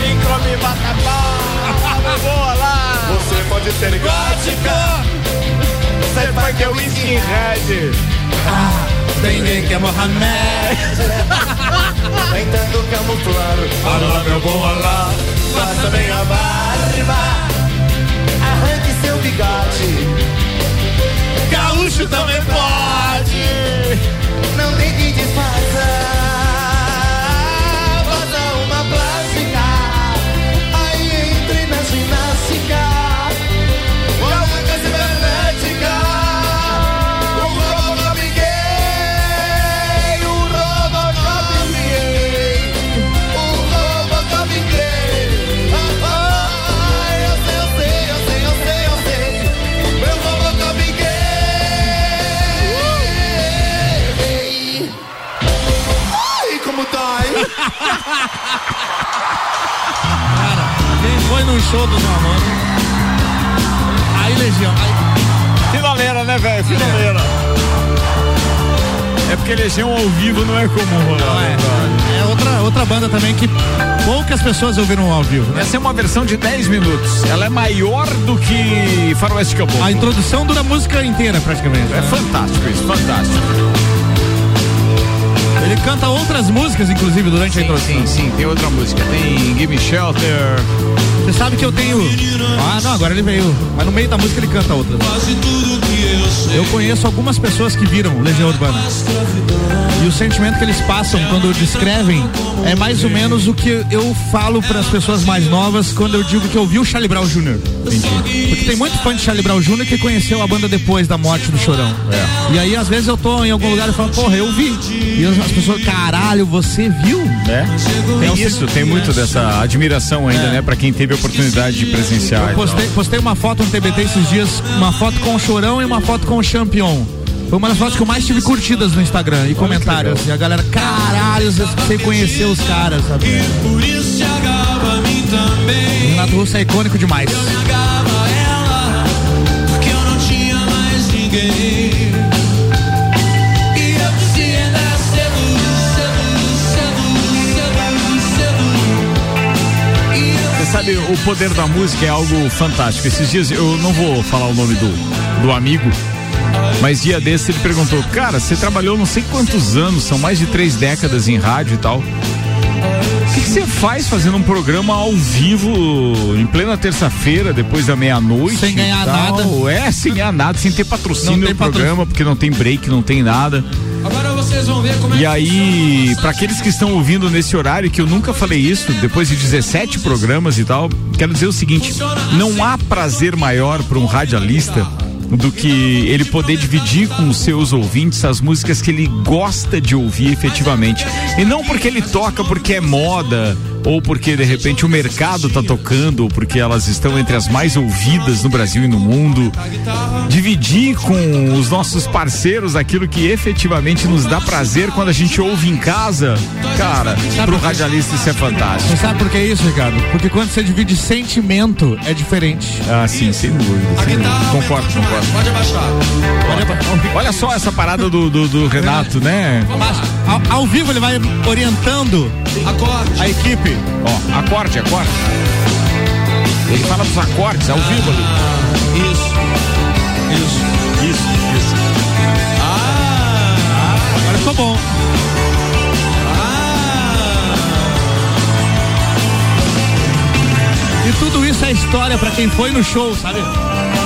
Quem come vatapá? *laughs* Boa lá! Você pode ser gótica. Você vai que é o skinhead. Tem ninguém que é Mohamed. Tentando camuflar. Alá, meu bom alá. Faça bem a barba. Bigode. Gaúcho também pode. Não tente disfarçar. Faça Cara, quem foi num show do Mamonas? Aí, Legião. Aí... Finaleira, né, velho? Finaleira. É. é porque Legião ao vivo não é comum, né, Não, é. É outra, outra banda também que poucas pessoas ouviram ao vivo. Né? Essa é uma versão de 10 minutos. Ela é maior do que Faroeste Caboclo. A introdução dura a música inteira, praticamente. É né? fantástico isso, fantástico. Ele canta outras músicas, inclusive, durante a introdução. Sim, sim, tem outra música. Tem Give Me Shelter. Você sabe que eu tenho. Ah, não, agora ele veio. Mas no meio da música ele canta outras. Eu conheço algumas pessoas que viram Legião Urbana. E o sentimento que eles passam quando descrevem é mais ou menos o que eu falo para as pessoas mais novas quando eu digo que eu vi o Charlie Brown Jr. Porque tem muito fã de Charlie Brown Jr. que conheceu a banda depois da morte do Chorão. E aí, às vezes, eu tô em algum lugar e falo, porra, eu vi. E as pessoas, caralho, você viu? É. Tem isso, tem muito dessa admiração ainda, né? Pra quem teve a oportunidade de presenciar. Eu postei, postei uma foto no TBT esses dias, uma foto com o Chorão e uma foto com o Champion. Foi uma das fotos que eu mais tive curtidas no Instagram e comentários. E a galera, caralho, você conheceu os caras, sabe? Por isso se agarrava a mim também. O Renato Russo é icônico demais. Sabe, o poder da música é algo fantástico. Esses dias, eu não vou falar o nome do, do amigo, mas dia desse ele perguntou: Cara, você trabalhou não sei quantos anos, são mais de três décadas em rádio e tal. O que você faz fazendo um programa ao vivo em plena terça-feira, depois da meia-noite? Sem ganhar nada. É, sem ganhar nada, sem ter patrocínio no programa, porque não tem break, não tem nada. Agora vocês vão ver como é E aí, para aqueles que estão ouvindo nesse horário, que eu nunca falei isso, depois de 17 programas e tal, quero dizer o seguinte: não há prazer maior para um radialista do que ele poder dividir com os seus ouvintes as músicas que ele gosta de ouvir efetivamente. E não porque ele toca porque é moda, ou porque de repente o mercado tá tocando, ou porque elas estão entre as mais ouvidas no Brasil e no mundo. Dividir com os nossos parceiros aquilo que efetivamente nos dá prazer quando a gente ouve em casa, cara, pro radialista isso é fantástico. Você sabe por que isso, Ricardo? Porque quando você divide sentimento, é diferente. Ah, sim, sem dúvida. Sem dúvida. Concordo, concordo. Pode abaixar. Olha só essa parada do, do, do Renato, né? Ao, ao vivo ele vai orientando Acorde. a equipe. Ó, acorde, acorde. Ele fala dos acordes ao vivo ali. Isso. Isso. Isso, isso. Ah. Agora ficou bom. E tudo isso é história pra quem foi no show, sabe?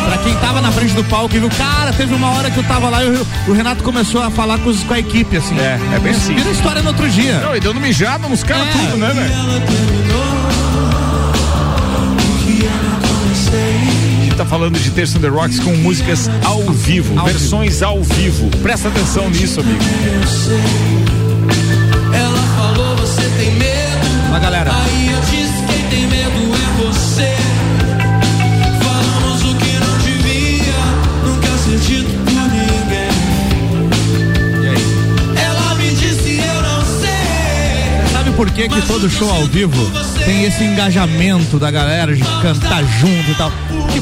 Pra quem tava na frente do palco e viu, cara, teve uma hora que eu tava lá e o, o Renato começou a falar com, os- com a equipe, assim. É, é bem assim. Vira história no outro dia. Não, e dando mijada nos caras É. tudo, né, velho? A gente tá falando de Terça on the Rocks com músicas ao vivo, Ao versões ao vivo. Presta atenção nisso, amigo. Ela falou, você tem medo. Mas galera, por que que todo show ao vivo tem esse engajamento da galera de cantar junto e tal?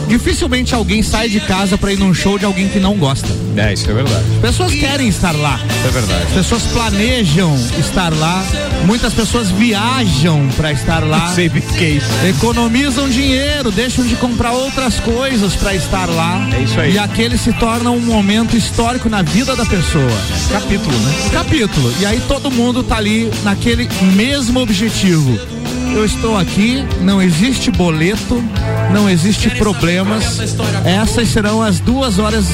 Dificilmente alguém sai de casa pra ir num show de alguém que não gosta. É, isso é verdade. Pessoas querem estar lá. Isso é verdade. As pessoas planejam estar lá. Muitas pessoas viajam pra estar lá. *laughs* É isso. Economizam dinheiro, deixam de comprar outras coisas pra estar lá. É isso aí. E aquele se torna um momento histórico na vida da pessoa. Capítulo, né? Capítulo. E aí todo mundo tá ali naquele mesmo objetivo. Eu estou aqui, não existe boleto, não existe problemas. Essas serão as duas horas,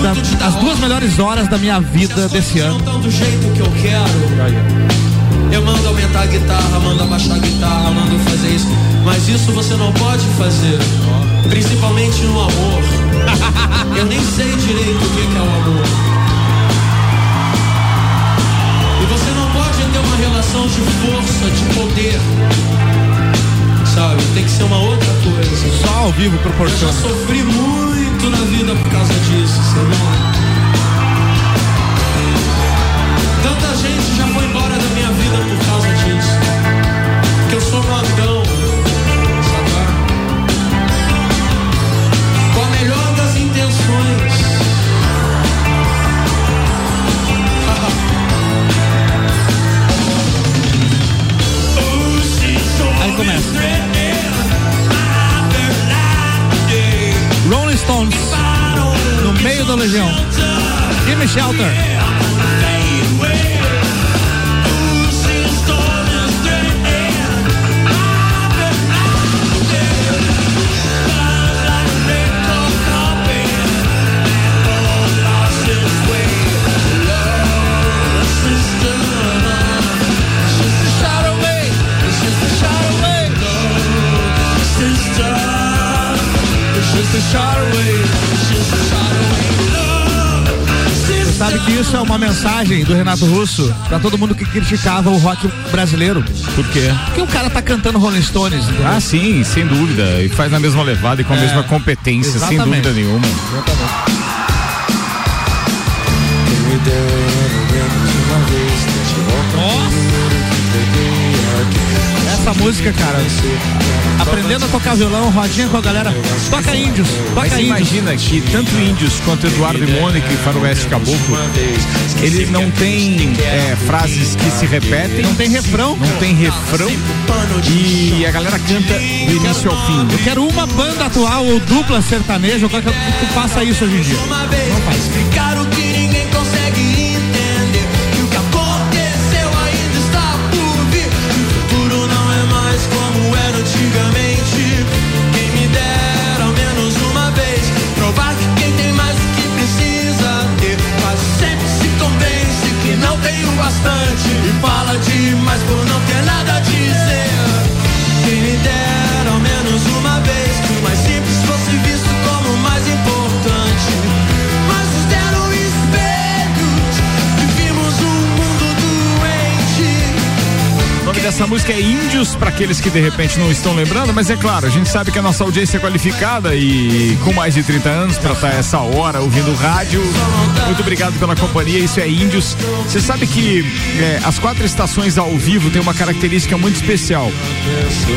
da- as duas melhores horas da minha vida desse ano. Do jeito que eu quero. Eu mando aumentar a guitarra, mando abaixar a guitarra, mando fazer isso. Mas isso você não pode fazer. Principalmente no amor. *laughs* Eu nem sei direito o que é o amor. Você não pode ter uma relação de força, de poder. Sabe? Tem que ser uma outra coisa. Só ao vivo proporciona. Eu já sofri muito na vida por causa disso, Senhor. É? Tanta gente já foi embora da minha vida por causa disso. Que eu sou mandão. Sabe? Com a melhor das intenções. começa. Rolling Stones, no meio da legião. Give me shelter. Você sabe que isso é uma mensagem do Renato Russo pra todo mundo que criticava o rock brasileiro. Por quê? Porque o cara tá cantando Rolling Stones. entendeu? Ah, sim, sem dúvida. E faz na mesma levada e com a É, mesma competência, sem exatamente. dúvida nenhuma. Essa música, cara, aprendendo a tocar violão, rodinha com a galera, toca índios, Mas toca você índios. imagina que tanto Índios quanto Eduardo e Mônica e Faroeste Caboclo, eles não têm é, frases que se repetem. Não tem refrão. Não tem refrão. E a galera canta do início ao fim. Eu quero uma banda atual ou dupla sertaneja eu quero que, que faça isso hoje em dia. Uma vez E fala demais por é Índios, para aqueles que de repente não estão lembrando, mas é claro, a gente sabe que a nossa audiência é qualificada e com mais de 30 anos para estar essa hora ouvindo rádio. Muito obrigado pela companhia, isso é Índios. Você sabe que é, as quatro estações ao vivo têm uma característica muito especial.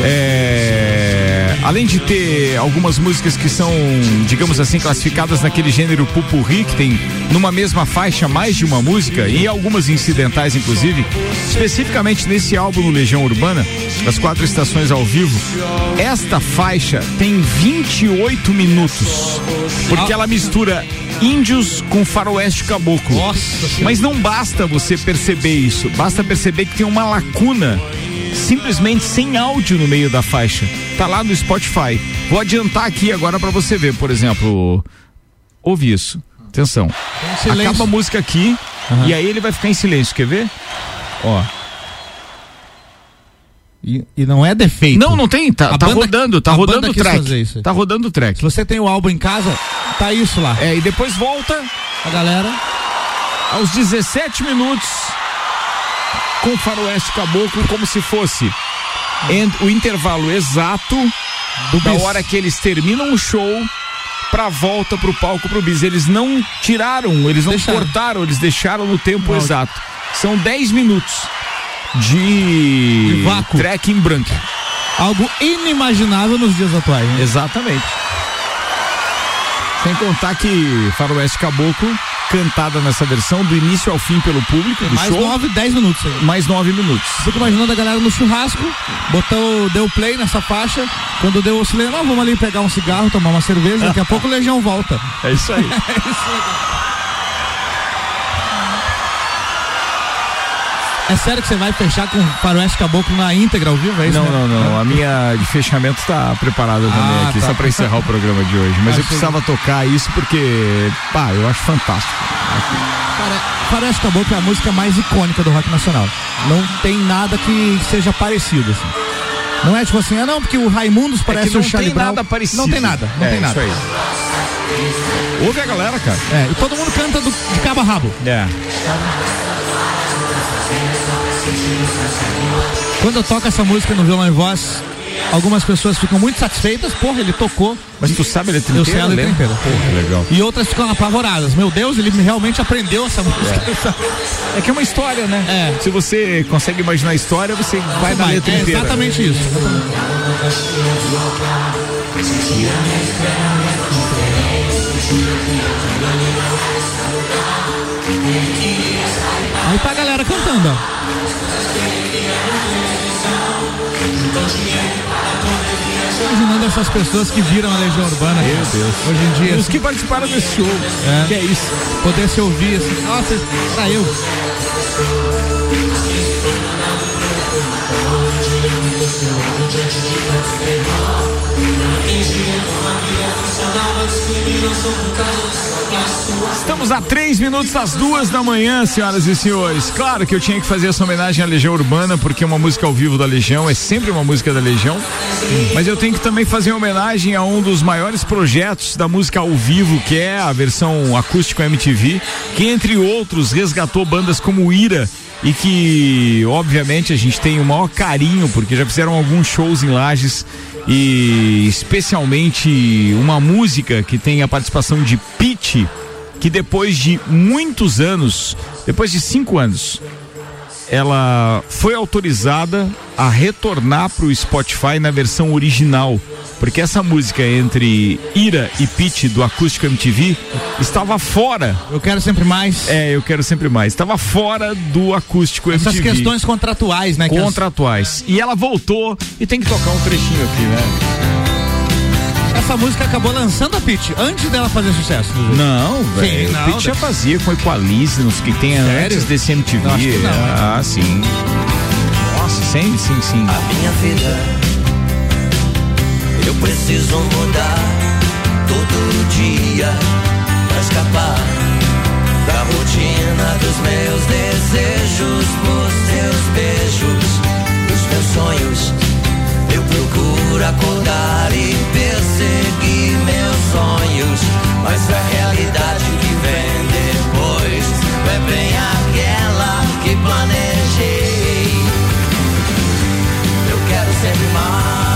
É, além de ter algumas músicas que são, digamos assim, classificadas naquele gênero pupurri, que tem numa mesma faixa mais de uma música, e algumas incidentais, inclusive, especificamente nesse álbum Legião Urbana, as quatro estações ao vivo, esta faixa tem 28 minutos, porque ela mistura índios com faroeste caboclo. Mas não basta você perceber isso, basta perceber que tem uma lacuna simplesmente sem áudio no meio da faixa. Tá lá no Spotify. Vou adiantar aqui agora pra você ver, por exemplo, ouve isso. Atenção. silêncio. Acaba a música aqui e aí ele vai ficar em silêncio, quer ver? Ó. E, e não é defeito. Não, não tem, tá, tá banda- rodando, tá rodando o track. Tá rodando o track. Se você tem o álbum em casa, tá isso lá. É, e depois volta a galera aos 17 minutos com faroeste caboclo como se fosse o intervalo exato da bis. hora que eles terminam o show pra volta pro palco pro bis. Eles não tiraram, eles não Deixaram. cortaram, eles deixaram no tempo Não. exato. São 10 minutos de, De vácuo. em branco. Algo inimaginável nos dias atuais. né? Exatamente. Sem contar que Faroeste Caboclo, cantada nessa versão, do início ao fim pelo público do Mais show. 9, 10 minutos aí. Mais nove minutos. Fico imaginando a galera no churrasco, botou, deu play nessa faixa, quando deu o silêncio, não, vamos ali pegar um cigarro, tomar uma cerveja, daqui a *laughs* pouco o Legião volta. É isso aí. *laughs* É sério que você vai fechar com Faroeste Caboclo na íntegra ao vivo, é isso? Não, né? não, não. A minha de fechamento está preparada também Ah, aqui, tá. só para encerrar o programa de hoje. Mas eu Achei- precisava tocar isso porque, pá, eu acho fantástico. Cara, Faroeste Caboclo é a música mais icônica do rock nacional. Não tem nada que seja parecido, assim. Não é tipo assim, ah não, porque o Raimundos parece é que não o Charlie tem Brown. nada parecido. Não tem nada, não É, tem nada. Isso aí. Ouve a galera, cara. É, e todo mundo canta do, de cabo a rabo. É. Quando eu toco essa música no violão e voz, algumas pessoas ficam muito satisfeitas, porra, ele tocou. Mas tu sabe Eu sei inteira, a letra lembra? inteira. Porra, legal. E outras ficam apavoradas. Meu Deus, ele realmente aprendeu essa música. *laughs* É que é uma história, né? É. Se você consegue imaginar a história, você vai na Vai, letra é inteira. exatamente isso. Aí tá a galera cantando, ó. Imaginando essas pessoas que viram a Legião Urbana. Meu Deus. Hoje em dia. Os que participaram desse show. É. Que é isso. Poder se ouvir assim. Nossa, era eu. Estamos a três minutos das duas da manhã, senhoras e senhores. Claro que eu tinha que fazer essa homenagem à Legião Urbana, porque uma música ao vivo da Legião é sempre uma música da Legião. Mas eu tenho que também fazer homenagem a um dos maiores projetos da música ao vivo, que é a versão acústico MTV, que entre outros resgatou bandas como Ira e que, obviamente, a gente tem o maior carinho, porque já fizeram alguns shows em Lages e especialmente uma música que tem a participação de Pete, que depois de muitos anos, depois de cinco anos, ela foi autorizada a retornar para o Spotify na versão original, porque essa música entre Ira e Pete do Acústico MTV estava fora. Eu quero sempre mais. É, eu quero sempre mais. Estava fora do Acústico Essas MTV. questões contratuais, né? que as- contratuais. E ela voltou e tem que tocar um trechinho aqui, né? Essa música acabou lançando a Pitty antes dela fazer sucesso. Não, velho. não, O Pete já fazia, com a Liz, nos que tem Sério? antes desse MTV. Que não, ah, sim. Nossa, sim, sim, sim. A minha vida eu preciso mudar todo dia pra escapar da rotina dos meus desejos, por seus beijos, dos meus sonhos. Eu procuro acordar e perseguir meus sonhos, mas a realidade que vem depois não é bem aquela que planejei. Eu quero sempre mais.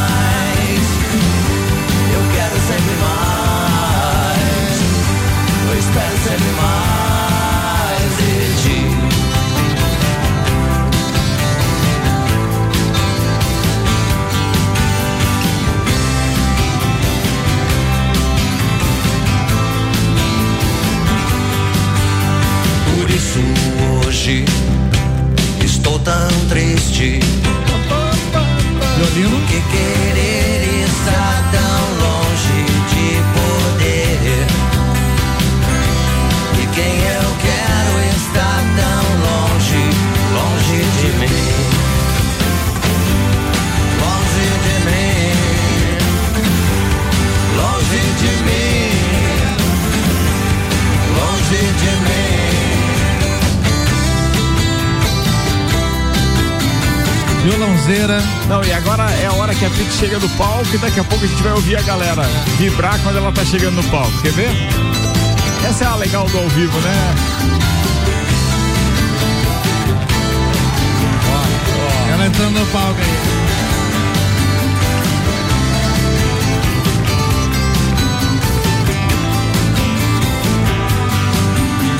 Isso hoje estou tão triste. Violino. Que querer estar tão longe de poder. E quem eu quero estar tão longe, longe de mim. Não, e agora é a hora que a Pete chega no palco e daqui a pouco a gente vai ouvir a galera vibrar quando ela tá chegando no palco. Quer ver? Essa é a legal do ao vivo, né? Ela entrando no palco aí.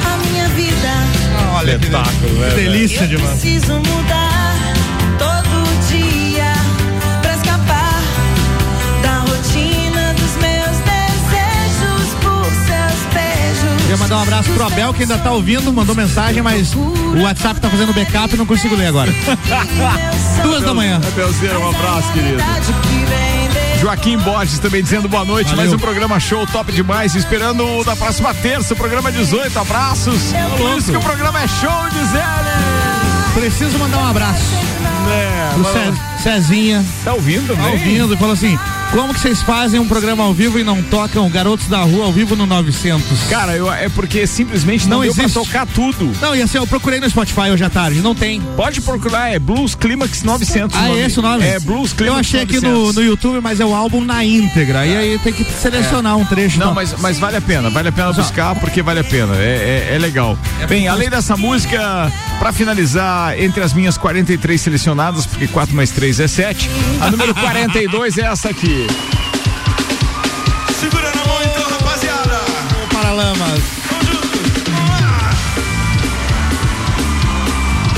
A minha vida Olha que, Espetáculo, né, que delícia eu de uma. preciso mudar Queria mandar um abraço pro Abel, que ainda tá ouvindo, mandou mensagem, mas o WhatsApp tá fazendo backup e não consigo ler agora. *laughs* Duas da manhã. Abelzeira, um abraço, querido. Joaquim Borges também dizendo boa noite. Valeu. Mais um programa show top demais. Esperando o da próxima terça, o programa 18. Abraços. Por isso que o programa é show, diz ele. Preciso mandar um abraço É, mano, Ce- Cezinha. tá ouvindo, Tá né? ouvindo e falou assim: como que vocês fazem um programa ao vivo e não tocam Garotos da Rua ao vivo no 900? Cara, eu, é porque simplesmente não, Não deu pra existe. tocar tudo. Não, e assim, eu procurei no Spotify hoje à tarde, não tem. Pode procurar, é Blues Climax 900. Ah, nome. é esse o nome? É Blues Eu Climax achei aqui 900. no, no YouTube, mas é o álbum na íntegra. E aí tem que selecionar um trecho. Não, pra- mas, mas vale a pena, vale a pena buscar porque vale a pena, é, é, é legal. Bem, além dessa música, pra finalizar, entre as minhas 43 selecionadas, porque 4 mais 3 é 7, a número 42 é essa aqui. Segura na mão então, rapaziada. Paralamas.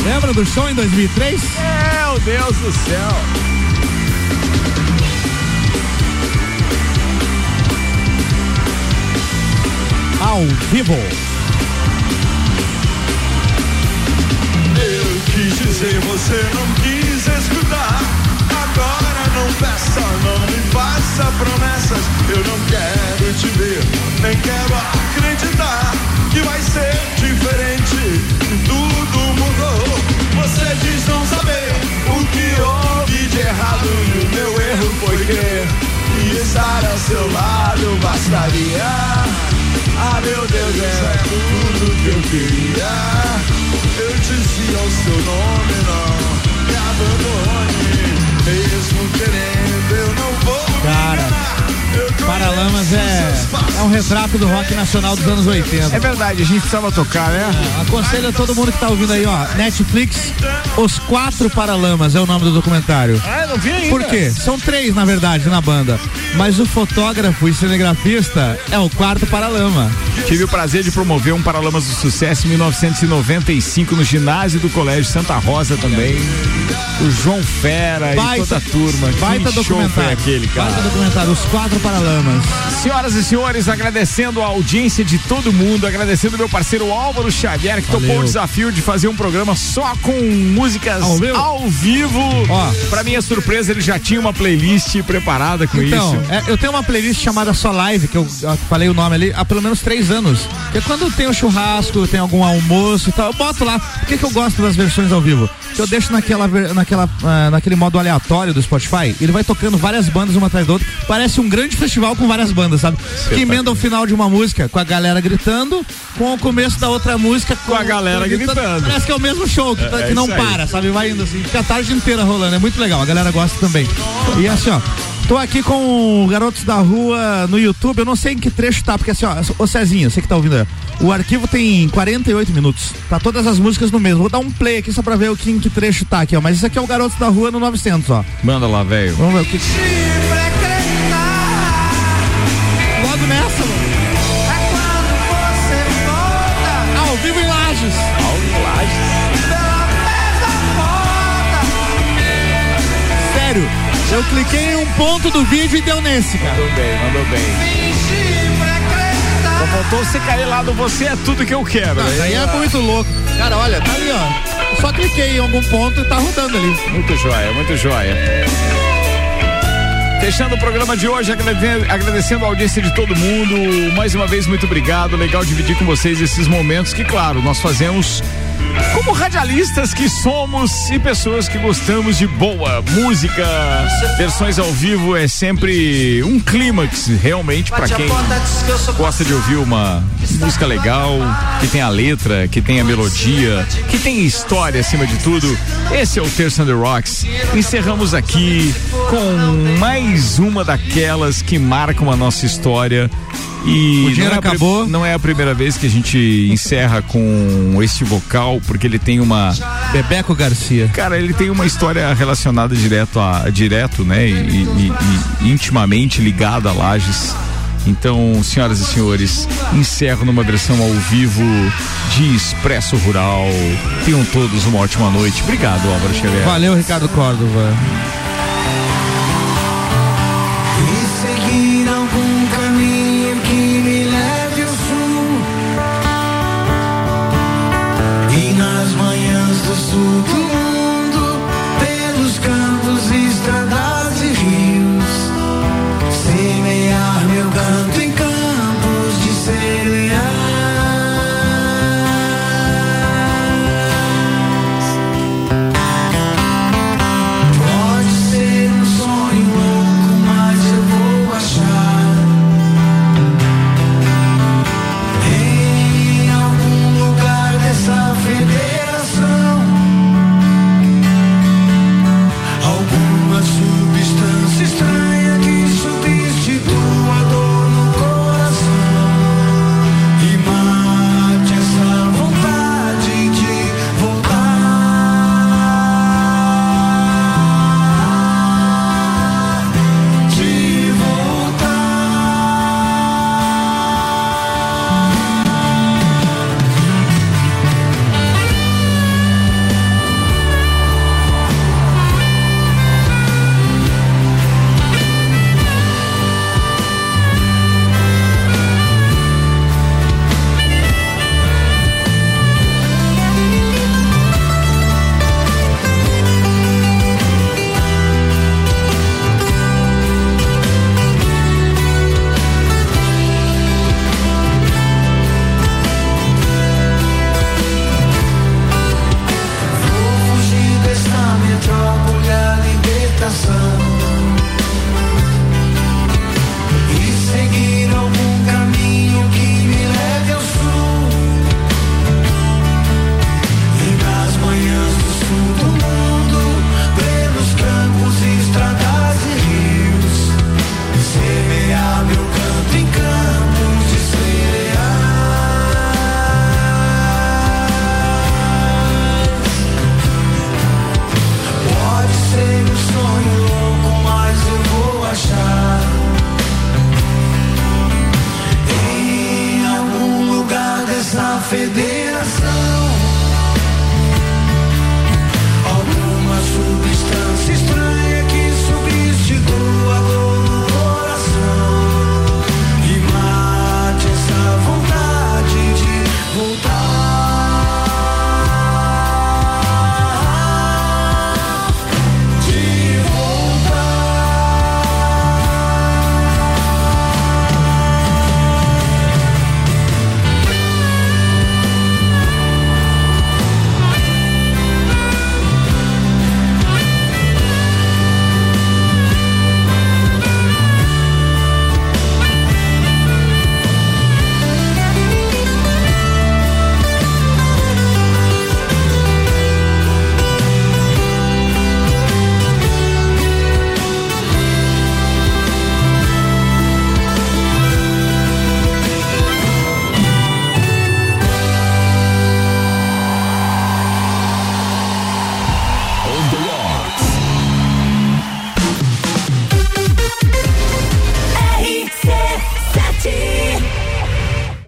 Lembra do show em 2003? Meu Deus do céu. ao vivo. Quis dizer, você não quis escutar. Agora não peça, não me faça promessas. Eu não quero te ver, nem quero acreditar que vai ser diferente. Tudo mudou. Você diz não saber o que houve de errado. E o meu erro foi crer que estar ao seu lado bastaria. Ah, meu Deus, era tudo que eu queria. Dizia o seu nome, não me abandone. Mesmo querendo, eu não vou. Cara, Paralamas é, é um retrato do rock nacional dos anos 80. É verdade, a gente precisava tocar, né? Aconselho a todo mundo que tá ouvindo aí, ó, Netflix, Os Quatro Paralamas é o nome do documentário. Eu não vi ainda. Por quê? São três, na verdade, na banda. Mas o fotógrafo e cinegrafista é o quarto Paralama. Tive o prazer de promover um Paralamas do Sucesso em 1995 no ginásio do Colégio Santa Rosa também. O João Fera e toda a turma. Baita que documentário. aquele, cara. Baita documentário, Os Quatro Paralamas. Senhoras e senhores, agradecendo a audiência de todo mundo, agradecendo meu parceiro Álvaro Xavier, que Valeu. topou o desafio de fazer um programa só com músicas ao vivo. Ó. Pra minha surpresa, ele já tinha uma playlist preparada com Então, isso. é, eu tenho uma playlist chamada Só Live, que eu, eu falei o nome ali, há pelo menos três anos. Que é quando tem um churrasco, tem algum almoço e tal, eu boto lá. Por que, que eu gosto das versões ao vivo? Eu deixo naquela, naquela, ah, naquele modo aleatório do Spotify, ele vai tocando várias bandas uma atrás da outra. Parece um grande festival com várias bandas, sabe? Que emenda o final de uma música com a galera gritando, com o começo da outra música com, a galera gritando. Parece que é o mesmo show, que, tá- É, que é não isso aí. para, sabe? Vai indo assim, fica a tarde inteira rolando. É muito legal, a galera gosta também. E assim, ó. Tô aqui com o Garotos da Rua no YouTube. Eu não sei em que trecho tá, porque assim, ó, ô Cezinha, você que tá ouvindo aí. O arquivo tem 48 minutos. Tá todas as músicas no mesmo. Vou dar um play aqui só pra ver o que, em que trecho tá aqui, ó. Mas isso aqui é o Garotos da Rua no 900, ó. Manda lá, velho. Vamos ver o que. Logo nessa, mano. É quando você volta. Ao vivo em Lages. Sério, eu cliquei em um ponto do vídeo e deu nesse, cara. Mandou bem, mandou bem. Só faltou você cair lá do Você é Tudo Que Eu Quero. Não, aí é muito louco. Cara, olha, tá ali, ó. Só cliquei em algum ponto e tá rodando ali. Muito joia, muito joia. Fechando o programa de hoje, agrade- agradecendo a audiência de todo mundo. Mais uma vez, muito obrigado. Legal dividir com vocês esses momentos que, claro, nós fazemos como radialistas que somos e pessoas que gostamos de boa música. Versões ao vivo é sempre um clímax, realmente, para quem gosta de ouvir uma música legal, que tem a letra, que tem a melodia, que tem história acima de tudo. Esse é o Terça the Rocks. Encerramos aqui com mais uma daquelas que marcam a nossa história. E O dinheiro não é acabou. não é a primeira vez que a gente encerra com esse vocal, porque ele tem uma. Bebeco Garcia. Cara, ele tem uma história relacionada direto a direto, né? E, e- e intimamente ligada a Lages. Então, senhoras e senhores, encerro numa versão ao vivo de Expresso Rural. Tenham todos uma ótima noite. Obrigado, Álvaro Xavier. Valeu, Ricardo Córdova.